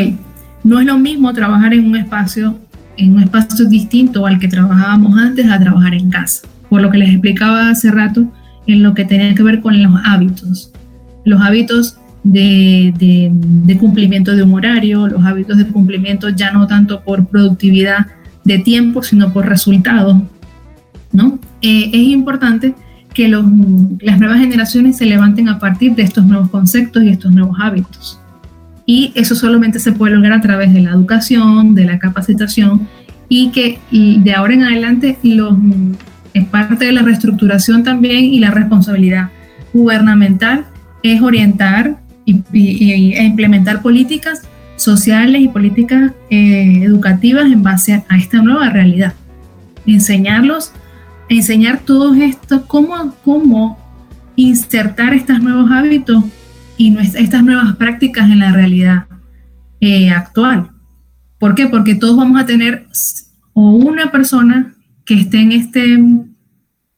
no es lo mismo trabajar en un espacio, en un espacio distinto al que trabajábamos antes a trabajar en casa. Por lo que les explicaba hace rato en lo que tenía que ver con los hábitos. Los hábitos de, cumplimiento de un horario, los hábitos de cumplimiento ya no tanto por productividad de tiempo, sino por resultados. ¿no? Eh, es importante que los, las nuevas generaciones se levanten a partir de estos nuevos conceptos y estos nuevos hábitos. Y eso solamente se puede lograr a través de la educación, de la capacitación y que de ahora en adelante los, es parte de la reestructuración también y la responsabilidad gubernamental es orientar y, e implementar políticas sociales y políticas eh, educativas en base a, esta nueva realidad. Enseñarlos, enseñar todo esto, cómo, cómo insertar estos nuevos hábitos y estas nuevas prácticas en la realidad eh, actual. ¿Por qué? Porque todos vamos a tener o una persona que esté en este,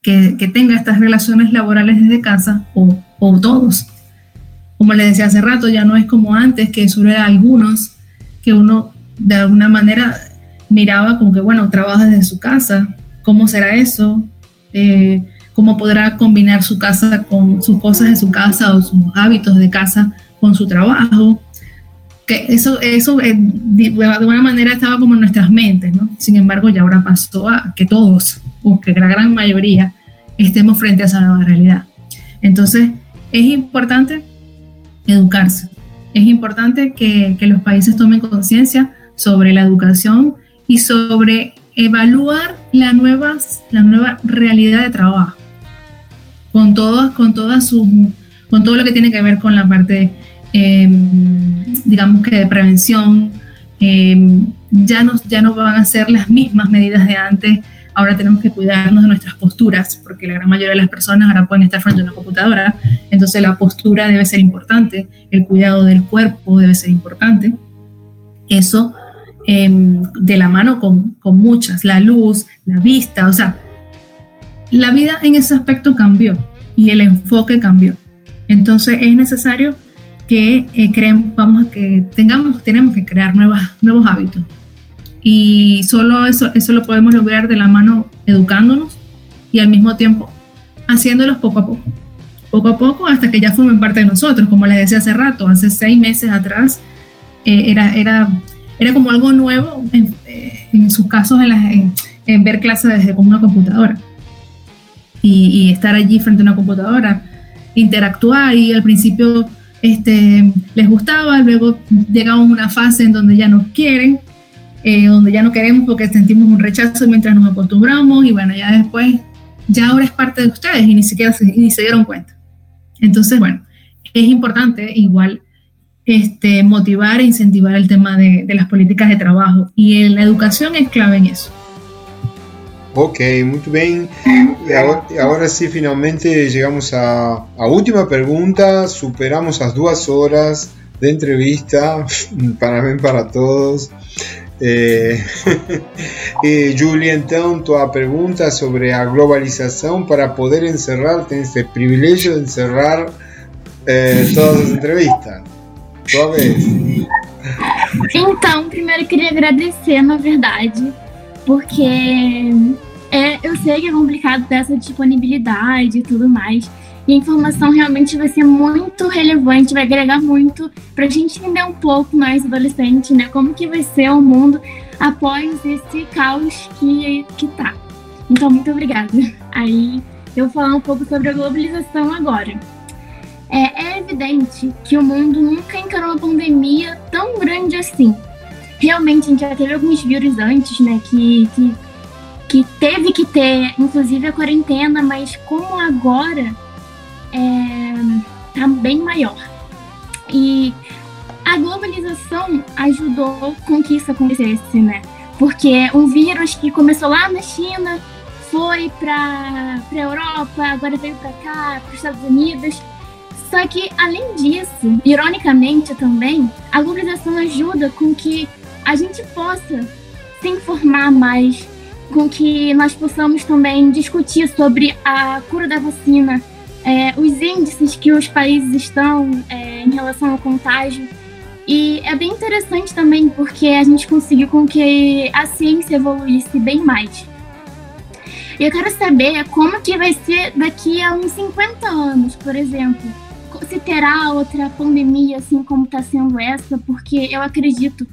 que, que tenga estas relaciones laborales desde casa o, o todos como les decía hace rato, ya no es como antes, que solo era algunos, que uno de alguna manera miraba como que, bueno, trabaja desde su casa, ¿cómo será eso? Eh, ¿Cómo podrá combinar su casa con sus cosas de su casa o sus hábitos de casa con su trabajo? Que eso, eso eh, de alguna manera estaba como en nuestras mentes, ¿no? Sin embargo, ya ahora pasó a que todos, o que la gran mayoría, estemos frente a esa nueva realidad. Entonces, es importante educarse. Es importante que, los países tomen conciencia sobre la educación y sobre evaluar la, nuevas, la nueva realidad de trabajo, con, todo, con, todas sus, con todo lo que tiene que ver con la parte, em, digamos que de prevención. Em, ya, no, ya no van a ser las mismas medidas de antes ahora tenemos que cuidarnos de nuestras posturas, porque la gran mayoría de las personas ahora pueden estar frente a una computadora, entonces la postura debe ser importante, el cuidado del cuerpo debe ser importante. Eso em, de la mano con, con muchas, la luz, la vista, o sea, la vida en ese aspecto cambió y el enfoque cambió. Entonces es necesario que eh, creen, vamos a que tengamos, tenemos que crear nuevas, nuevos hábitos, y solo eso, eso lo podemos lograr de la mano educándonos y al mismo tiempo haciéndolos poco a poco. Poco a poco hasta que ya formen parte de nosotros. Como les decía hace rato, hace seis meses atrás, eh, era, era, era como algo nuevo en, eh, en sus casos en, en, ver clases desde con una computadora. Y, y, estar allí frente a una computadora, interactuar y al principio este, les gustaba, luego llegamos a una fase en donde ya no quieren eh, donde ya no queremos porque sentimos un rechazo mientras nos acostumbramos y bueno, ya después, ya ahora es parte de ustedes y ni siquiera se, ni se dieron cuenta. Entonces, bueno, es importante igual este, motivar e incentivar el tema de, de las políticas de trabajo y la educación es clave en eso. Ok, muy bien. Y ahora, ahora, sí, finalmente llegamos a, a última pregunta. Superamos las dos horas de entrevista. Parabéns para todos. É... e Julia, então, tua pergunta sobre a globalização para poder encerrar, tem esse privilégio de encerrar é, todas as entrevistas. Tua vez. Então, primeiro eu queria agradecer, na verdade, porque é, eu sei que é complicado ter essa disponibilidade e tudo mais, e a informação realmente vai ser muito relevante, vai agregar muito para a gente entender um pouco mais adolescente, né? Como que vai ser o mundo após esse caos que, que tá. Então, muito obrigada. Aí, eu vou falar um pouco sobre a globalização agora. É, é evidente que o mundo nunca encarou uma pandemia tão grande assim. realmente a gente já teve alguns vírus antes, né, que, que, que teve que ter, inclusive a quarentena, mas como agora é, tá bem maior. E a globalização ajudou com que isso acontecesse, né? Porque um vírus que começou lá na China foi para a Europa, agora veio para cá, para os Estados Unidos. Só que, além disso, ironicamente também, a globalização ajuda com que a gente possa se informar mais, com que nós possamos também discutir sobre a cura da vacina, é, os índices que os países estão é, em relação ao contágio. E é bem interessante também porque a gente conseguiu com que a ciência evoluísse bem mais. E eu quero saber como que vai ser daqui a uns 50 anos, por exemplo. Se terá outra pandemia assim como está sendo essa, porque eu acredito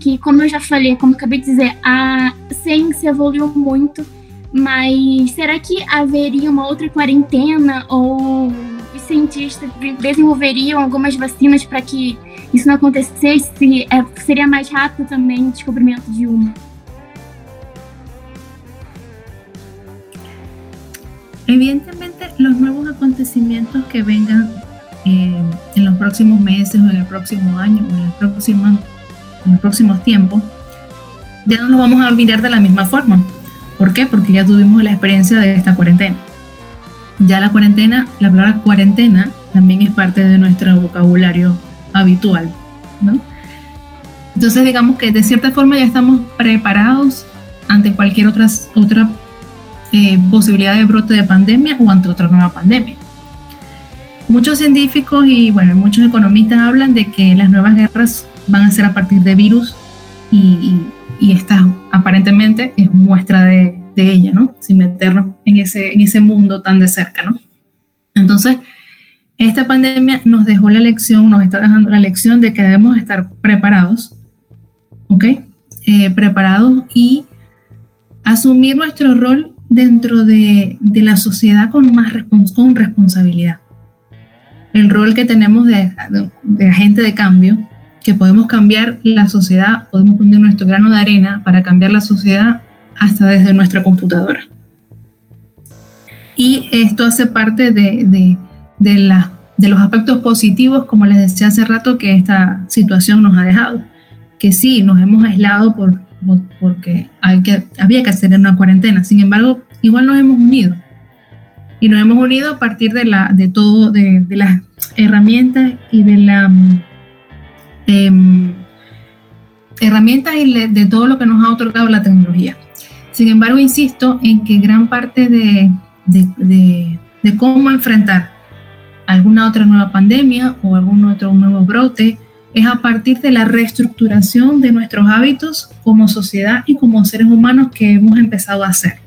que, como eu já falei, como acabei de dizer, a ciência evoluiu muito, mas será que haveria uma outra quarentena ou os cientistas desenvolveriam algumas vacinas para que isso não acontecesse? É, seria mais rápido também o descobrimento de uma? Evidentemente, los nuevos acontecimientos que vengan eh, en los próximos meses o en el próximo año o en, el próximo, en los próximos tiempos, ya no los vamos a mirar de la misma forma. ¿Por qué? Porque ya tuvimos la experiencia de esta cuarentena. Ya la cuarentena, la palabra cuarentena también es parte de nuestro vocabulario habitual, ¿no? Entonces digamos que de cierta forma ya estamos preparados ante cualquier otra, otra eh, posibilidad de brote de pandemia o ante otra nueva pandemia. Muchos científicos y bueno, muchos economistas hablan de que las nuevas guerras van a ser a partir de virus y, y, esta aparentemente es muestra de, de, ella, ¿no? Sin meternos en ese, en ese mundo tan de cerca, ¿no? Entonces, esta pandemia nos dejó la lección, nos está dejando la lección de que debemos estar preparados, ¿ok? Eh, preparados y asumir nuestro rol dentro de, de la sociedad con más con responsabilidad. El rol que tenemos de, de, agente de cambio, que podemos cambiar la sociedad, podemos poner nuestro grano de arena para cambiar la sociedad hasta desde nuestra computadora. Y esto hace parte de, de, de, la, de los aspectos positivos, como les decía hace rato, que esta situación nos ha dejado. Que sí, nos hemos aislado por, porque hay que, había que hacer una cuarentena. Sin embargo, igual nos hemos unido. Y nos hemos unido a partir de, la, de todo, de, de las herramientas y de la eh, herramientas y de todo lo que nos ha otorgado la tecnología. Sin embargo, insisto en que gran parte de, de, de, de cómo enfrentar alguna otra nueva pandemia o algún otro nuevo brote es a partir de la reestructuración de nuestros hábitos como sociedad y como seres humanos que hemos empezado a hacer.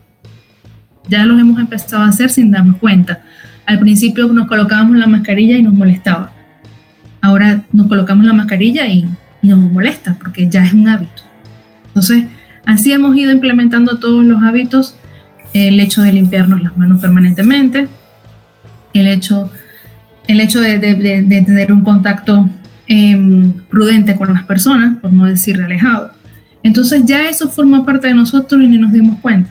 Ya los hemos empezado a hacer sin darnos cuenta. Al principio nos colocábamos la mascarilla y nos molestaba. Ahora nos colocamos la mascarilla y, y nos molesta porque ya es un hábito. Entonces, así hemos ido implementando todos los hábitos. El hecho de limpiarnos las manos permanentemente, el hecho, el hecho de, de, de, de tener un contacto eh, prudente con las personas, por no decir alejado. Entonces ya eso forma parte de nosotros y ni nos dimos cuenta.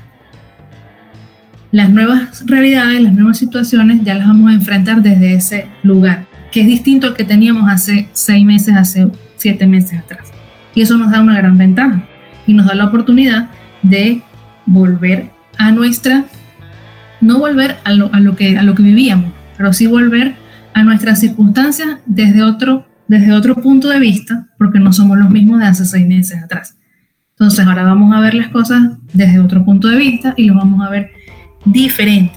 Las nuevas realidades, las nuevas situaciones ya las vamos a enfrentar desde ese lugar, que es distinto al que teníamos hace seis meses, hace siete meses atrás. Y eso nos da una gran ventaja y nos da la oportunidad de volver a nuestra, no volver a lo, a lo, que, a lo que vivíamos, pero sí volver a nuestras circunstancias desde otro desde otro punto de vista, porque no somos los mismos de hace seis meses atrás. Entonces ahora vamos a ver las cosas desde otro punto de vista y lo vamos a ver diferente.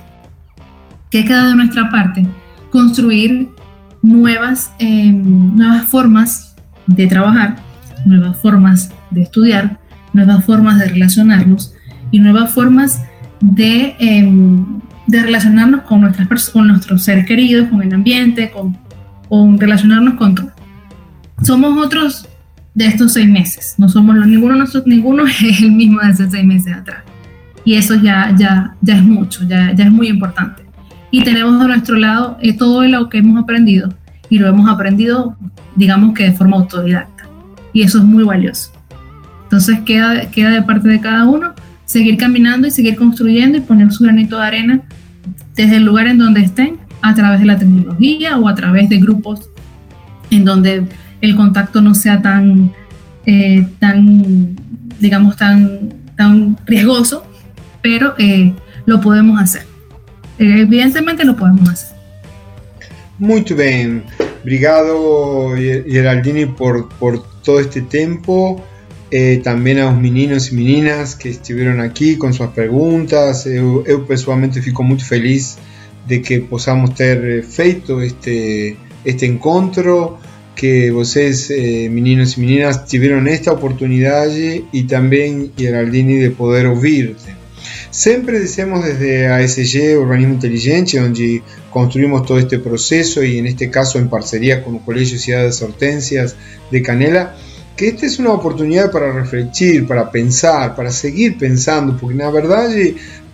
¿Qué queda de nuestra parte? Construir nuevas, eh, nuevas formas de trabajar, nuevas formas de estudiar, nuevas formas de relacionarnos y nuevas formas de, eh, de relacionarnos con, nuestras, con nuestros seres queridos, con el ambiente, con, con relacionarnos con todo somos otros de estos seis meses. No somos los, ninguno, nosotros, ninguno es el mismo de hace seis meses atrás. Y eso ya, ya, ya es mucho, ya, ya es muy importante. Y tenemos a nuestro lado eh, todo lo que hemos aprendido y lo hemos aprendido, digamos que de forma autodidacta. Y eso es muy valioso. Entonces queda, queda de parte de cada uno seguir caminando y seguir construyendo y poner su granito de arena desde el lugar en donde estén, a través de la tecnología o a través de grupos en donde el contacto no sea tan, eh, tan digamos, tan, tan riesgoso, pero eh, lo podemos hacer. Eh, evidentemente lo podemos hacer. Muy bien, obrigado Geraldini por, por todo este tiempo. Eh, también a los meninos y meninas que estuvieron aquí con sus preguntas. Eu pessoalmente fico muy feliz de que podamos ter feito este, este encontro, que vocês, eh, meninos y meninas, tuvieron esta oportunidad y también Geraldini de poder oírte. Siempre decimos desde ASG, Urbanismo Inteligente, donde construimos todo este proceso y en este caso en parcería con el Colegio Ciudades Hortensias de Canela, que esta es una oportunidad para reflexionar, para pensar, para seguir pensando, porque la verdad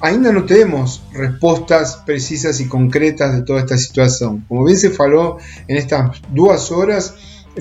ainda no tenemos respuestas precisas y concretas de toda esta situación. Como bien se faló en estas dos horas,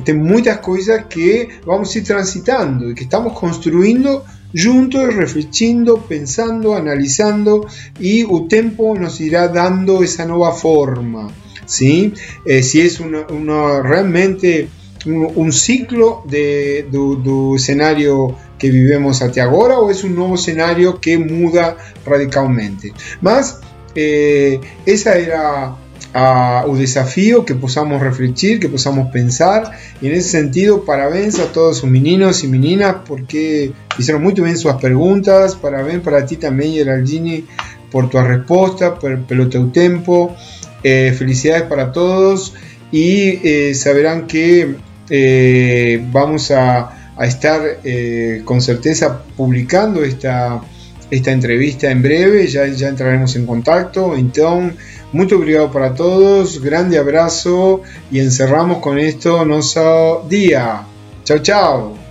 hay muchas cosas que vamos a ir transitando y que estamos construyendo juntos, reflexionando, pensando, analizando y el tiempo nos irá dando esa nueva forma. ¿sí? Eh, si es una, realmente un, un, ciclo de, do escenario que vivemos até agora ou é um novo cenário que muda radicalmente. Mas eh, essa era a, o desafío que possamos refletir, que possamos pensar e nesse sentido parabéns a todos os meninos e meninas porque fizeram muito bem suas perguntas, parabéns para ti também Geraldine por tua resposta, por, pelo teu eh, felicidades para todos y eh, saberán que eh, vamos a, a estar eh, con certeza publicando esta, esta entrevista en breve, ya, ya entraremos en contacto. Entonces, muito obrigado para todos, grande abrazo y encerramos con esto nuestro día. Chao, chao.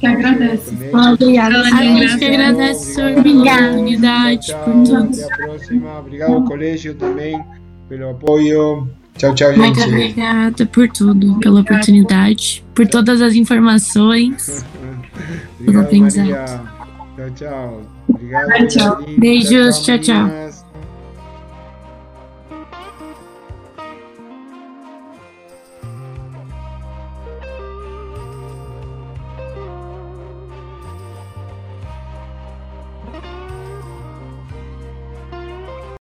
Que agradeço. Obrigada. A gente que agradece a oportunidade por tudo. Até a próxima. Obrigado, colégio, também, pelo apoio. Tchau, tchau, gente. Muito obrigada por tudo, pela oportunidade, por todas as informações. Pelo Obrigado, aprendizado. Maria. Tchau, tchau. Obrigado, Tchau. Beijos, tchau, tchau.